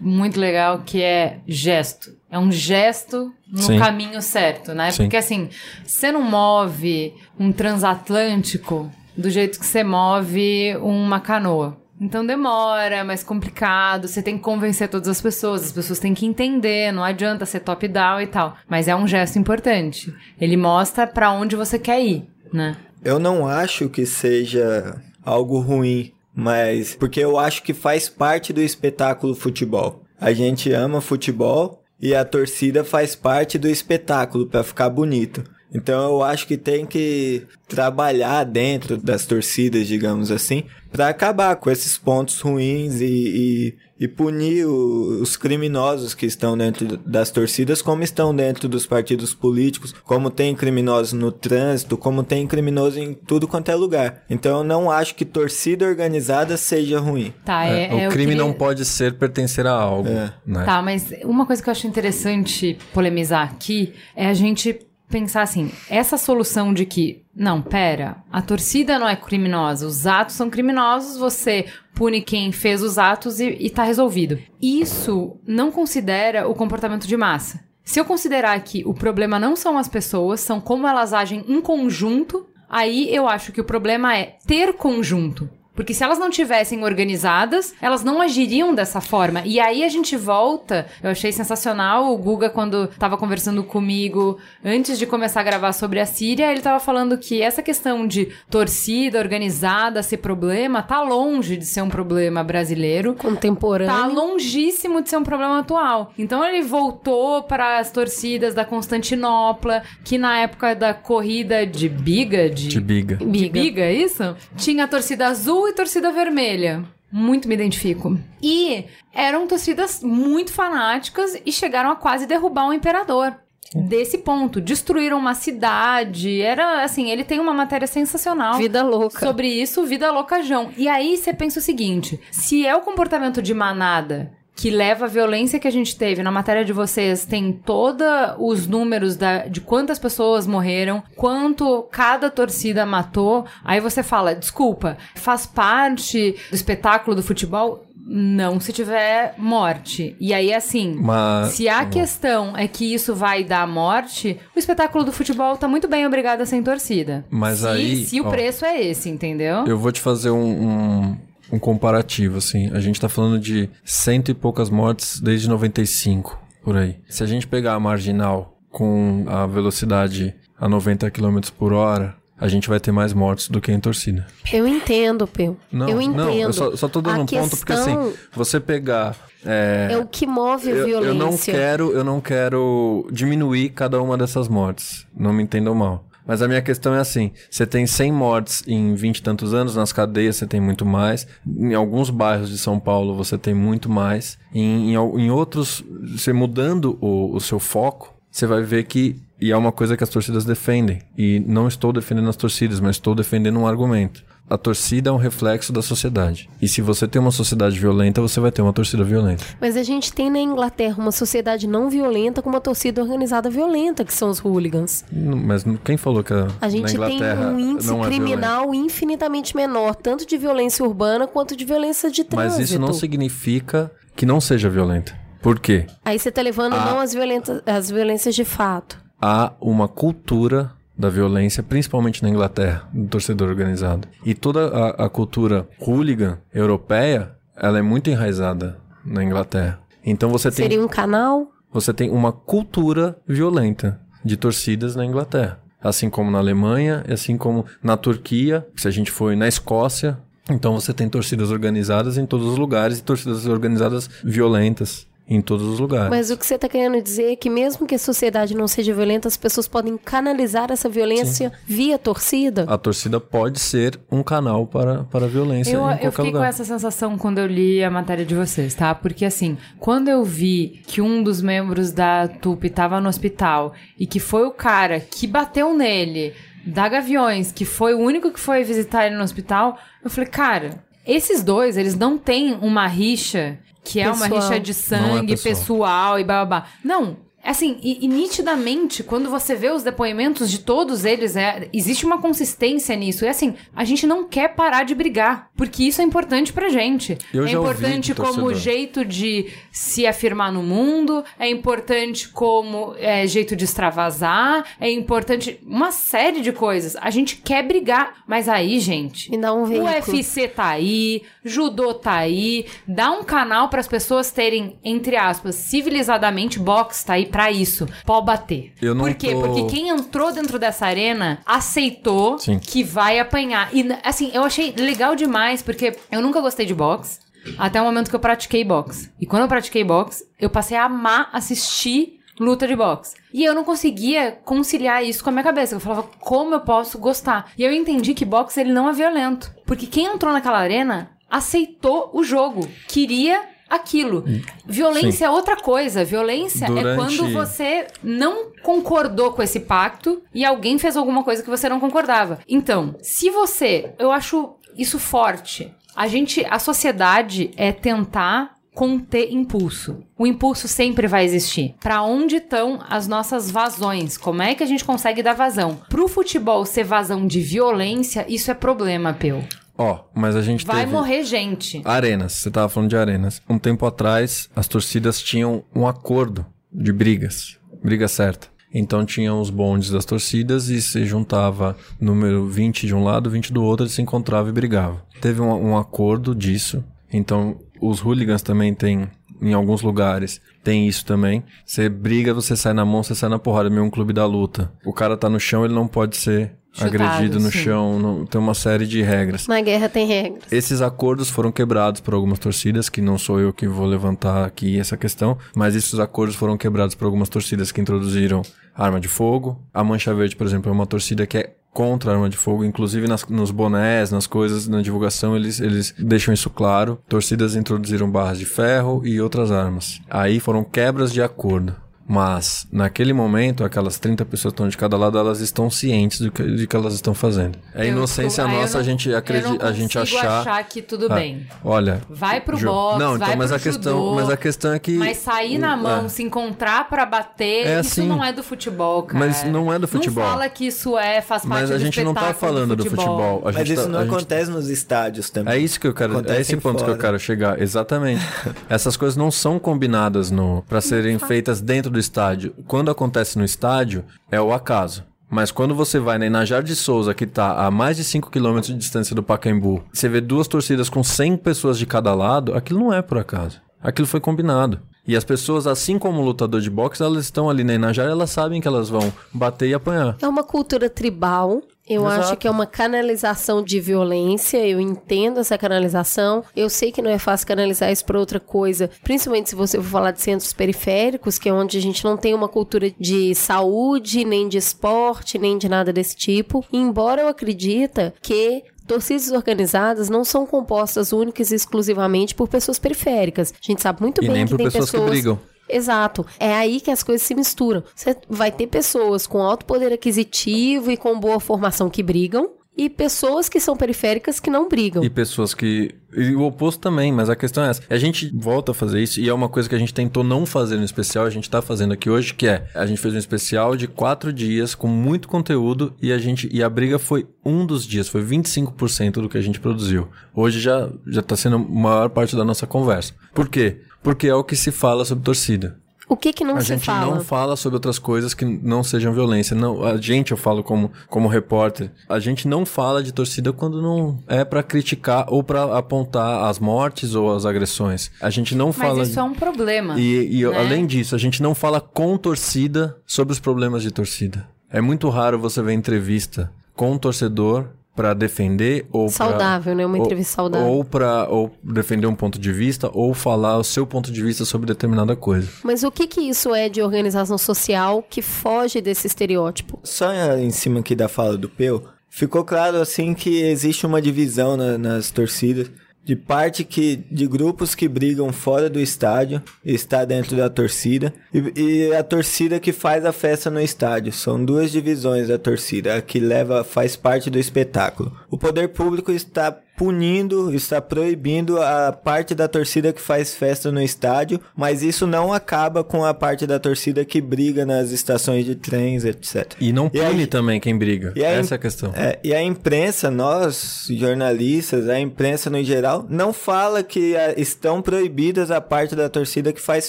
muito legal, que é gesto. É um gesto no Sim. caminho certo, né? Sim. Porque assim, você não move um transatlântico do jeito que você move uma canoa. Então demora, é mais complicado, você tem que convencer todas as pessoas, as pessoas têm que entender, não adianta ser top-down e tal. Mas é um gesto importante. Ele mostra para onde você quer ir, né? Eu não acho que seja algo ruim, mas porque eu acho que faz parte do espetáculo futebol. A gente ama futebol, e a torcida faz parte do espetáculo para ficar bonito. Então eu acho que tem que trabalhar dentro das torcidas, digamos assim, para acabar com esses pontos ruins e, e, e punir o, os criminosos que estão dentro das torcidas, como estão dentro dos partidos políticos, como tem criminosos no trânsito, como tem criminoso em tudo quanto é lugar. Então eu não acho que torcida organizada seja ruim. Tá, é, é, o crime queria... não pode ser pertencer a algo. É. Né? Tá, mas uma coisa que eu acho interessante polemizar aqui é a gente pensar assim, essa solução de que, não, pera, a torcida não é criminosa, os atos são criminosos, você pune quem fez os atos e, e tá resolvido. Isso não considera o comportamento de massa. Se eu considerar que o problema não são as pessoas, são como elas agem em conjunto, aí eu acho que o problema é ter conjunto. Porque se elas não tivessem organizadas, elas não agiriam dessa forma. E aí a gente volta. Eu achei sensacional o Guga quando tava conversando comigo antes de começar a gravar sobre a Síria, ele tava falando que essa questão de torcida organizada ser problema tá longe de ser um problema brasileiro. Contemporâneo. Tá longíssimo de ser um problema atual. Então ele voltou para as torcidas da Constantinopla, que na época da corrida de biga, de, De biga. de biga, é isso? Tinha a torcida azul e torcida vermelha. Muito me identifico. E eram torcidas muito fanáticas e chegaram a quase derrubar o imperador. Desse ponto, destruíram uma cidade. Era assim, ele tem uma matéria sensacional. Vida louca. Sobre isso, vida loucajão. E aí você pensa o seguinte: se é o comportamento de manada que leva à violência que a gente teve na matéria de vocês, tem todos os números da, de quantas pessoas morreram, quanto cada torcida matou. Aí você fala, desculpa, faz parte do espetáculo do futebol? Não, se tiver morte. E aí, assim, Mas- se a questão é que isso vai dar morte, o espetáculo do futebol tá muito bem obrigado a sem torcida. Mas se, aí, Se o ó, preço é esse, entendeu? Eu vou te fazer um, um, um comparativo, assim. A gente tá falando de cento e poucas mortes desde 95, por aí. Se a gente pegar a marginal com a velocidade a 90 km por hora, a gente vai ter mais mortes do que em torcida. Eu entendo, Peu. Não, eu entendo. não, eu só, só tô dando A um ponto porque questão assim, você pegar. É, É o que move a eu, violência. eu não quero, eu não quero diminuir cada uma dessas mortes. Não me entendam mal. Mas a minha questão é assim: você tem 100 mortes em 20 e tantos anos, nas cadeias você tem muito mais. Em alguns bairros de São Paulo você tem muito mais. Em, em, em outros, você mudando o, o seu foco, você vai ver que. E é uma coisa que as torcidas defendem. E não estou defendendo as torcidas, mas estou defendendo um argumento. A torcida é um reflexo da sociedade. E se você tem uma sociedade violenta, você vai ter uma torcida violenta. Mas a gente tem na Inglaterra uma sociedade não violenta com uma torcida organizada violenta, que são os hooligans. Não, Mas quem falou que a, A gente na tem um índice é criminal infinitamente menor, tanto de violência urbana quanto de violência de violenta? Mas trânsito. isso não significa que não seja violenta. Por quê? Aí você tá levando Ah. não as, violenta- as violências de fato. Há uma cultura da violência, principalmente na Inglaterra, do torcedor organizado. E toda a, a cultura hooligan europeia, ela é muito enraizada na Inglaterra. Então você tem, Seria um canal? você tem uma cultura violenta de torcidas na Inglaterra. Assim como na Alemanha, assim como na Turquia, se a gente for na Escócia. Então você tem torcidas organizadas em todos os lugares e torcidas organizadas violentas em todos os lugares. Mas o que você tá querendo dizer é que mesmo que a sociedade não seja violenta, as pessoas podem canalizar essa violência via torcida? A torcida pode ser um canal para, para a violência Eu, em eu qualquer fiquei com lugar. essa sensação quando eu li a matéria de vocês, tá? Porque assim, quando eu vi que um dos membros da TUP tava no hospital e que foi o cara que bateu nele, da Gaviões, que foi o único que foi visitar ele no hospital, eu falei, cara, esses dois, eles não têm uma rixa que é uma Pessoal. rixa de sangue, pessoal. pessoal e babá. Não. Assim, e, e nitidamente, quando você vê os depoimentos de todos eles, é, existe uma consistência nisso. E assim, a gente não quer parar de brigar, porque isso é importante pra gente. Eu é já ouvi importante torcedor. como jeito de se afirmar no mundo, é importante como é, jeito de extravasar, é importante uma série de coisas. A gente quer brigar, mas aí, gente, Me dá um o. UFC tá aí, judô tá aí, dá um canal para as pessoas terem, entre aspas, civilizadamente, boxe tá aí pra isso. Pode bater. Eu não Por quê? tô- Porque quem entrou dentro dessa arena aceitou Sim. que vai apanhar. E, assim, eu achei legal demais, porque eu nunca gostei de boxe. Até o momento que eu pratiquei boxe. E quando eu pratiquei boxe, eu passei a amar assistir luta de boxe. E eu não conseguia conciliar isso com a minha cabeça. Eu falava, como eu posso gostar? E eu entendi que boxe ele não é violento. Porque quem entrou naquela arena aceitou o jogo. Queria aquilo. Violência é outra coisa. Violência é Durante- quando você não concordou com esse pacto e alguém fez alguma coisa que você não concordava. Então, se você, eu acho isso forte. A gente, a sociedade é tentar conter impulso. O impulso sempre vai existir. Pra onde estão as nossas vazões? Como é que a gente consegue dar vazão? Pro futebol ser vazão de violência, isso é problema, Peu. Ó, mas a gente Vai teve... morrer gente. Arenas, você tava falando de arenas. Um tempo atrás, as torcidas tinham um acordo de brigas. Briga certa. Então tinham os bondes das torcidas e se juntava número 20 de um lado, 20 do outro, eles se encontravam e brigavam. Teve um, um acordo disso. Então os hooligans também têm em alguns lugares. Tem isso também. Você briga, você sai na mão, você sai na porrada. Meio um clube da luta. O cara tá no chão, ele não pode ser Agredido no sim. chão. não- tem uma série de regras. Na guerra tem regras. Esses acordos foram quebrados por algumas torcidas, que não sou eu que vou levantar aqui essa questão, mas esses acordos foram quebrados por algumas torcidas que introduziram arma de fogo. A Mancha Verde, por exemplo, é uma torcida que é contra a arma de fogo, inclusive nas- nos bonés, nas coisas, na divulgação, eles, eles deixam isso claro. Torcidas introduziram barras de ferro e outras armas. Aí foram quebras de acordo. Mas, naquele momento, aquelas 30 pessoas que estão de cada lado, elas estão cientes do que, de que elas estão fazendo. É Eu- inocência eu nossa não- a gente, acredi eu não a gente consigo achar... que tudo Ah, bem. Olha. Vai pro Jo- boxe, Não, então, vai mas pro a questão, judô, mas a questão é que Mas sair na mão, É. se encontrar pra bater, É isso assim. não é do futebol, cara. Mas não é do futebol. Não fala que isso é, faz parte Mas a do gente não tá espetáculo falando do futebol. A Mas gente isso tá- não gente- acontece nos estádios também. É isso que eu quero, é Acontece esse ponto que eu fora. quero chegar, exatamente. Essas coisas não são combinadas no para serem feitas dentro do estádio. Quando acontece no estádio, é o acaso. Mas quando você vai na Inajar de Souza, que tá a mais de 5 km de distância do Pacaembu, você vê duas torcidas com 100 pessoas de cada lado, aquilo não é por acaso. Aquilo foi combinado. E as pessoas, assim como o lutador de boxe, elas estão ali na Inajar, elas sabem que elas vão bater e apanhar. É uma cultura tribal. Eu Exato. acho que é uma canalização de violência. Eu entendo essa canalização. Eu sei que não é fácil canalizar isso para outra coisa, principalmente se você for falar de centros periféricos, que é onde a gente não tem uma cultura de saúde, nem de esporte, nem de nada desse tipo. Embora eu acredita que Torcidas organizadas não são compostas únicas e exclusivamente por pessoas periféricas. A gente sabe muito E bem nem que por tem pessoas que brigam. Exato. É aí que as coisas se misturam. Você vai ter pessoas com alto poder aquisitivo e com boa formação que brigam. E pessoas que são periféricas que não brigam. E pessoas que. E o oposto também, mas a questão é essa. A gente volta a fazer isso, e é uma coisa que a gente tentou não fazer no especial, a gente tá fazendo aqui hoje, que é a gente fez um especial de quatro dias com muito conteúdo e a gente. E a briga foi um dos dias, foi 25% do que a gente produziu. Hoje já, já tá sendo a maior parte da nossa conversa. Por quê? Porque é o que se fala sobre torcida. O que que não a se gente fala? não fala sobre outras coisas que não sejam violência. Não, a gente, eu falo como, como repórter, a gente não fala de torcida quando não é pra criticar ou pra apontar as mortes ou as agressões. A gente não Mas fala. isso é um problema. E, e né? além disso, a gente não fala com torcida sobre os problemas de torcida. É muito raro você ver entrevista com um torcedor pra defender ou pra- Saudável, né? Uma ou- entrevista saudável. Ou para ou defender um ponto de vista ou falar o seu ponto de vista sobre determinada coisa. Mas o que que isso é de organização social que foge desse estereótipo? Só em cima aqui da fala do Peu, ficou claro assim que existe uma divisão na- nas torcidas. De parte que de grupos que brigam fora do estádio está dentro da torcida e, e a torcida que faz a festa no estádio. São duas divisões da torcida, a que leva faz parte do espetáculo. O poder público está punindo, está proibindo a parte da torcida que faz festa no estádio, mas isso não acaba com a parte da torcida que briga nas estações de trens, etc. E não E aí- pune também quem briga. E a Essa é a questão. É, e a imprensa, nós, jornalistas, a imprensa no geral, não fala que ah, estão proibidas a parte da torcida que faz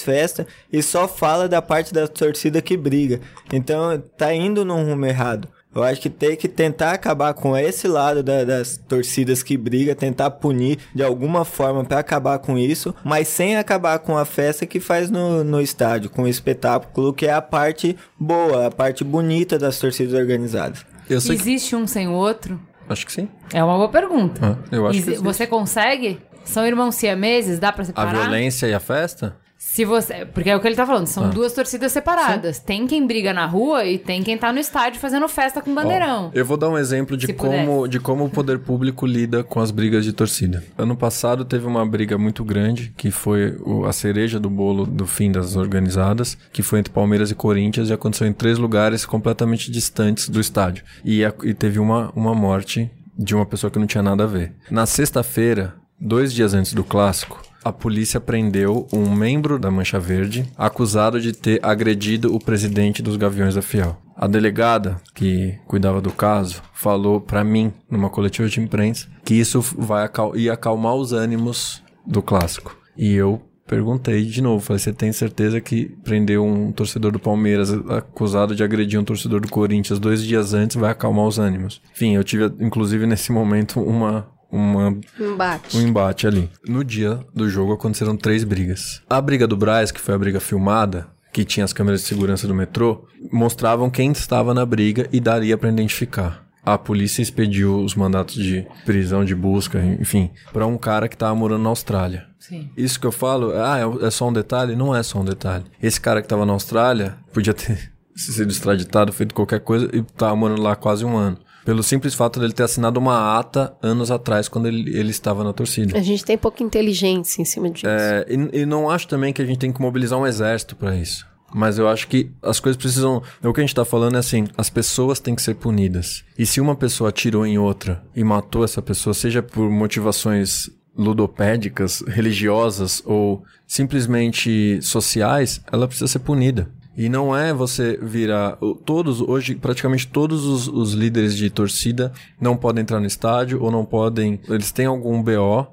festa e só fala da parte da torcida que briga. Então, tá indo num rumo errado. Eu acho que tem que tentar acabar com esse lado da- das torcidas que briga, tentar punir de alguma forma para acabar com isso, mas sem acabar com a festa que faz no, no estádio, com o espetáculo, que é a parte boa, a parte bonita das torcidas organizadas. Eu sei que... Existe um sem o outro? Acho que sim. É uma boa pergunta. Ah, eu acho que Exi- existe. Você consegue? São irmãos siameses? Dá pra A separar? violência e a festa? Se você, porque é o que ele tá falando, Ah. são duas torcidas separadas. Tem quem briga na rua e tem quem tá no estádio fazendo festa com bandeirão. Eu vou dar um exemplo de Se como, de como o poder público lida com as brigas de torcida. Ano passado teve uma briga muito grande, que foi o- a cereja do bolo do fim das organizadas, que foi entre Palmeiras e Corinthians e aconteceu em três lugares completamente distantes do estádio. E, a- e teve uma, uma morte de uma pessoa que não tinha nada a ver. Na sexta-feira, dois dias antes do clássico, a polícia prendeu um membro da Mancha Verde acusado de ter agredido o presidente dos Gaviões da Fiel. A delegada que cuidava do caso falou pra mim, numa coletiva de imprensa, que isso vai acal ia acalmar os ânimos do clássico. E eu perguntei de novo, falei, você tem certeza que prendeu um torcedor do Palmeiras acusado de agredir um torcedor do Corinthians dois dias antes vai acalmar os ânimos? Enfim, eu tive, inclusive, nesse momento, uma uma, Embate. um embate ali. No dia do jogo aconteceram três brigas. A briga do Braz, que foi a briga filmada, que tinha as câmeras de segurança do metrô, mostravam quem estava na briga e daria para identificar. A polícia expediu os mandatos de prisão, de busca, enfim, para um cara que estava morando na Austrália. Sim. Isso que eu falo, ah, é- é só um detalhe? Não é só um detalhe. Esse cara que estava na Austrália podia ter sido extraditado, feito qualquer coisa e estava morando lá quase um ano. Pelo simples fato dele ter assinado uma ata anos atrás, quando ele, ele estava na torcida. A gente tem pouca inteligência em cima disso. É, e, e não acho também que a gente tem que mobilizar um exército pra isso. Mas eu acho que as coisas precisam. O que a gente tá falando é assim: as pessoas têm que ser punidas. E se uma pessoa atirou em outra e matou essa pessoa, seja por motivações ludopédicas, religiosas ou simplesmente sociais, ela precisa ser punida. E não é você virar. Todos, hoje, praticamente todos os, os líderes de torcida não podem entrar no estádio ou não podem. Eles têm algum BO.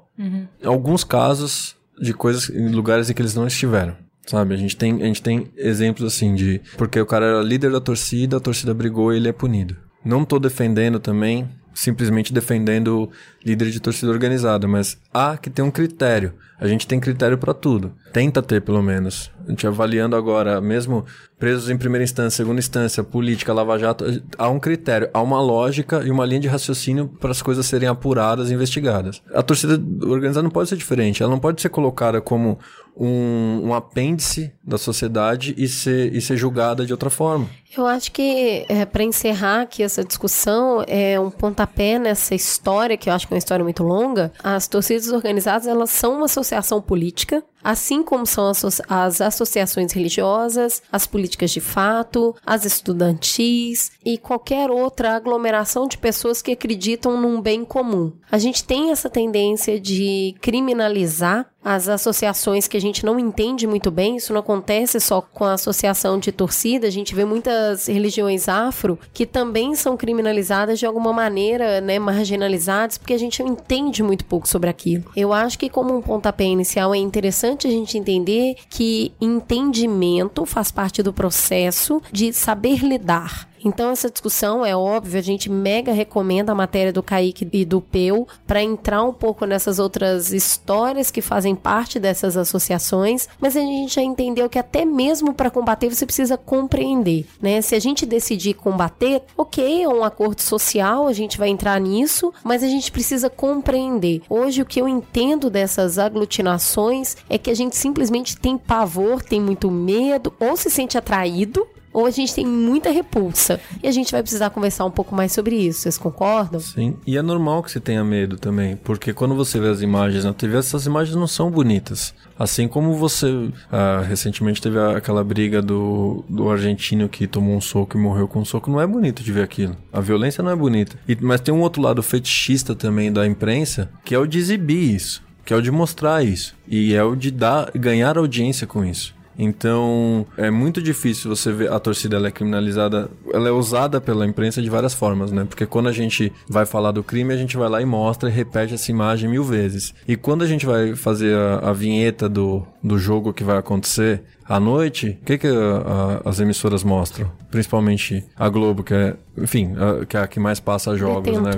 Alguns casos de coisas em lugares em que eles não estiveram. Sabe? A gente tem, a gente tem exemplos assim de. Porque o cara era líder da torcida, a torcida brigou e ele é punido. Não tô defendendo também, simplesmente defendendo líder de torcida organizada, mas há que ter um critério. A gente tem critério pra tudo. Tenta ter, pelo menos. A gente avaliando agora, mesmo presos em primeira instância, segunda instância, política, lava-jato, há um critério, há uma lógica e uma linha de raciocínio para as coisas serem apuradas e investigadas. A torcida organizada não pode ser diferente. Ela não pode ser colocada como um, um apêndice da sociedade e ser, e ser julgada de outra forma. Eu acho que, para encerrar aqui essa discussão, é um pontapé nessa história, que eu acho que é uma história muito longa. As torcidas organizadas, elas são uma associação política, assim como são as associações religiosas, as políticas de fato, as estudantis e qualquer outra aglomeração de pessoas que acreditam num bem comum. A gente tem essa tendência de criminalizar as associações que a gente não entende muito bem, isso não acontece só com a associação de torcida, a gente vê muitas religiões afro que também são criminalizadas de alguma maneira, né, marginalizadas, porque a gente não entende muito pouco sobre aquilo. Eu acho que como um pontapé inicial é interessante a gente entender que entendimento faz parte do processo de saber lidar. Então, essa discussão é óbvio, a gente mega recomenda a matéria do Kaique e do Peu para entrar um pouco nessas outras histórias que fazem parte dessas associações, mas a gente já entendeu que até mesmo para combater você precisa compreender, né? Se a gente decidir combater, ok, é um acordo social, a gente vai entrar nisso, mas a gente precisa compreender. Hoje, o que eu entendo dessas aglutinações é que a gente simplesmente tem pavor, tem muito medo, ou se sente atraído, ou a gente tem muita repulsa. E a gente vai precisar conversar um pouco mais sobre isso. Vocês concordam? Sim, e é normal que você tenha medo também, porque quando você vê as imagens na TV, essas imagens não são bonitas. Assim como você, ah, recentemente teve aquela briga do, do argentino que tomou um soco e morreu com um soco, não é bonito de ver aquilo. A violência não é bonita. E- mas tem um outro lado fetichista também da imprensa, que é o de exibir isso, que é o de mostrar isso, e é o de dar, ganhar audiência com isso. Então, é muito difícil você ver a torcida ela é criminalizada, ela é usada pela imprensa de várias formas, né? Porque quando a gente vai falar do crime, a gente vai lá e mostra e repete essa imagem mil vezes. E quando a gente vai fazer a, a vinheta do, do jogo que vai acontecer à noite, o que, que a- a- as emissoras mostram? Principalmente a Globo, que é, enfim, a, que é a que mais passa jogos, né? De.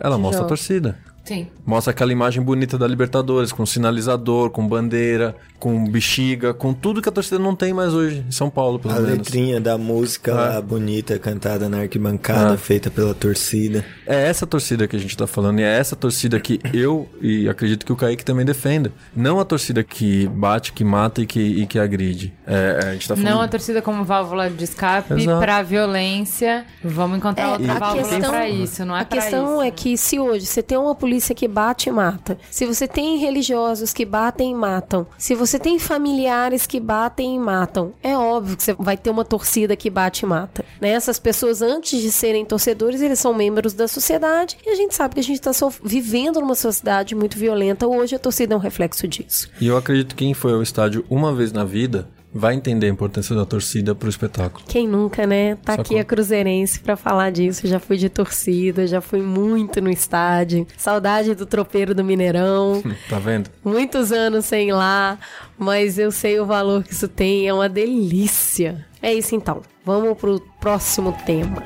Ela de mostra a torcida. Sim. Mostra aquela imagem bonita da Libertadores, com sinalizador, com bandeira, com bexiga, com tudo que a torcida não tem mais hoje, em São Paulo, pelo A menos. letrinha da música lá, bonita, cantada na arquibancada, Ah. feita pela torcida. É essa torcida que a gente tá falando, e é essa torcida que eu e acredito que o Kaique também defenda. Não a torcida que bate, que mata e que, e que agride. É, a gente tá falando. Não a torcida como válvula de escape pra violência. Vamos encontrar É, outra a válvula questão- pra isso, não é A questão isso. é que se hoje você tem uma polícia que bate e mata, se você tem religiosos que batem e matam, se você tem familiares que batem e matam, é óbvio que você vai ter uma torcida que bate e mata. Né? Essas pessoas, antes de serem torcedores, eles são membros da sociedade e a gente sabe que a gente está vivendo numa sociedade muito violenta. Hoje a torcida é um reflexo disso. E eu acredito que quem foi ao estádio uma vez na vida vai entender a importância da torcida pro espetáculo. Quem nunca, né? Tá aqui a Cruzeirense pra falar disso. Já fui de torcida, já fui muito no estádio. Saudade do tropeiro do Mineirão. Tá vendo? Muitos anos sem ir lá, mas eu sei o valor que isso tem. É uma delícia. É isso então. Vamos pro próximo tema.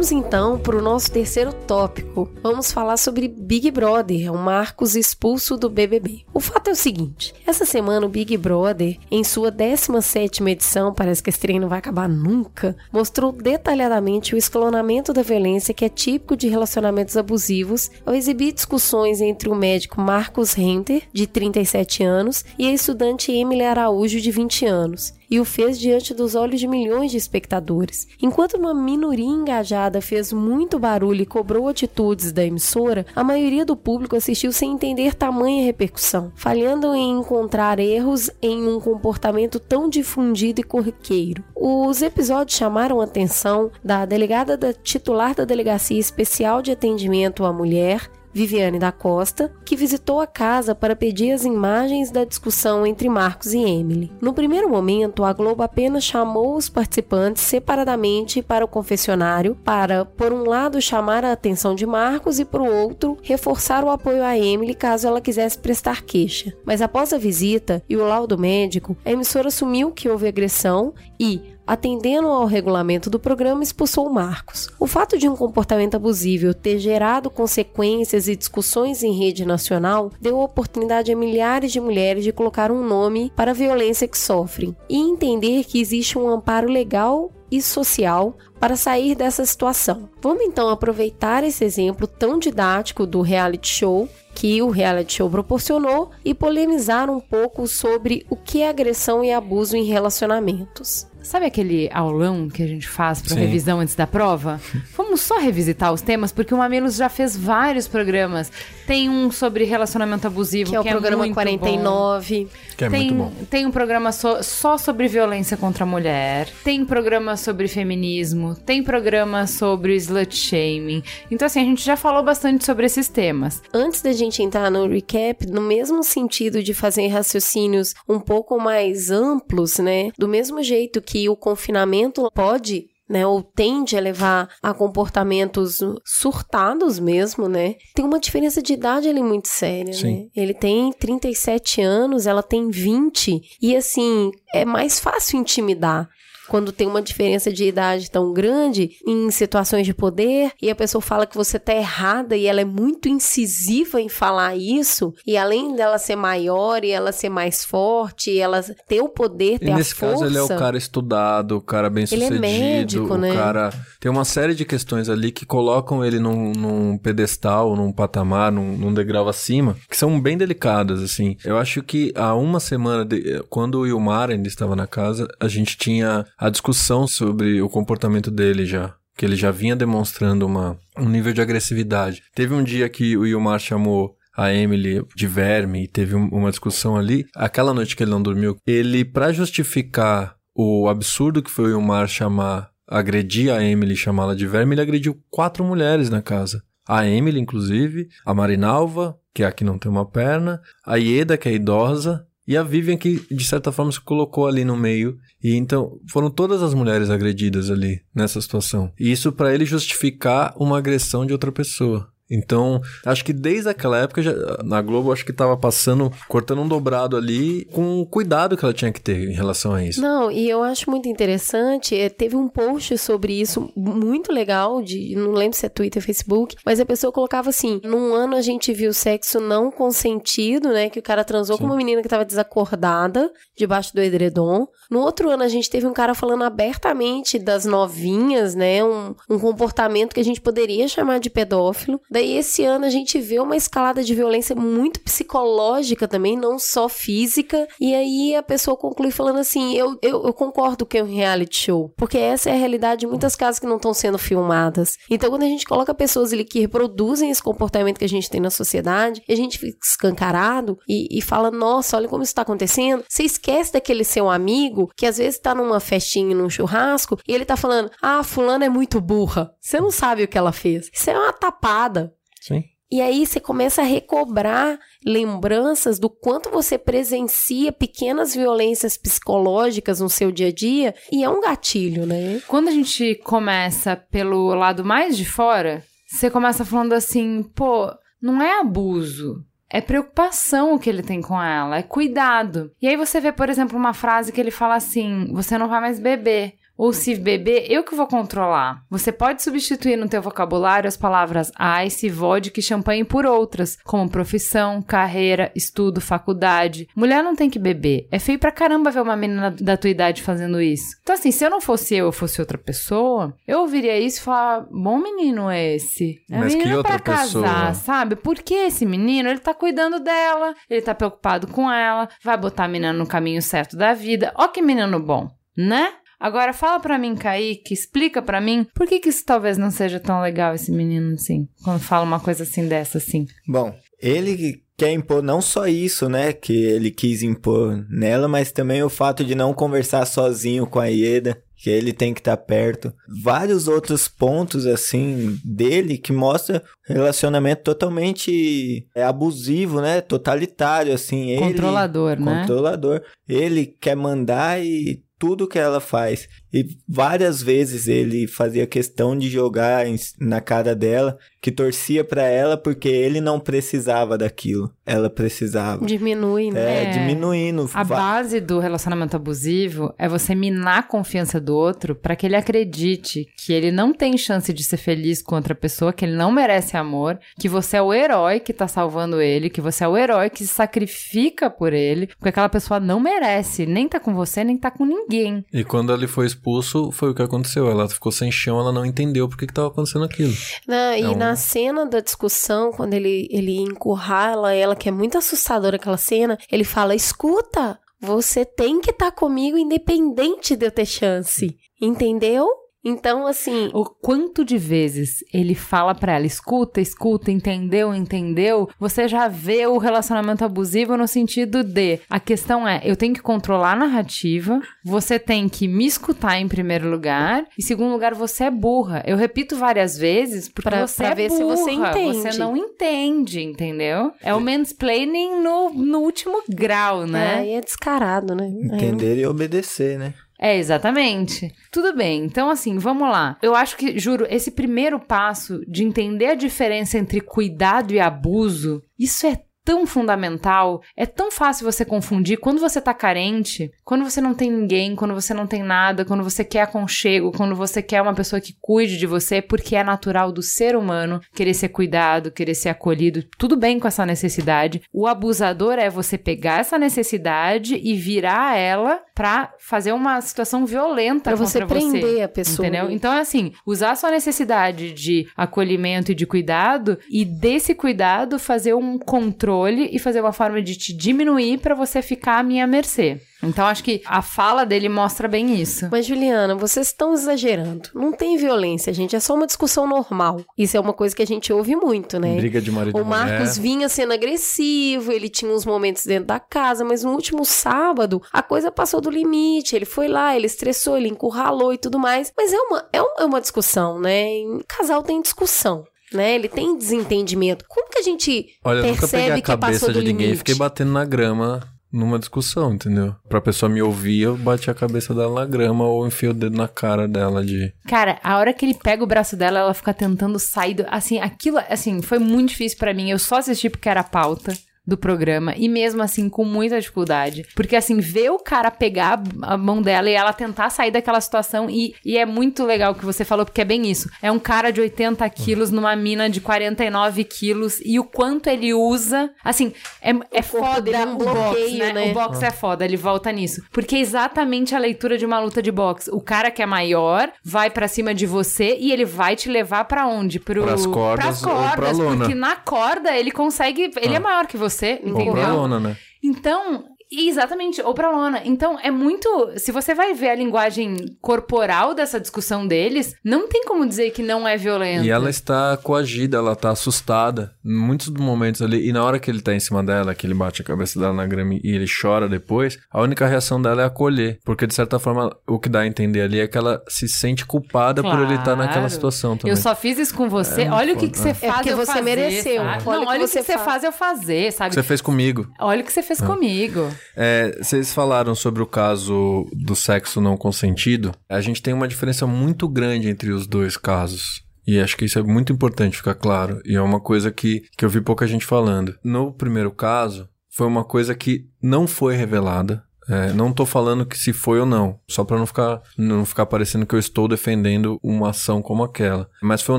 Vamos então para o nosso terceiro tópico. Vamos falar sobre Big Brother, o Marcos expulso do BBB. O fato é o seguinte: essa semana o Big Brother, em sua 17ª edição, parece que esse trem não vai acabar nunca, mostrou detalhadamente o escalonamento da violência que é típico de relacionamentos abusivos ao exibir discussões entre o médico Marcos Renter, de 37 anos, e a estudante Emily Araújo, de 20 anos e o fez diante dos olhos de milhões de espectadores. Enquanto uma minoria engajada fez muito barulho e cobrou atitudes da emissora, a maioria do público assistiu sem entender tamanha repercussão, falhando em encontrar erros em um comportamento tão difundido e corriqueiro. Os episódios chamaram a atenção da delegada da titular da Delegacia Especial de Atendimento à Mulher, Viviane da Costa, que visitou a casa para pedir as imagens da discussão entre Marcos e Emily. No primeiro momento, a Globo apenas chamou os participantes separadamente para o confessionário para, por um lado, chamar a atenção de Marcos e, por outro, reforçar o apoio a Emily caso ela quisesse prestar queixa. Mas após a visita e o laudo médico, a emissora assumiu que houve agressão e, atendendo ao regulamento do programa, expulsou Marcos. O fato de um comportamento abusivo ter gerado consequências e discussões em rede nacional deu oportunidade a milhares de mulheres de colocar um nome para a violência que sofrem e entender que existe um amparo legal e social para sair dessa situação. Vamos então aproveitar esse exemplo tão didático do reality show que o reality show proporcionou e polemizar um pouco sobre o que é agressão e abuso em relacionamentos. Sabe aquele aulão que a gente faz para revisão antes da prova? Vamos só revisitar os temas, porque o Mamilos já fez vários programas. Tem um sobre relacionamento abusivo, Que é o programa muito 49. Que é tem, muito bom. tem um programa só, só sobre violência contra a mulher. Tem programa sobre feminismo. Tem programa sobre slut shaming. Então, assim, a gente já falou bastante sobre esses temas. Antes da gente entrar no recap, no mesmo sentido de fazer raciocínios um pouco mais amplos, né? Do mesmo jeito que o confinamento pode né, ou tende a levar a comportamentos surtados mesmo, né? Tem uma diferença de idade ali muito séria, né? Ele tem 37 anos, ela tem 20, e assim, é mais fácil intimidar quando tem uma diferença de idade tão grande em situações de poder e a pessoa fala que você tá errada e ela é muito incisiva em falar isso e além dela ser maior e ela ser mais forte, e ela ter o poder, ter E a nesse força. caso ele é o cara estudado, o cara bem Ele é sucedido, médico, o né? cara tem uma série de questões ali que colocam ele num, num pedestal, num patamar, num, num degrau acima, que são bem delicadas, assim. Eu acho que há uma semana, de- quando o Ilmar ainda estava na casa, a gente tinha a discussão sobre o comportamento dele já. Que ele já vinha demonstrando uma, um nível de agressividade. Teve um dia que o Ilmar chamou a Emily de verme e teve um- uma discussão ali. Aquela noite que ele não dormiu, ele, pra justificar o absurdo que foi o Ilmar chamar, agredir a Emily chamá-la de verme, ele agrediu quatro mulheres na casa. A Emily, inclusive, a Marinalva, que é a que não tem uma perna, a Ieda, que é idosa, e a Vivian, que de certa forma se colocou ali no meio. E então foram todas as mulheres agredidas ali nessa situação. E isso pra ele justificar uma agressão de outra pessoa. Então, acho que desde aquela época, já, na Globo, acho que tava passando, cortando um dobrado ali, com o cuidado que ela tinha que ter em relação a isso. Não, e eu acho muito interessante, é, teve um post sobre isso muito legal, de, não lembro se é Twitter, Facebook, mas a pessoa colocava assim, num ano a gente viu sexo não consentido, né, que o cara transou com uma menina que tava desacordada, debaixo do edredom. No outro ano a gente teve um cara falando abertamente das novinhas, né, um, um comportamento que a gente poderia chamar de pedófilo. Daí esse ano a gente vê uma escalada de violência muito psicológica também, não só física. E aí a pessoa conclui falando assim: eu, eu, eu concordo que é um reality show, porque essa é a realidade de muitas casas que não estão sendo filmadas. Então quando a gente coloca pessoas ali que reproduzem esse comportamento que a gente tem na sociedade, a gente fica escancarado e, e fala: nossa, olha como isso está acontecendo. Você esquece daquele seu amigo que às vezes está numa festinha, num churrasco, e ele tá falando: ah, fulano é muito burra. Você não sabe o que ela fez. Isso é uma tapada. Sim. E aí você começa a recobrar lembranças do quanto você presencia pequenas violências psicológicas no seu dia a dia, e é um gatilho, né? Quando a gente começa pelo lado mais de fora, você começa falando assim, pô, não é abuso. É preocupação o que ele tem com ela, é cuidado. E aí você vê, por exemplo, uma frase que ele fala assim: você não vai mais beber. Ou se beber, eu que vou controlar. Você pode substituir no teu vocabulário as palavras ice, vodka e champanhe por outras, como profissão, carreira, estudo, faculdade. Mulher não tem que beber. É feio pra caramba ver uma menina da tua idade fazendo isso. Então assim, se eu não fosse eu, eu fosse outra pessoa, eu ouviria isso e falar, bom menino é esse. É Mas que outra pra casar, pessoa? sabe? Porque esse menino, ele tá cuidando dela, ele tá preocupado com ela, vai botar a menina no caminho certo da vida. Ó que menino bom, né? Agora fala pra mim, Kaique, explica pra mim por que que isso talvez não seja tão legal esse menino assim, quando fala uma coisa assim dessa assim. Bom, ele quer impor não só isso, né, que ele quis impor nela, mas também o fato de não conversar sozinho com a Ieda, que ele tem que estar perto. Vários outros pontos, assim, dele que mostra relacionamento totalmente é, abusivo, né, totalitário, assim. Ele, Controlador, né? Controlador. Ele quer mandar e tudo que ela faz. E várias vezes ele fazia questão de jogar em- na cara dela que torcia pra ela porque ele não precisava daquilo. Ela precisava. Diminui, né? É, diminuindo. A base do relacionamento abusivo é você minar a confiança do outro pra que ele acredite que ele não tem chance de ser feliz com outra pessoa, que ele não merece amor, que você é o herói que tá salvando ele, que você é o herói que se sacrifica por ele, porque aquela pessoa não merece, nem tá com você, nem tá com ninguém. E quando ele foi expulso, foi o que aconteceu. Ela ficou sem chão, ela não entendeu por que que tava acontecendo aquilo. Na- e É um- na cena da discussão, quando ele, ele encurrala ela, que é muito assustadora aquela cena, ele fala: escuta, você tem que estar comigo independente de eu ter chance. Entendeu? Então, assim, O quanto de vezes ele fala pra ela, escuta, escuta, entendeu, entendeu? Você já vê o relacionamento abusivo no sentido de a questão é, eu tenho que controlar a narrativa, você tem que me escutar em primeiro lugar, e segundo lugar, você é burra. Eu repito várias vezes porque Pra- você pra é ver se burra, você entende. você não entende, entendeu? É o mansplaining no, no último grau, né? aí é descarado, né? Entender e obedecer, né? É, exatamente. Tudo bem. Então, assim, vamos lá. Eu acho que, juro, esse primeiro passo de entender a diferença entre cuidado e abuso, isso é tão fundamental, é tão fácil você confundir quando você tá carente, quando você não tem ninguém, quando você não tem nada, quando você quer aconchego, quando você quer uma pessoa que cuide de você, porque é natural do ser humano querer ser cuidado, querer ser acolhido, tudo bem com essa necessidade. O abusador é você pegar essa necessidade e virar ela pra fazer uma situação violenta Pra você contra prender a pessoa. Entendeu? Então, é assim, usar a sua necessidade de acolhimento e de cuidado e desse cuidado fazer um controle e fazer uma forma de te diminuir pra você ficar à minha mercê. Então, acho que a fala dele mostra bem isso. Mas, Juliana, vocês estão exagerando. Não tem violência, gente. É só uma discussão normal. Isso é uma coisa que a gente ouve muito, né? Briga de marido e O Marcos mulher. vinha sendo agressivo, ele tinha uns momentos dentro da casa, mas no último sábado a coisa passou do limite. Ele foi lá, ele estressou, ele encurralou e tudo mais. Mas é uma, é um- é uma discussão, né? Em casal tem discussão. Né? Ele tem desentendimento. Como que a gente Olha, eu nunca peguei percebe a que cabeça passou de do ninguém e fiquei batendo na grama numa discussão, entendeu? Pra pessoa me ouvir, eu bati a cabeça dela na grama ou enfio o dedo na cara dela de... Cara, a hora que ele pega o braço dela, ela fica tentando sair do... Assim, aquilo, assim, foi muito difícil pra mim. Eu só assisti porque era pauta. Do programa e mesmo assim com muita dificuldade. Porque assim, ver o cara pegar a mão dela e ela tentar sair daquela situação e, e é muito legal o que você falou, porque é bem isso. É um cara de 80 quilos numa mina de 49 quilos e o quanto ele usa, assim, é, é foda dele é um o box, bloqueio, né? né? O box é foda, ele volta nisso. Porque é exatamente a leitura de uma luta de boxe. O cara que é maior vai pra cima de você e ele vai te levar pra onde? Pro, Pras cordas pras ou pra cordas, lona. porque na corda ele consegue, ele Ah. é maior que você, Pra entendeu? lona, né? Então, exatamente, ou pra lona. Então, é muito. Se você vai ver a linguagem corporal dessa discussão deles, não tem como dizer que não é violenta. E ela está coagida, ela tá assustada. Em muitos momentos ali. E na hora que ele tá em cima dela, que ele bate a cabeça dela na grama e ele chora depois, a única reação dela é acolher. Porque, de certa forma, o que dá a entender ali é que ela se sente culpada por ele estar naquela Claro. situação também. Eu só fiz isso com você. É, olha o que, que você É. faz. porque eu você fazer, mereceu. sabe? Olha Não, o que olha o que você você faz. faz eu fazer, sabe? Você fez comigo. Olha o que você fez comigo. É, vocês falaram sobre o caso do sexo não consentido. A gente tem uma diferença muito grande entre os dois casos. E acho que isso é muito importante ficar claro. E é uma coisa que, que eu vi pouca gente falando. No primeiro caso, foi uma coisa que não foi revelada. É, não tô falando que se foi ou não, só pra não ficar, não ficar parecendo que eu estou defendendo uma ação como aquela. Mas foi um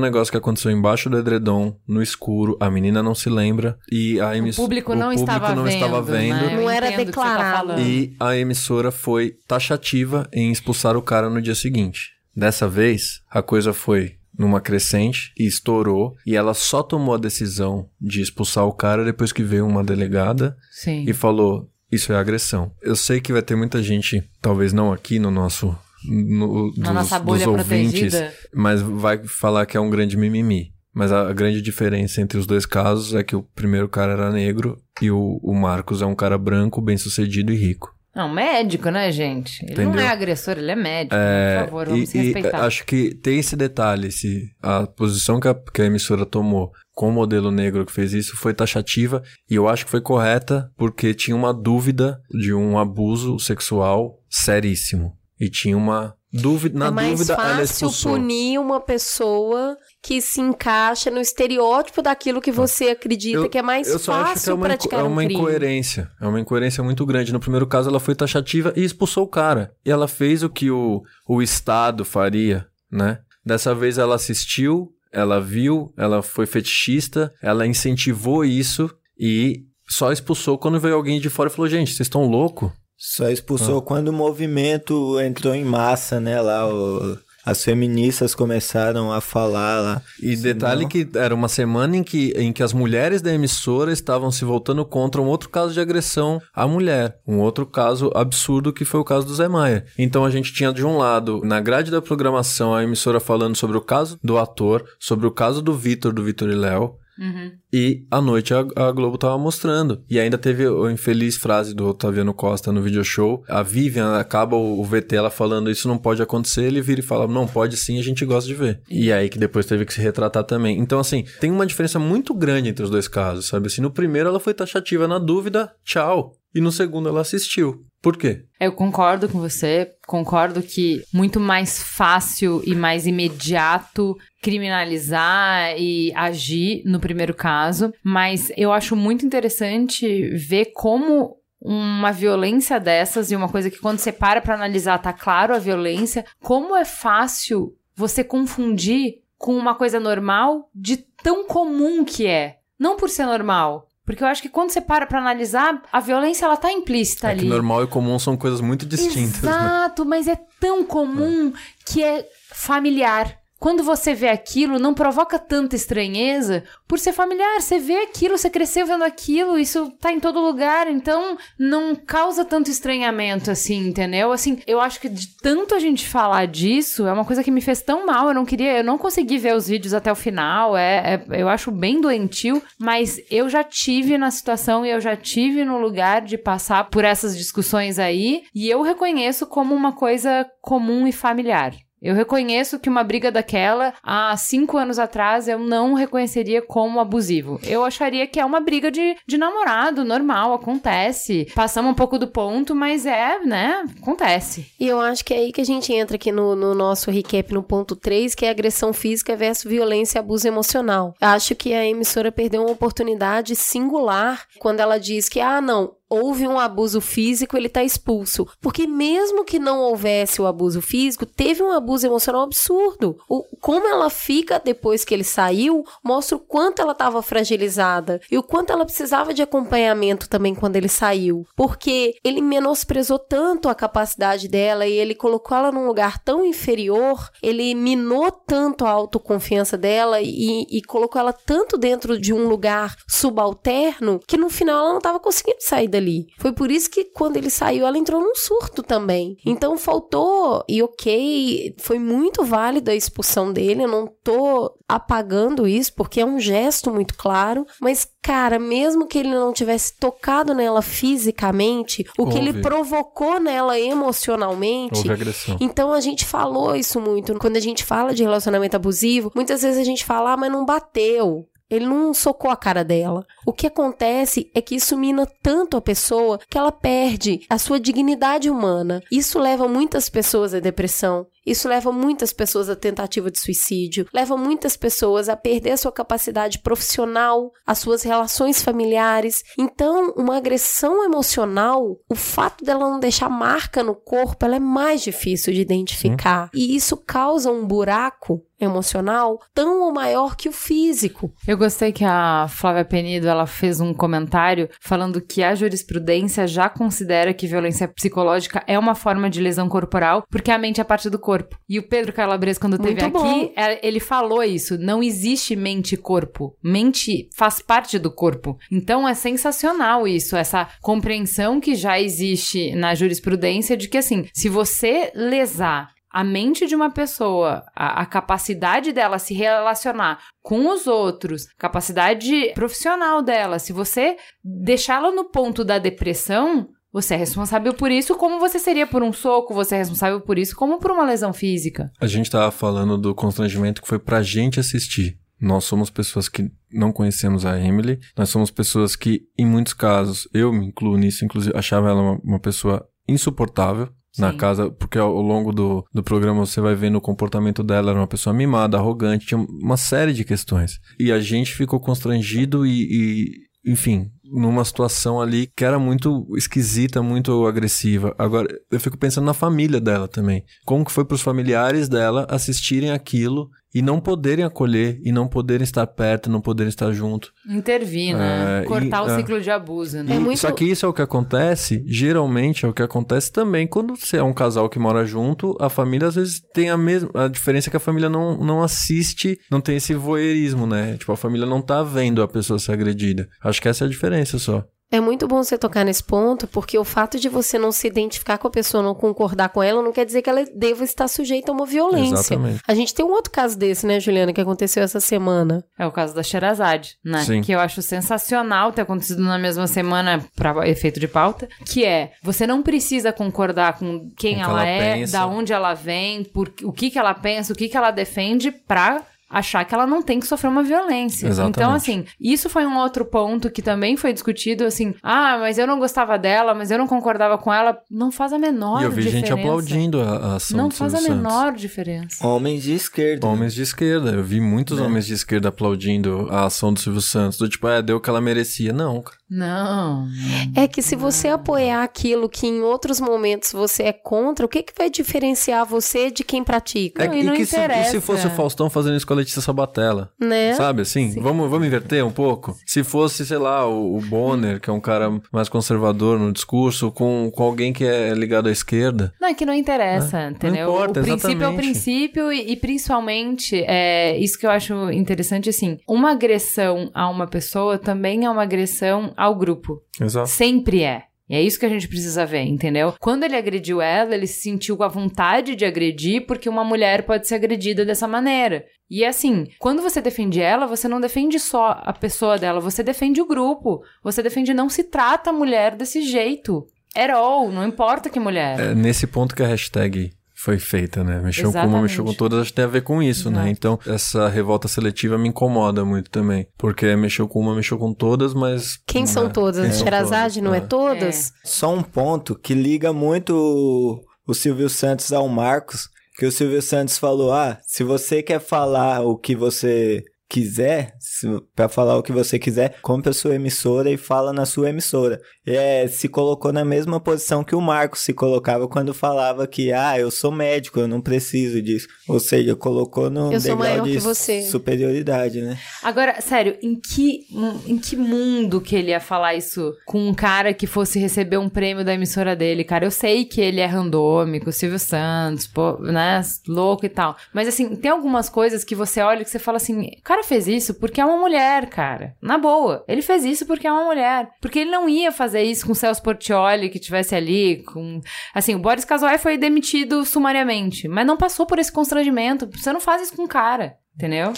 negócio que aconteceu embaixo do edredom, no escuro, a menina não se lembra e a emiss- público não estava não vendo, estava vendo. né? Não era o tá declarado. falando. E a emissora foi taxativa em expulsar o cara no dia seguinte. Dessa vez, a coisa foi numa crescente e estourou. E ela só tomou a decisão de expulsar o cara depois que veio uma delegada Sim. e falou: Isso é agressão. Eu sei que vai ter muita gente, talvez não aqui no nosso. No, Na dos, nossa dos bolha ouvintes, protegida. mas vai falar que é um grande mimimi. Mas a, grande diferença entre os dois casos é que o primeiro cara era negro e o, o Marcos é um cara branco, bem-sucedido e rico. Não, médico, né, gente? Ele não Entendeu? é agressor, ele é médico. É, por favor, vamos e, se e respeitar. acho que tem esse detalhe, se a posição que a, que a emissora tomou com o modelo negro que fez isso foi taxativa e eu acho que foi correta porque tinha uma dúvida de um abuso sexual seríssimo e tinha uma dúvida na é mais dúvida ela fácil expulsou. punir uma pessoa que se encaixa no estereótipo daquilo que você acredita Eu- que é mais Eu só acho que é fácil uma, praticar é um uma crime. incoerência. É uma incoerência muito grande. No primeiro caso, ela foi taxativa e expulsou o cara. E ela fez o que o, o Estado faria, né? Dessa vez ela assistiu, ela viu, ela foi fetichista, ela incentivou isso e só expulsou quando veio alguém de fora e falou: gente, vocês estão loucos? Só expulsou quando o movimento entrou em massa, né? Lá, o- as feministas começaram a falar lá. E detalhe que era uma semana em que, em que as mulheres da emissora estavam se voltando contra um outro caso de agressão à mulher. Um outro caso absurdo que foi o caso do Zé Maia. Então a gente tinha de um lado, na grade da programação, a emissora falando sobre o caso do ator, sobre o caso do Vitor, do Vitor e Léo. Uhum. E à noite a, a Globo tava mostrando. E ainda teve a infeliz frase do Otaviano Costa no video show. A Vivian acaba o, o VT ela falando isso não pode acontecer. Ele vira e fala, não, pode sim, a gente gosta de ver. E aí que depois teve que se retratar também. Então, assim, tem uma diferença muito grande entre os dois casos, sabe? Assim, no primeiro ela foi taxativa na dúvida, tchau. E no segundo ela assistiu. Por quê? Eu concordo com você, concordo que muito mais fácil e mais imediato criminalizar e agir no primeiro caso, mas eu acho muito interessante ver como uma violência dessas e uma coisa que quando você para pra analisar tá claro a violência, como é fácil você confundir com uma coisa normal de tão comum que é. Não por ser normal, porque eu acho que quando você para pra analisar, a violência ela tá implícita É ali. que normal e comum são coisas muito distintas. Né? Exato, mas é tão comum que é familiar. Quando você vê aquilo, não provoca tanta estranheza por ser familiar. Você vê aquilo, você cresceu vendo aquilo, isso tá em todo lugar, então não causa tanto estranhamento assim, entendeu? Assim, eu acho que de tanto a gente falar disso, é uma coisa que me fez tão mal. Eu não queria, eu não consegui ver os vídeos até o final. É, é- eu acho bem doentio, mas eu já tive na situação e eu já tive no lugar de passar por essas discussões aí, e eu reconheço como uma coisa comum e familiar. Eu reconheço que uma briga daquela, há cinco anos atrás, eu não reconheceria como abusivo. Eu acharia que é uma briga de, de namorado, normal, acontece. Passamos um pouco do ponto, mas é, né? Acontece. E eu acho que é aí que a gente entra aqui no, no nosso recap no ponto 3, que é agressão física versus violência e abuso emocional. Eu acho que a emissora perdeu uma oportunidade singular quando ela diz que, ah, não, houve um abuso físico, ele está expulso. Porque mesmo que não houvesse o abuso físico, teve um abuso emocional absurdo. O, como ela fica depois que ele saiu, mostra o quanto ela estava fragilizada e o quanto ela precisava de acompanhamento também quando ele saiu. Porque ele menosprezou tanto a capacidade dela e ele colocou ela num lugar tão inferior, ele minou tanto a autoconfiança dela e, e colocou ela tanto dentro de um lugar subalterno que no final ela não estava conseguindo sair dali ali. Foi por isso que quando ele saiu, ela entrou num surto também. Então faltou, e ok, foi muito válido a expulsão dele, eu não tô apagando isso, porque é um gesto muito claro, mas, cara, mesmo que ele não tivesse tocado nela fisicamente, o Houve. que ele provocou nela emocionalmente. Houve agressão. Então a gente falou isso muito. Quando a gente fala de relacionamento abusivo, muitas vezes a gente fala, ah, mas não bateu. Ele não socou a cara dela. O que acontece é que isso mina tanto a pessoa que ela perde a sua dignidade humana. Isso leva muitas pessoas à depressão. Isso leva muitas pessoas à tentativa de suicídio, leva muitas pessoas a perder a sua capacidade profissional, as suas relações familiares. Então, uma agressão emocional, o fato dela não deixar marca no corpo, ela é mais difícil de identificar. E isso causa um buraco emocional tão ou maior que o físico. Eu gostei que a Flávia Penido ela fez um comentário falando que a jurisprudência já considera que violência psicológica é uma forma de lesão corporal, porque a mente é parte do corpo. E o Pedro Calabres, quando esteve bom. aqui, é, ele falou isso. Não existe mente e corpo. Mente faz parte do corpo. Então é sensacional isso, essa compreensão que já existe na jurisprudência de que, assim, se você lesar a mente de uma pessoa, a, a capacidade dela se relacionar com os outros, capacidade profissional dela, se você deixá-la no ponto da depressão, você é responsável por isso como você seria por um soco, você é responsável por isso como por uma lesão física. A gente tava falando do constrangimento que foi pra gente assistir. Nós somos pessoas que não conhecemos a Emily. Nós somos pessoas que, em muitos casos, eu me incluo nisso, inclusive, achava ela uma, uma pessoa insuportável na Sim. casa, porque ao ao longo do, do programa você vai vendo o comportamento dela, era uma pessoa mimada, arrogante, tinha uma série de questões. E a gente ficou constrangido e, e, enfim, numa situação ali que era muito esquisita, muito agressiva. Agora, eu fico pensando na família dela também. Como que foi para os familiares dela assistirem aquilo e não poderem acolher, e não poderem estar perto, não poderem estar junto. Intervir, né? É, Cortar e- o é. ciclo de abuso, né? É muito- Só que isso é o que acontece, geralmente é o que acontece também quando você é um casal que mora junto, a família às vezes tem a mesma. A diferença é que a família não, não assiste, não tem esse voyeurismo, né? Tipo, a família não tá vendo a pessoa ser agredida. Acho que essa é a diferença só. É muito bom você tocar nesse ponto, porque o fato de você não se identificar com a pessoa, não concordar com ela, não quer dizer que ela deva estar sujeita a uma violência. Exatamente. A gente tem um outro caso desse, né, Juliana, que aconteceu essa semana. É o caso da Sherazade, né? Sim. Que eu acho sensacional ter acontecido na mesma semana para efeito de pauta, que é você não precisa concordar com quem Com o que ela, ela é, pensa. da onde ela vem, por o que que ela pensa, o que que ela defende pra achar que ela não tem que sofrer uma violência. Exatamente. Então, assim, isso foi um outro ponto que também foi discutido, assim, ah, mas eu não gostava dela, mas eu não concordava com ela. Não faz a menor e eu vi diferença. gente aplaudindo a, a ação Não faz a Santos. menor diferença. Homens de esquerda. Homens de esquerda. Eu vi muitos Né? homens de esquerda aplaudindo a ação do Silvio Santos. Do tipo, é, deu o que ela merecia. Não, cara. Não. É que se você apoiar aquilo que em outros momentos você é contra, o que, que vai diferenciar você de quem pratica? Não, e não que se, e interessa. se fosse o Faustão fazendo isso com a Letícia Sabatella? Né? Sabe assim? Vamos, vamos inverter um pouco? Se fosse, sei lá, o, o Bonner, que é um cara mais conservador no discurso, com, com alguém que é ligado à esquerda. Não, é que não interessa, entendeu? importa, o princípio é o exatamente. princípio e, e principalmente, é, isso que eu acho interessante, assim, uma agressão a uma pessoa também é uma agressão ao grupo. Exato. Sempre é. E é isso que a gente precisa ver, entendeu? Quando ele agrediu ela, ele se sentiu com a vontade de agredir porque uma mulher pode ser agredida dessa maneira. E assim, quando você defende ela, você não defende só a pessoa dela, você defende o grupo. Você defende não se trata a mulher desse jeito. At all, não importa que mulher. É nesse ponto que a hashtag foi feita, né? Mexeu com Exatamente. uma, mexeu com todas, acho que tem a ver com isso, né? Então, essa revolta seletiva me incomoda muito também. Porque mexeu com uma, mexeu com todas, mas. Quem são né? todas? Quem todas? não é É. todas? Só um ponto que liga muito o, o Silvio Santos ao Marcos, que o Silvio Santos falou: ah, se você quer falar o que você quiser, se, pra falar o que você quiser, compre a sua emissora e fala na sua emissora. É, se colocou na mesma posição que o Marcos se colocava quando falava que, ah, eu sou médico, eu não preciso disso. Ou seja, colocou no Eu degrau de superioridade, né? Agora, sério, em que, em que mundo que ele ia falar isso com um cara que fosse receber um prêmio da emissora dele, cara? Eu sei que ele é randômico, Silvio Santos, pô, né, louco e tal. Mas assim, tem algumas coisas que você olha e que você fala assim, o cara fez isso porque é uma mulher, cara. Na boa. Ele fez isso porque é uma mulher. Porque ele não ia fazer isso com o Celso Portioli, que tivesse ali, com... Assim, o Boris Casoy foi demitido sumariamente, mas não passou por esse constrangimento. Você não faz isso com o cara. Entendeu?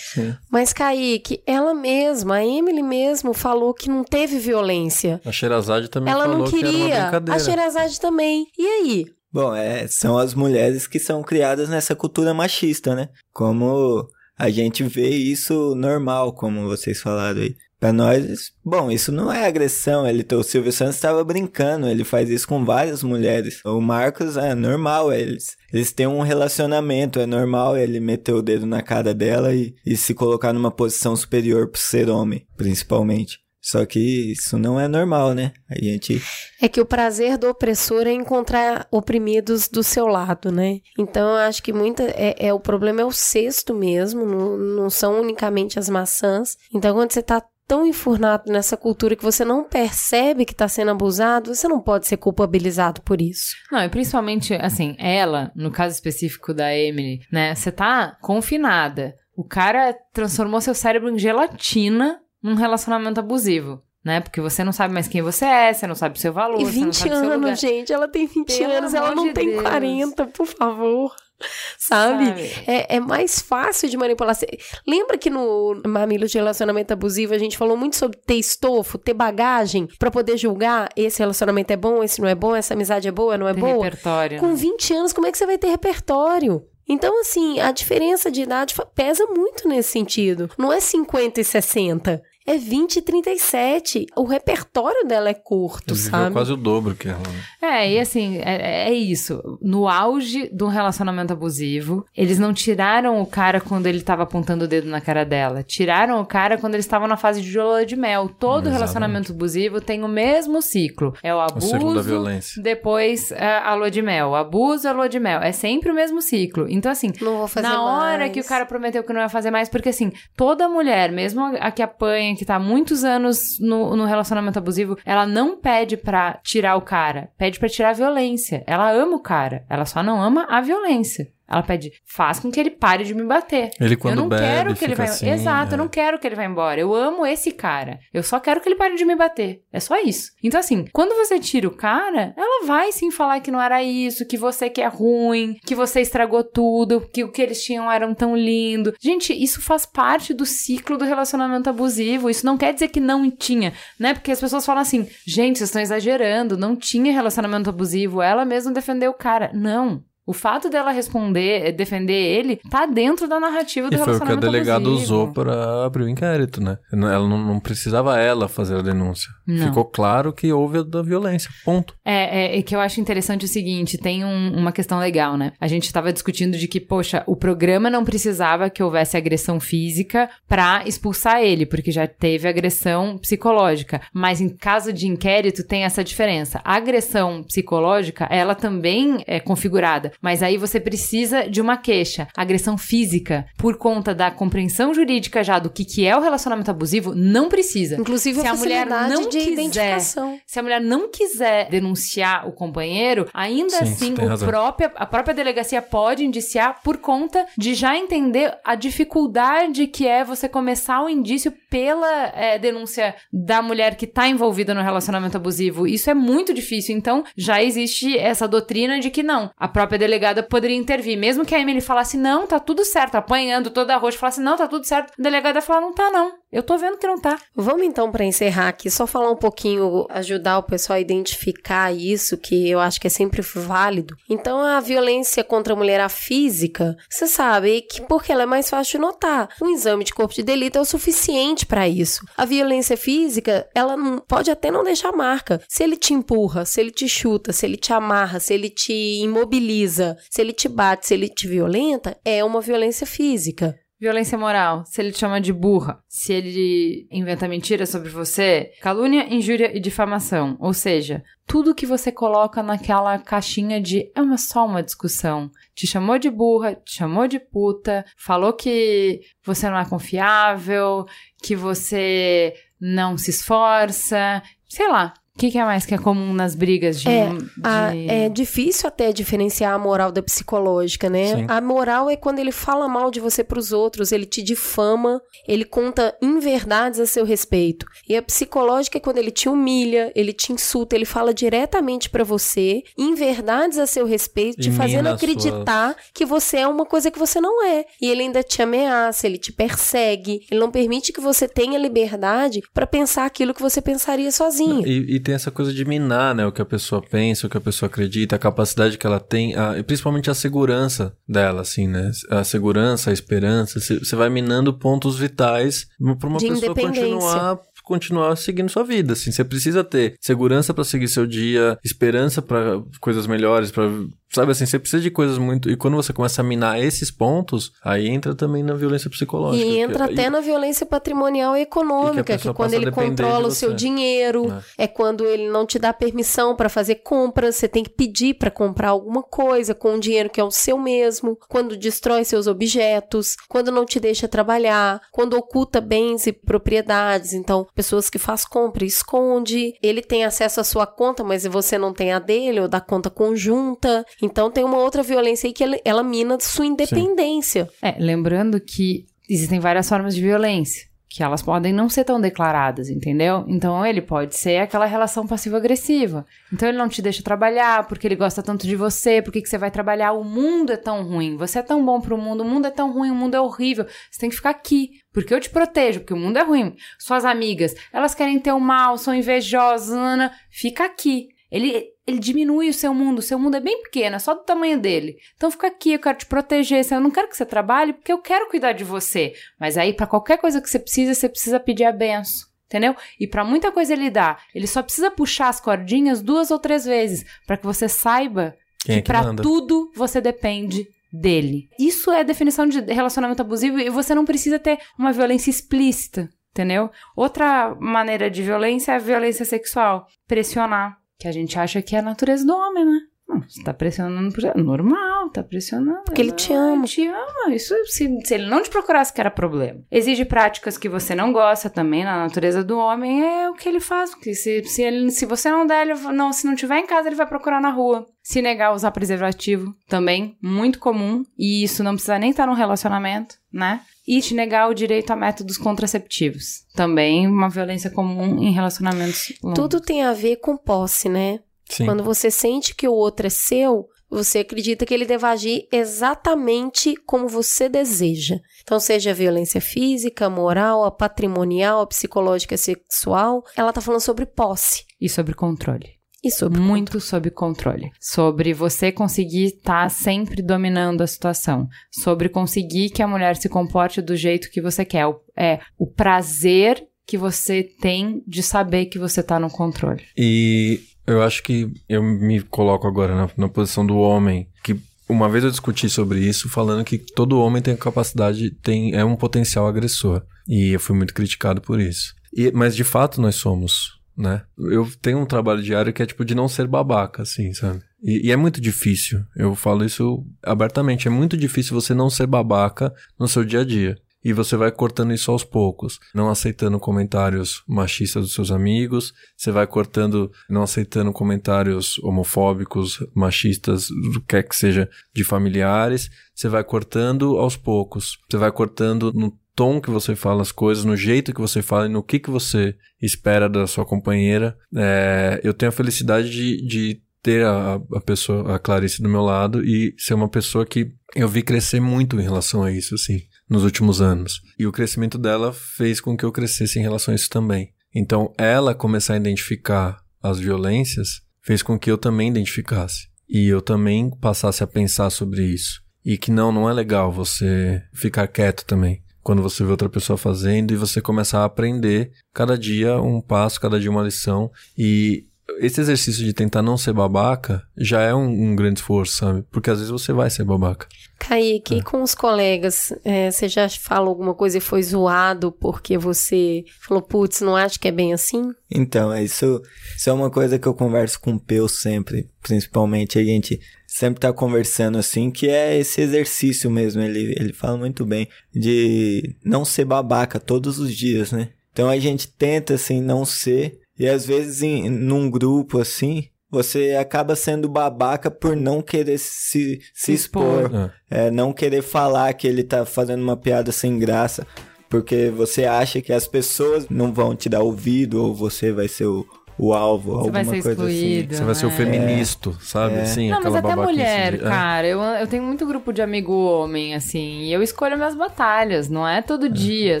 Mas, Kaique, ela mesma, a Emily mesmo, falou que não teve violência. A Sherazade também Ela falou não que era uma queria. brincadeira. A Sherazade também. E aí? Bom, é, são as mulheres que são criadas nessa cultura machista, né? Como a gente vê isso normal, como vocês falaram aí. Pra nós, bom, isso não é agressão. Ele, o Silvio Santos estava brincando, ele faz isso com várias mulheres. O Marcos é normal, eles, eles têm um relacionamento, é normal ele meter o dedo na cara dela e, e se colocar numa posição superior por ser homem, principalmente. Só que isso não é normal, né? A gente É que o prazer do opressor é encontrar oprimidos do seu lado, né? Então eu acho que muita. É, é- o problema é o cesto mesmo, não, não são unicamente as maçãs. Então quando você tá tão enfurnado nessa cultura que você não percebe que tá sendo abusado, você não pode ser culpabilizado por isso. Não, e principalmente, assim, ela, no caso específico da Emily, né? Você tá confinada. O cara transformou seu cérebro em gelatina num relacionamento abusivo, né? Porque você não sabe mais quem você é, você não sabe o seu valor, E você não 20 sabe o seu lugar. anos, gente, ela tem 20 Pelo anos, ela não de tem Deus. 40, por favor. Sabe? Sabe? É, é mais fácil de manipular. Cê- Lembra que no Mamilo de Relacionamento Abusivo a gente falou muito sobre ter estofo, ter bagagem pra poder julgar esse relacionamento é bom, esse não é bom, essa amizade é boa, não é Tem boa? repertório. Com né? 20 anos, como é que você vai ter repertório? Então, assim, a diferença de idade pesa muito nesse sentido. Não é 50 e 60. É 20 e 37. O repertório dela é curto, Ele sabe? quase o dobro que ela. né? É, e assim, é, é isso. No auge de um relacionamento abusivo, eles não tiraram o cara quando ele tava apontando o dedo na cara dela. Tiraram o cara quando eles estavam na fase de lua de mel. Todo Exatamente. relacionamento abusivo tem o mesmo ciclo. É o O abuso, ciclo da violência. depois é, a lua de mel. O abuso, a lua de mel. É sempre o mesmo ciclo. Então, assim, Não vou fazer na hora mais. que o cara prometeu que não ia fazer mais, porque assim, toda mulher, mesmo a que apanha, que tá há muitos anos no, no relacionamento abusivo, ela não pede pra tirar o cara, pede pra tirar a violência. Ela ama o cara, ela só não ama a violência. Ela pede, faz com que ele pare de me bater. Ele quando eu não bebe, quero que ele vá. assim, Exato, é. eu não quero que ele vá embora. Eu amo esse cara. Eu só quero que ele pare de me bater. É só isso. Então, assim, quando você tira o cara, ela vai sim falar que não era isso, que você que é ruim, que você estragou tudo, que o que eles tinham eram tão lindo. Gente, isso faz parte do ciclo do relacionamento abusivo. Isso não quer dizer que não tinha, né? Porque as pessoas falam assim, gente, vocês estão exagerando, não tinha relacionamento abusivo. Ela mesma defendeu o cara. Não. O fato dela responder, defender ele, tá dentro da narrativa do E foi o que a relacionamento delegada abusivo. usou para abrir o inquérito, né? Ela não, não precisava ela fazer a denúncia. Não. Ficou claro que houve a da violência. Ponto. É, é, é que eu acho interessante o seguinte, tem um- uma questão legal, né? A gente tava discutindo de que, poxa, o programa não precisava que houvesse agressão física pra expulsar ele, porque já teve agressão psicológica. Mas em caso de inquérito tem essa diferença. A agressão psicológica, ela também é configurada, mas aí você precisa de uma queixa. Agressão física, por conta da compreensão jurídica já do que, que é o relacionamento abusivo, não precisa. Inclusive Se a a mulher não de quiser identificação. se a mulher não quiser denunciar o companheiro, ainda Sim, assim própria, a própria delegacia pode indiciar por conta de já entender a dificuldade que é você começar o indício pela é, denúncia da mulher que tá envolvida no relacionamento abusivo. Isso é muito difícil. Então, já existe essa doutrina de que não, a própria delegada poderia intervir. Mesmo que a Emily falasse, não, tá tudo certo, apanhando toda a roxa, falasse, não, tá tudo certo, a delegada ia falar, não tá, não. Eu tô vendo que não tá. Vamos então, para encerrar aqui, só falar um pouquinho, ajudar o pessoal a identificar isso, que eu acho que é sempre válido. Então, a violência contra a mulher, a física, você sabe que porque ela é mais fácil de notar. Um exame de corpo de delito é o suficiente para isso. A violência física, ela não, pode até não deixar marca. Se ele te empurra, se ele te chuta, se ele te amarra, se ele te imobiliza, se ele te bate, se ele te violenta, é uma violência física. Violência moral, se ele te chama de burra, se ele inventa mentira sobre você, calúnia, injúria e difamação. Ou seja, tudo que você coloca naquela caixinha de é uma só uma discussão. Te chamou de burra, te chamou de puta, falou que você não é confiável, que você não se esforça, sei lá, o que, que, é mais que é comum nas brigas de, é, de... A, é difícil até diferenciar a moral da psicológica, né? Sim. A moral é quando ele fala mal de você para os outros, ele te difama, ele conta inverdades a seu respeito. E a psicológica é quando ele te humilha, ele te insulta, ele fala diretamente para você, inverdades a seu respeito, te fazendo acreditar sua... que você é uma coisa que você não é. E ele ainda te ameaça, ele te persegue, ele não permite que você tenha liberdade para pensar aquilo que você pensaria sozinho. E, e tem essa coisa de minar, né? O que a pessoa pensa, o que a pessoa acredita, a capacidade que ela tem, a, principalmente a segurança dela, assim, né? A segurança, a esperança. Você vai minando pontos vitais para uma de pessoa continuar continuar seguindo sua vida, assim. Você precisa ter segurança para seguir seu dia, esperança para coisas melhores, para Sabe assim, você precisa de coisas muito. E quando você começa a minar esses pontos, aí entra também na violência psicológica. E entra que, até na violência patrimonial e econômica, e que, que quando ele controla o seu dinheiro, é. é. quando ele não te dá permissão para fazer compras, você tem que pedir para comprar alguma coisa com um dinheiro que é o seu mesmo, quando destrói seus objetos, quando não te deixa trabalhar, quando oculta bens e propriedades. Então, pessoas que faz compra e esconde, ele tem acesso à sua conta, mas você não tem a dele, ou da conta conjunta. Então tem uma outra violência aí que ela, ela mina sua independência. Sim. É, lembrando que existem várias formas de violência. Que elas podem não ser tão declaradas, entendeu? Então ele pode ser aquela relação passivo-agressiva. Então ele não te deixa trabalhar porque ele gosta tanto de você, porque que você vai trabalhar? O mundo é tão ruim, você é tão bom pro mundo, o mundo é tão ruim, o mundo é horrível. Você tem que ficar aqui, porque eu te protejo, porque o mundo é ruim. Suas amigas, elas querem ter o mal, são invejosas, Ana, fica aqui. Ele, ele diminui o seu mundo. O seu mundo é bem pequeno, é só do tamanho dele. Então fica aqui, eu quero te proteger. Eu não quero que você trabalhe porque eu quero cuidar de você. Mas aí, para qualquer coisa que você precisa, você precisa pedir a benção. Entendeu? E para muita coisa ele dá. Ele só precisa puxar as cordinhas duas ou três vezes para que você saiba Quem que, é que para tudo você depende dele. Isso é definição de relacionamento abusivo e você não precisa ter uma violência explícita, entendeu? Outra maneira de violência é a violência sexual, pressionar que a gente acha que é a natureza do homem, né? Não, você tá pressionando por. Normal, tá pressionando. Porque ele te ama. Ele te ama. Isso, se, se ele não te procurasse, que era problema. Exige práticas que você não gosta também, na natureza do homem, é o que ele faz. Porque se, se, ele, se você não der, ele, não, se não tiver em casa, ele vai procurar na rua. Se negar a usar preservativo, também, muito comum. E isso não precisa nem estar num relacionamento, né? e te negar o direito a métodos contraceptivos. Também uma violência comum em relacionamentos longos. Tudo tem a ver com posse, né? Sim. Quando você sente que o outro é seu, você acredita que ele deve agir exatamente como você deseja. Então, seja a violência física, moral, a patrimonial, a psicológica, a sexual, ela tá falando sobre posse. E sobre controle. E sobre muito controle. sobre controle, sobre você conseguir estar tá sempre dominando a situação, sobre conseguir que a mulher se comporte do jeito que você quer, é o prazer que você tem de saber que você está no controle. E eu acho que eu me coloco agora na, na posição do homem que uma vez eu discuti sobre isso, falando que todo homem tem a capacidade, tem, é um potencial agressor. E eu fui muito criticado por isso. E, mas de fato nós somos né? Eu tenho um trabalho diário que é tipo de não ser babaca, assim, sabe? E, e, é muito difícil. Eu falo isso abertamente. É muito difícil você não ser babaca no seu dia a dia. E você vai cortando isso aos poucos, não aceitando comentários machistas dos seus amigos, você vai cortando, não aceitando comentários homofóbicos, machistas, do que que seja de familiares, você vai cortando aos poucos, você vai cortando no tom que você fala as coisas, no jeito que você fala e no que, que você espera da sua companheira. É, eu tenho a felicidade de, de ter a, a pessoa, a Clarice do meu lado e ser uma pessoa que eu vi crescer muito em relação a isso, assim, nos últimos anos. E o crescimento dela fez com que eu crescesse em relação a isso também. Então, ela começar a identificar as violências fez com que eu também identificasse. E eu também passasse a pensar sobre isso. E que não, não é legal você ficar quieto também. Quando você vê outra pessoa fazendo e você começar a aprender cada dia um passo, cada dia uma lição. E esse exercício de tentar não ser babaca já é um, um, grande esforço, sabe? Porque às vezes você vai ser babaca. Kaique, é. com os colegas, é, você já falou alguma coisa e foi zoado porque você falou, putz, não acho que é bem assim? Então, isso, isso é uma coisa que eu converso com o Peu sempre. Principalmente a gente sempre tá conversando assim, que é esse exercício mesmo. Ele, ele fala muito bem de não ser babaca todos os dias, né? Então a gente tenta, assim, não ser e às vezes, em, num grupo assim, você acaba sendo babaca por não querer se, se expor. expor. É. É, não querer falar que ele tá fazendo uma piada sem graça. Porque você acha que as pessoas não vão te dar ouvido ou você vai ser o, o alvo, você alguma coisa assim. excluído, assim. Você vai ser o né? feminista, é. sabe? É. Sim, não, mas até mulher, de... É. cara. Eu, eu tenho muito grupo de amigo homem, assim, e eu escolho minhas batalhas, não é todo é. dia,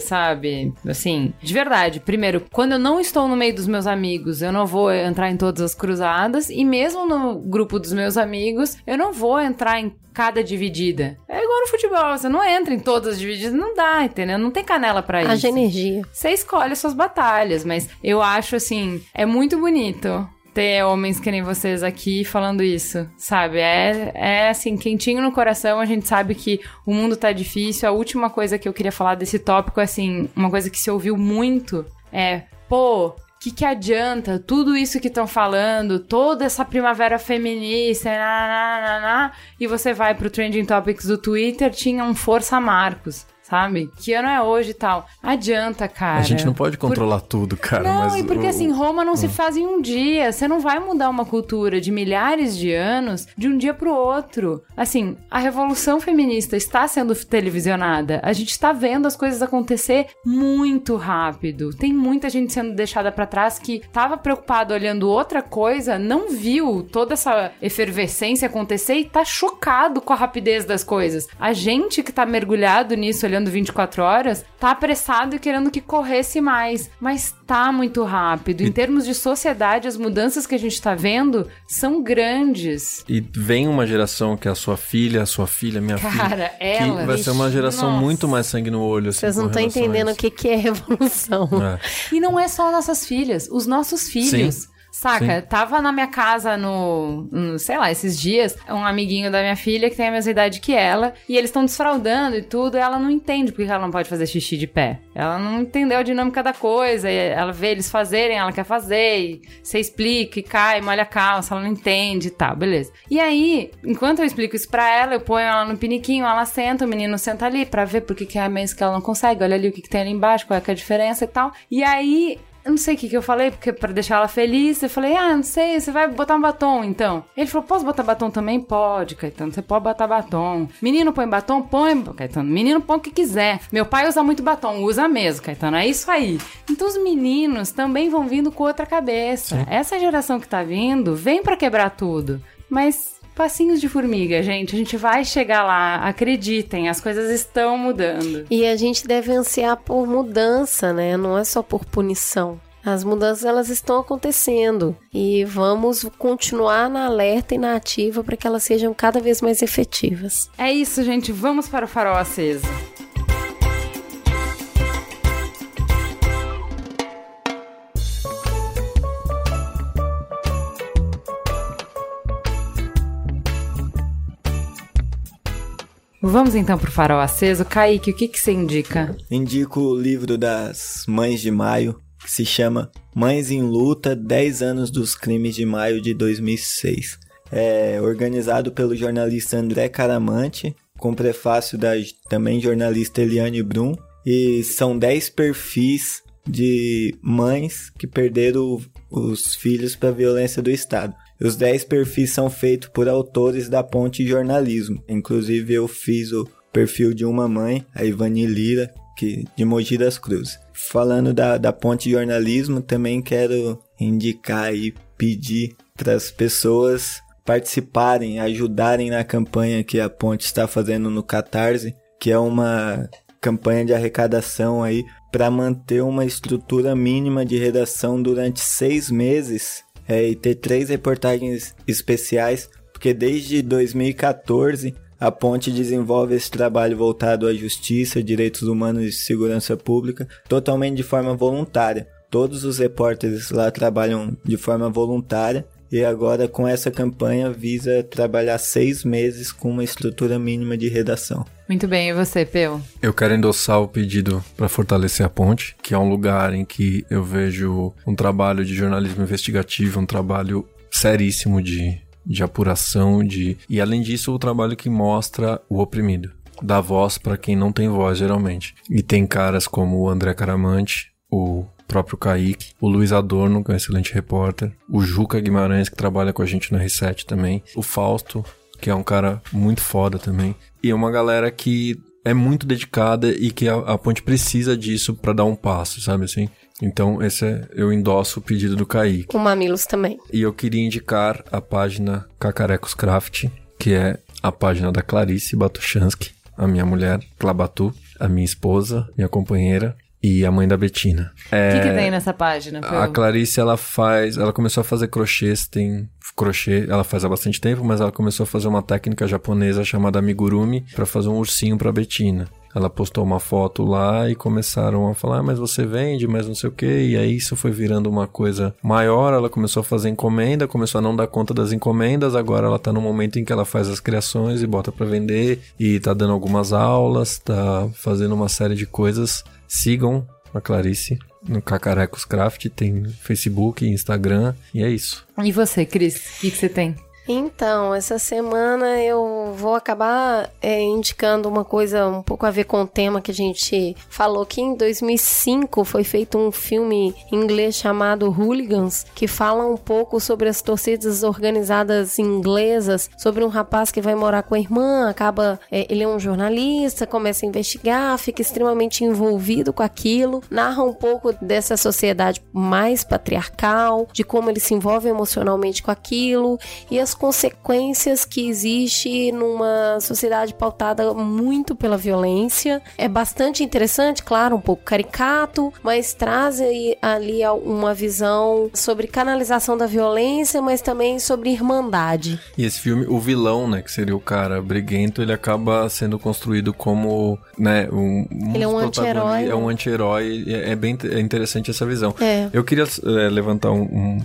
sabe? Assim, de verdade. Primeiro, quando eu não estou no meio dos meus amigos, eu não vou entrar em todas as cruzadas, e mesmo no grupo dos meus amigos, eu não vou entrar em cada dividida. É igual no futebol, você não entra em todas as divididas, não dá, entendeu? Não tem canela para isso. Haja energia. Você escolhe suas batalhas, mas eu acho assim, é muito bonito ter homens que nem vocês aqui falando isso, sabe? É, é assim, quentinho no coração, a gente sabe que o mundo tá difícil. A última coisa que eu queria falar desse tópico assim, uma coisa que se ouviu muito é, pô, que, que adianta tudo isso que estão falando, toda essa primavera feminista, e você vai pro Trending Topics do Twitter, tinha um Força Marcos sabe? Que ano é hoje e tal. Adianta, cara. A gente não pode controlar Por... tudo, cara. Não, e porque o... assim, Roma não se hum. faz em um dia. Você não vai mudar uma cultura de milhares de anos de um dia pro outro. Assim, a revolução feminista está sendo televisionada. A gente está vendo as coisas acontecer muito rápido. Tem muita gente sendo deixada para trás que estava preocupado olhando outra coisa, não viu toda essa efervescência acontecer e tá chocado com a rapidez das coisas. A gente que tá mergulhado nisso olhando olhando 24 horas, tá apressado e querendo que corresse mais. Mas tá muito rápido. Em termos de sociedade, as mudanças que a gente tá vendo são grandes. E vem uma geração que é a sua filha, a sua filha, minha Cara, filha. Cara, ela. Que vai ser uma geração Nossa. muito mais sangue no olho. Assim, Vocês não estão entendendo o que, que é revolução. É. E não é só nossas filhas, os nossos filhos. Sim. Saca? Sim. Tava na minha casa no, no, sei lá, esses dias, um amiguinho da minha filha que tem a mesma idade que ela, e eles estão desfraudando e tudo, e ela não entende porque ela não pode fazer xixi de pé. Ela não entendeu a dinâmica da coisa, ela vê eles fazerem, ela quer fazer, e você explica e cai, molha a calça, ela não entende e tal, beleza. E aí, enquanto eu explico isso pra ela, eu ponho ela no piniquinho, ela senta, o menino senta ali pra ver por que, é a mesma que ela não consegue, olha ali o que, que tem ali embaixo, qual é, é a diferença e tal. E aí eu não sei o que, que eu falei, porque para deixar ela feliz, eu falei, ah, não sei, você vai botar um batom então. Ele falou, posso botar batom também? Pode, Caetano, você pode botar batom. Menino põe batom? Põe, Caetano. Menino põe o que quiser. Meu pai usa muito batom, usa mesmo, Caetano. É isso aí. Então os meninos também vão vindo com outra cabeça. Sim. Essa geração que tá vindo vem para quebrar tudo. Mas passinhos de formiga, gente. A gente vai chegar lá, acreditem, as coisas estão mudando. E a gente deve ansiar por mudança, né? Não é só por punição. As mudanças elas estão acontecendo e vamos continuar na alerta e na ativa para que elas sejam cada vez mais efetivas. É isso, gente. Vamos para o farol aceso. Vamos então pro farol aceso. Kaique, o que, que você indica? Indico o livro das Mães de Maio, que se chama Mães em Luta 10 anos dos crimes de maio de 2006. É organizado pelo jornalista André Caramante, com prefácio da também jornalista Eliane Brum, e são 10 perfis de mães que perderam os filhos para a violência do Estado. Os 10 perfis são feitos por autores da Ponte Jornalismo. Inclusive, eu fiz o perfil de uma mãe, a Ivani Lira, que, de Mogi das Cruzes. Falando da, da ponte jornalismo, também quero indicar e pedir para as pessoas participarem, ajudarem na campanha que a ponte está fazendo no Catarse, que é uma campanha de arrecadação aí para manter uma estrutura mínima de redação durante seis meses é, e ter três reportagens especiais, porque desde 2014 a Ponte desenvolve esse trabalho voltado à justiça, direitos humanos e segurança pública totalmente de forma voluntária. Todos os repórteres lá trabalham de forma voluntária e agora com essa campanha visa trabalhar seis meses com uma estrutura mínima de redação. Muito bem, e você, Peu? Eu quero endossar o pedido para fortalecer a ponte, que é um lugar em que eu vejo um trabalho de jornalismo investigativo, um trabalho seríssimo de, de apuração, de e além disso o trabalho que mostra o oprimido, dá voz para quem não tem voz geralmente. E tem caras como o André Caramante, o próprio Kaique, o Luiz Adorno, que é um excelente repórter, o Juca Guimarães, que trabalha com a gente no R7 também, o Fausto, que é um cara muito foda também, e é uma galera que é muito dedicada e que a, a Ponte precisa disso para dar um passo, sabe assim? Então, esse é, eu endosso o pedido do Kaique. Com Mamilos também. E eu queria indicar a página Cacarecos Craft, que é a página da Clarice Batuchansky, a minha mulher, Clabatu, a minha esposa, minha companheira, e a mãe da Betina. O é, que, que, tem nessa página? A Clarice, ela faz. Ela começou a fazer crochês, tem crochê, ela faz há bastante tempo, mas ela começou a fazer uma técnica japonesa chamada amigurumi para fazer um ursinho para Betina. Ela postou uma foto lá e começaram a falar, ah, mas você vende, mas não sei o que. E aí isso foi virando uma coisa maior. Ela começou a fazer encomenda, começou a não dar conta das encomendas. Agora ela tá no momento em que ela faz as criações e bota para vender. E tá dando algumas aulas, tá fazendo uma série de coisas Sigam a Clarice no Cacarecos Craft, tem Facebook, Instagram, e é isso. E você, Cris, o que, que você tem? Então, essa semana eu vou acabar é, indicando uma coisa um pouco a ver com o tema que a gente falou que em 2005 foi feito um filme em inglês chamado Hooligans, que fala um pouco sobre as torcidas organizadas inglesas, sobre um rapaz que vai morar com a irmã, acaba, é, ele é um jornalista, começa a investigar, fica extremamente envolvido com aquilo, narra um pouco dessa sociedade mais patriarcal, de como ele se envolve emocionalmente com aquilo e as consequências que existe numa sociedade pautada muito pela violência. É bastante interessante, claro, um pouco caricato, mas traz ali uma visão sobre canalização da violência, mas também sobre irmandade. E esse filme, o vilão, né, que seria o cara briguento, ele acaba sendo construído como, né, um, ele é um anti-herói. É um anti-herói, é, é bem é interessante essa visão. É. Eu queria é, levantar um, um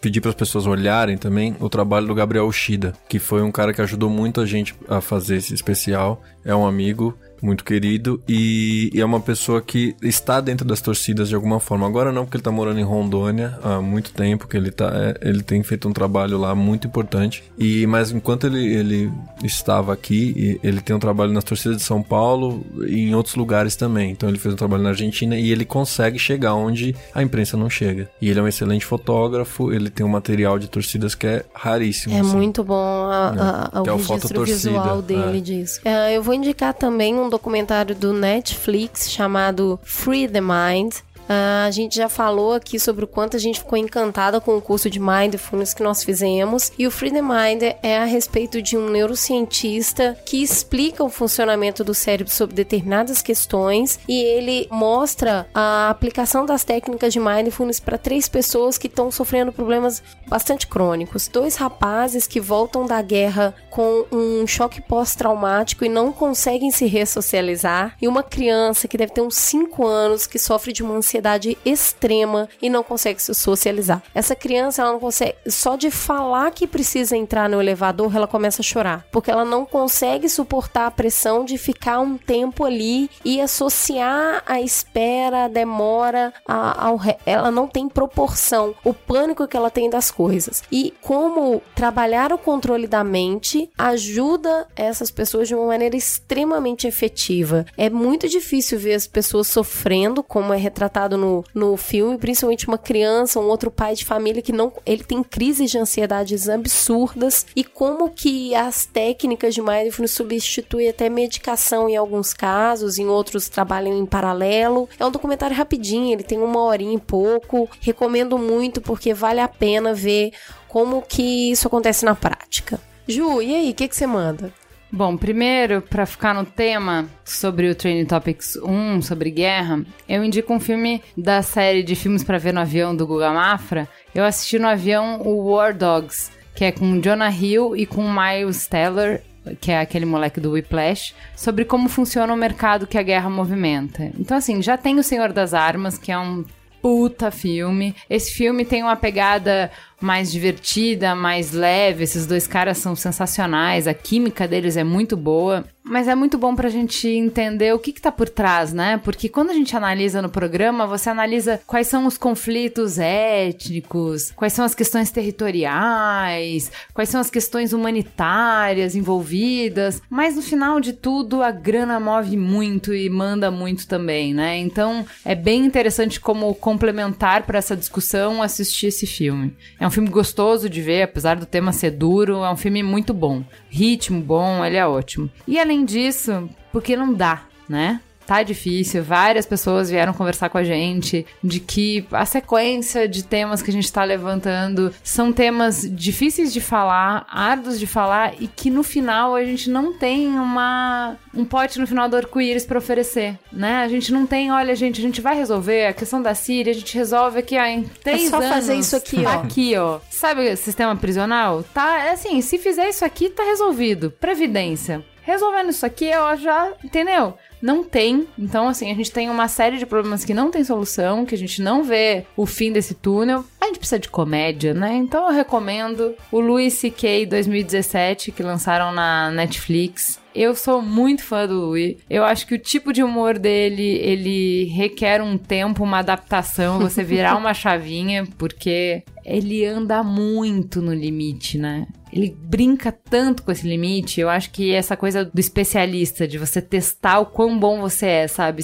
pedir para as pessoas olharem também o trabalho do Gabriel Shida, que foi um cara que ajudou muito a gente a fazer esse especial. É um amigo muito querido e, e, é uma pessoa que está dentro das torcidas de alguma forma. Agora não, porque ele está morando em Rondônia há muito tempo, que ele, tá, é, ele tem feito um trabalho lá muito importante. E Mas enquanto ele, ele estava aqui, ele tem um trabalho nas torcidas de São Paulo e em outros lugares também. Então ele fez um trabalho na Argentina e ele consegue chegar onde a imprensa não chega. E ele é um excelente fotógrafo, ele tem um material de torcidas que é raríssimo. É assim. muito bom a, a, a, o, é o registro visual dele é. disso. É, eu vou indicar também um documentário do Netflix chamado Free the Mind. Uh, a gente já falou aqui sobre o quanto a gente ficou encantada com o curso de Mindfulness que nós fizemos. E o Free the Mind é a respeito de um neurocientista que explica o funcionamento do cérebro sobre determinadas questões e ele mostra a aplicação das técnicas de Mindfulness para três pessoas que estão sofrendo problemas bastante crônicos. Dois rapazes que voltam da guerra com um choque pós-traumático e não conseguem se ressocializar, e uma criança que deve ter uns 5 anos que sofre de uma ansiedade ansiedade extrema e não consegue se socializar. Essa criança, ela não consegue, só de falar que precisa entrar no elevador, ela começa a chorar, porque ela não consegue suportar a pressão de ficar um tempo ali e associar a espera, a demora, a, ao, ela não tem proporção, o pânico que ela tem das coisas. E como trabalhar o controle da mente ajuda essas pessoas de uma maneira extremamente efetiva. É muito difícil ver as pessoas sofrendo, como é retratado retratado no, no filme, principalmente uma criança, um outro pai de família que não. Ele tem crises de ansiedades absurdas e como que as técnicas de mindfulness substituem até medicação em alguns casos, em outros trabalham em paralelo. É um documentário rapidinho, ele tem uma horinha e pouco. Recomendo muito porque vale a pena ver como que isso acontece na prática. Ju, e aí, o que, que você manda? Bom, primeiro, para ficar no tema sobre o Training Topics 1, sobre guerra, eu indico um filme da série de filmes para ver no avião do Guga Mafra. Eu assisti no avião o War Dogs, que é com Jonah Hill e com Miles Teller, que é aquele moleque do Whiplash, sobre como funciona o mercado que a guerra movimenta. Então, assim, já tem o Senhor das Armas, que é um puta filme. Esse filme tem uma pegada mais divertida, mais leve. Esses dois caras são sensacionais, a química deles é muito boa. Mas é muito bom pra gente entender o que, que tá por trás, né? Porque quando a gente analisa no programa, você analisa quais são os conflitos étnicos, quais são as questões territoriais, quais são as questões humanitárias envolvidas. Mas no final de tudo, a grana move muito e manda muito também, né? Então é bem interessante como complementar para essa discussão assistir esse filme. É um filme gostoso de ver, apesar do tema ser duro, é um filme muito bom. Ritmo bom, ele é ótimo. E além disso, porque não dá, né? Tá difícil. Várias pessoas vieram conversar com a gente de que a sequência de temas que a gente tá levantando são temas difíceis de falar, árduos de falar e que no final a gente não tem uma um pote no final do arco-íris para oferecer, né? A gente não tem, olha, gente, a gente vai resolver a questão da Síria, a gente resolve aqui, ó, em três é só anos. fazer isso aqui, ó. Aqui, ó. Sabe o sistema prisional? Tá, é assim, se fizer isso aqui, tá resolvido. Previdência. Resolvendo isso aqui, eu já, entendeu? Não tem. Então, assim, a gente tem uma série de problemas que não tem solução, que a gente não vê o fim desse túnel. A gente precisa de comédia, né? Então eu recomendo o Louis C.K. 2017, que lançaram na Netflix. Eu sou muito fã do Louis. Eu acho que o tipo de humor dele, ele requer um tempo, uma adaptação, você virar uma chavinha, porque ele anda muito no limite, né? Ele brinca tanto com esse limite. Eu acho que essa coisa do especialista, de você testar o quão bom você é, sabe?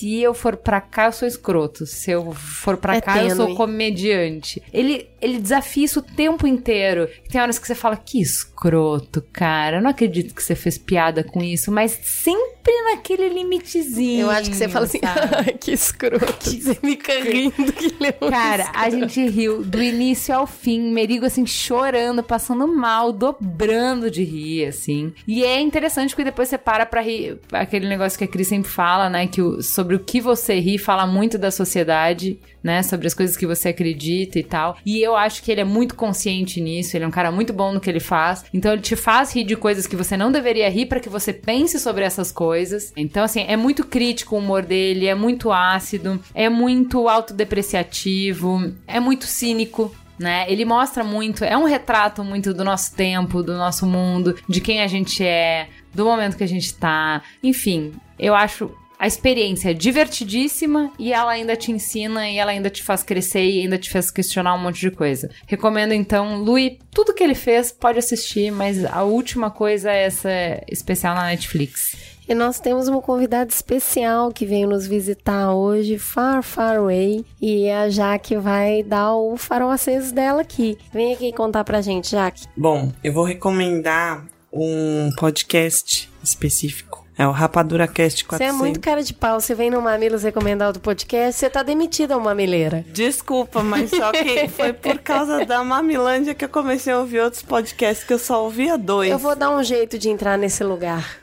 Se eu for pra cá, eu sou escroto. Se eu for pra É cá, eu sou tênue. comediante. Ele, ele desafia isso o tempo inteiro. Tem horas que você fala, que escroto, cara. Eu não acredito que você fez piada com isso, mas sempre naquele limitezinho. Eu acho que você fala assim, ai, que escroto. Você fica rindo que ele é Cara, a gente riu do início ao fim, Merigo assim chorando, passando mal, dobrando de rir, assim. E é interessante porque depois você para pra rir, aquele negócio que a Cris sempre fala, né, que o- sobre o que você ri fala muito da sociedade, né, sobre as coisas que você acredita e tal. E eu acho que ele é muito consciente nisso, ele é um cara muito bom no que ele faz. Então ele te faz rir de coisas que você não deveria rir pra que você pense sobre essas coisas. Então assim, é muito crítico o humor dele, é muito ácido, é muito autodepreciativo, é muito cínico. Né? Ele mostra muito, é um retrato muito do nosso tempo, do nosso mundo, de quem a gente é, do momento que a gente tá. Enfim, eu acho a experiência é divertidíssima e ela ainda te ensina e ela ainda te faz crescer e ainda te faz questionar um monte de coisa. Recomendo então, Lui, tudo que ele fez pode assistir, mas a última coisa é essa especial na Netflix. E nós temos uma convidada especial que veio nos visitar hoje, Far Far Away. E a Jaque vai dar o farol aceso dela aqui. Vem aqui contar pra gente, Jaque. Bom, eu vou recomendar um podcast específico. É o Rapadura Cast Você 400. é muito cara de pau. Você vem no Mamilos recomendar outro podcast, você tá demitida, uma mamileira. Desculpa, mas só que foi por causa da Mamilândia que eu comecei a ouvir outros podcasts que eu só ouvia dois. Eu vou dar um jeito de entrar nesse lugar.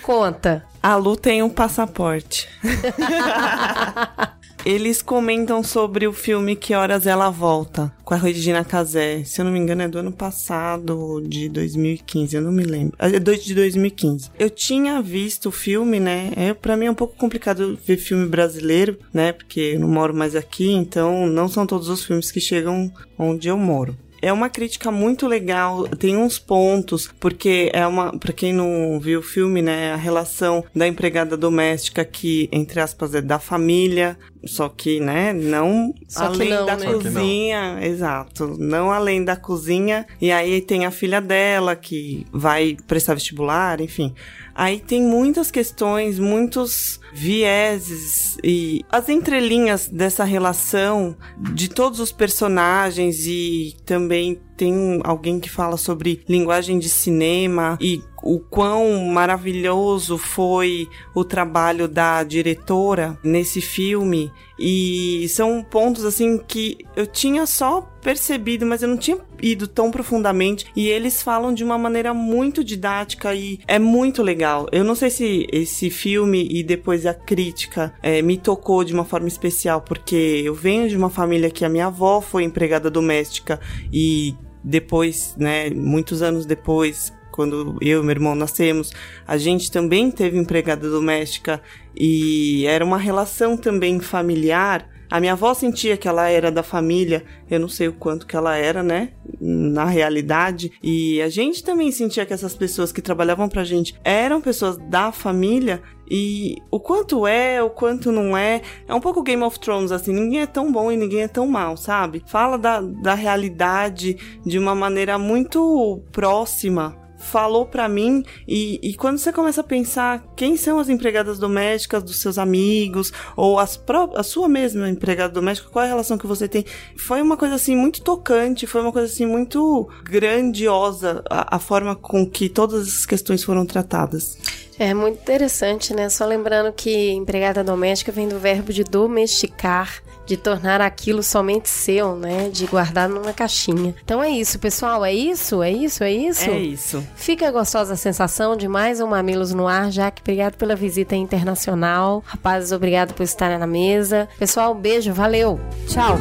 Conta. A Lu tem um passaporte. Eles comentam sobre o filme Que Horas Ela Volta, com a Regina Casé. Se eu não me engano, é do ano passado, de 2015, eu não me lembro. É de 2015. Eu tinha visto o filme, né? É, pra mim é um pouco complicado ver filme brasileiro, né? Porque eu não moro mais aqui, então não são todos os filmes que chegam onde eu moro. É uma crítica muito legal, tem uns pontos, porque é uma, para quem não viu o filme, né, a relação da empregada doméstica que, entre aspas, é da família, só que, né, não Só além não, da né? Que não. cozinha, exato, não além da cozinha, e aí tem a filha dela que vai prestar vestibular, enfim. Aí tem muitas questões, muitos vieses e as entrelinhas dessa relação de todos os personagens e também tem alguém que fala sobre linguagem de cinema e o quão maravilhoso foi o trabalho da diretora nesse filme. E são pontos assim que eu tinha só percebido, mas eu não tinha ido tão profundamente e eles falam de uma maneira muito didática e é muito legal. Eu não sei se esse filme e depois a crítica é, me tocou de uma forma especial porque eu venho de uma família que a minha avó foi empregada doméstica e depois, né, muitos anos depois, quando eu e meu irmão nascemos, a gente também teve empregada doméstica e era uma relação também familiar. A minha avó sentia que ela era da família, eu não sei o quanto que ela era, né, na realidade, e a gente também sentia que essas pessoas que trabalhavam pra gente eram pessoas da família, e o quanto é, o quanto não é, é um pouco Game of Thrones, assim, ninguém é tão bom e ninguém é tão mal, sabe? Fala da, da realidade de uma maneira muito próxima falou para mim e, e, quando você começa a pensar quem são as empregadas domésticas dos seus amigos ou as a sua mesma empregada doméstica, qual é a relação que você tem, foi uma coisa assim muito tocante, foi uma coisa assim muito grandiosa a, a forma com que todas essas questões foram tratadas. É muito interessante, né? Só lembrando que empregada doméstica vem do verbo de domesticar, de tornar aquilo somente seu, né? De guardar numa caixinha. Então é isso, pessoal. É isso? É isso? É isso? É isso. Fica gostosa a sensação de mais um Mamilos no Ar. Jaque, obrigado pela visita internacional. Rapazes, obrigado por estarem na mesa. Pessoal, beijo, valeu. Tchau.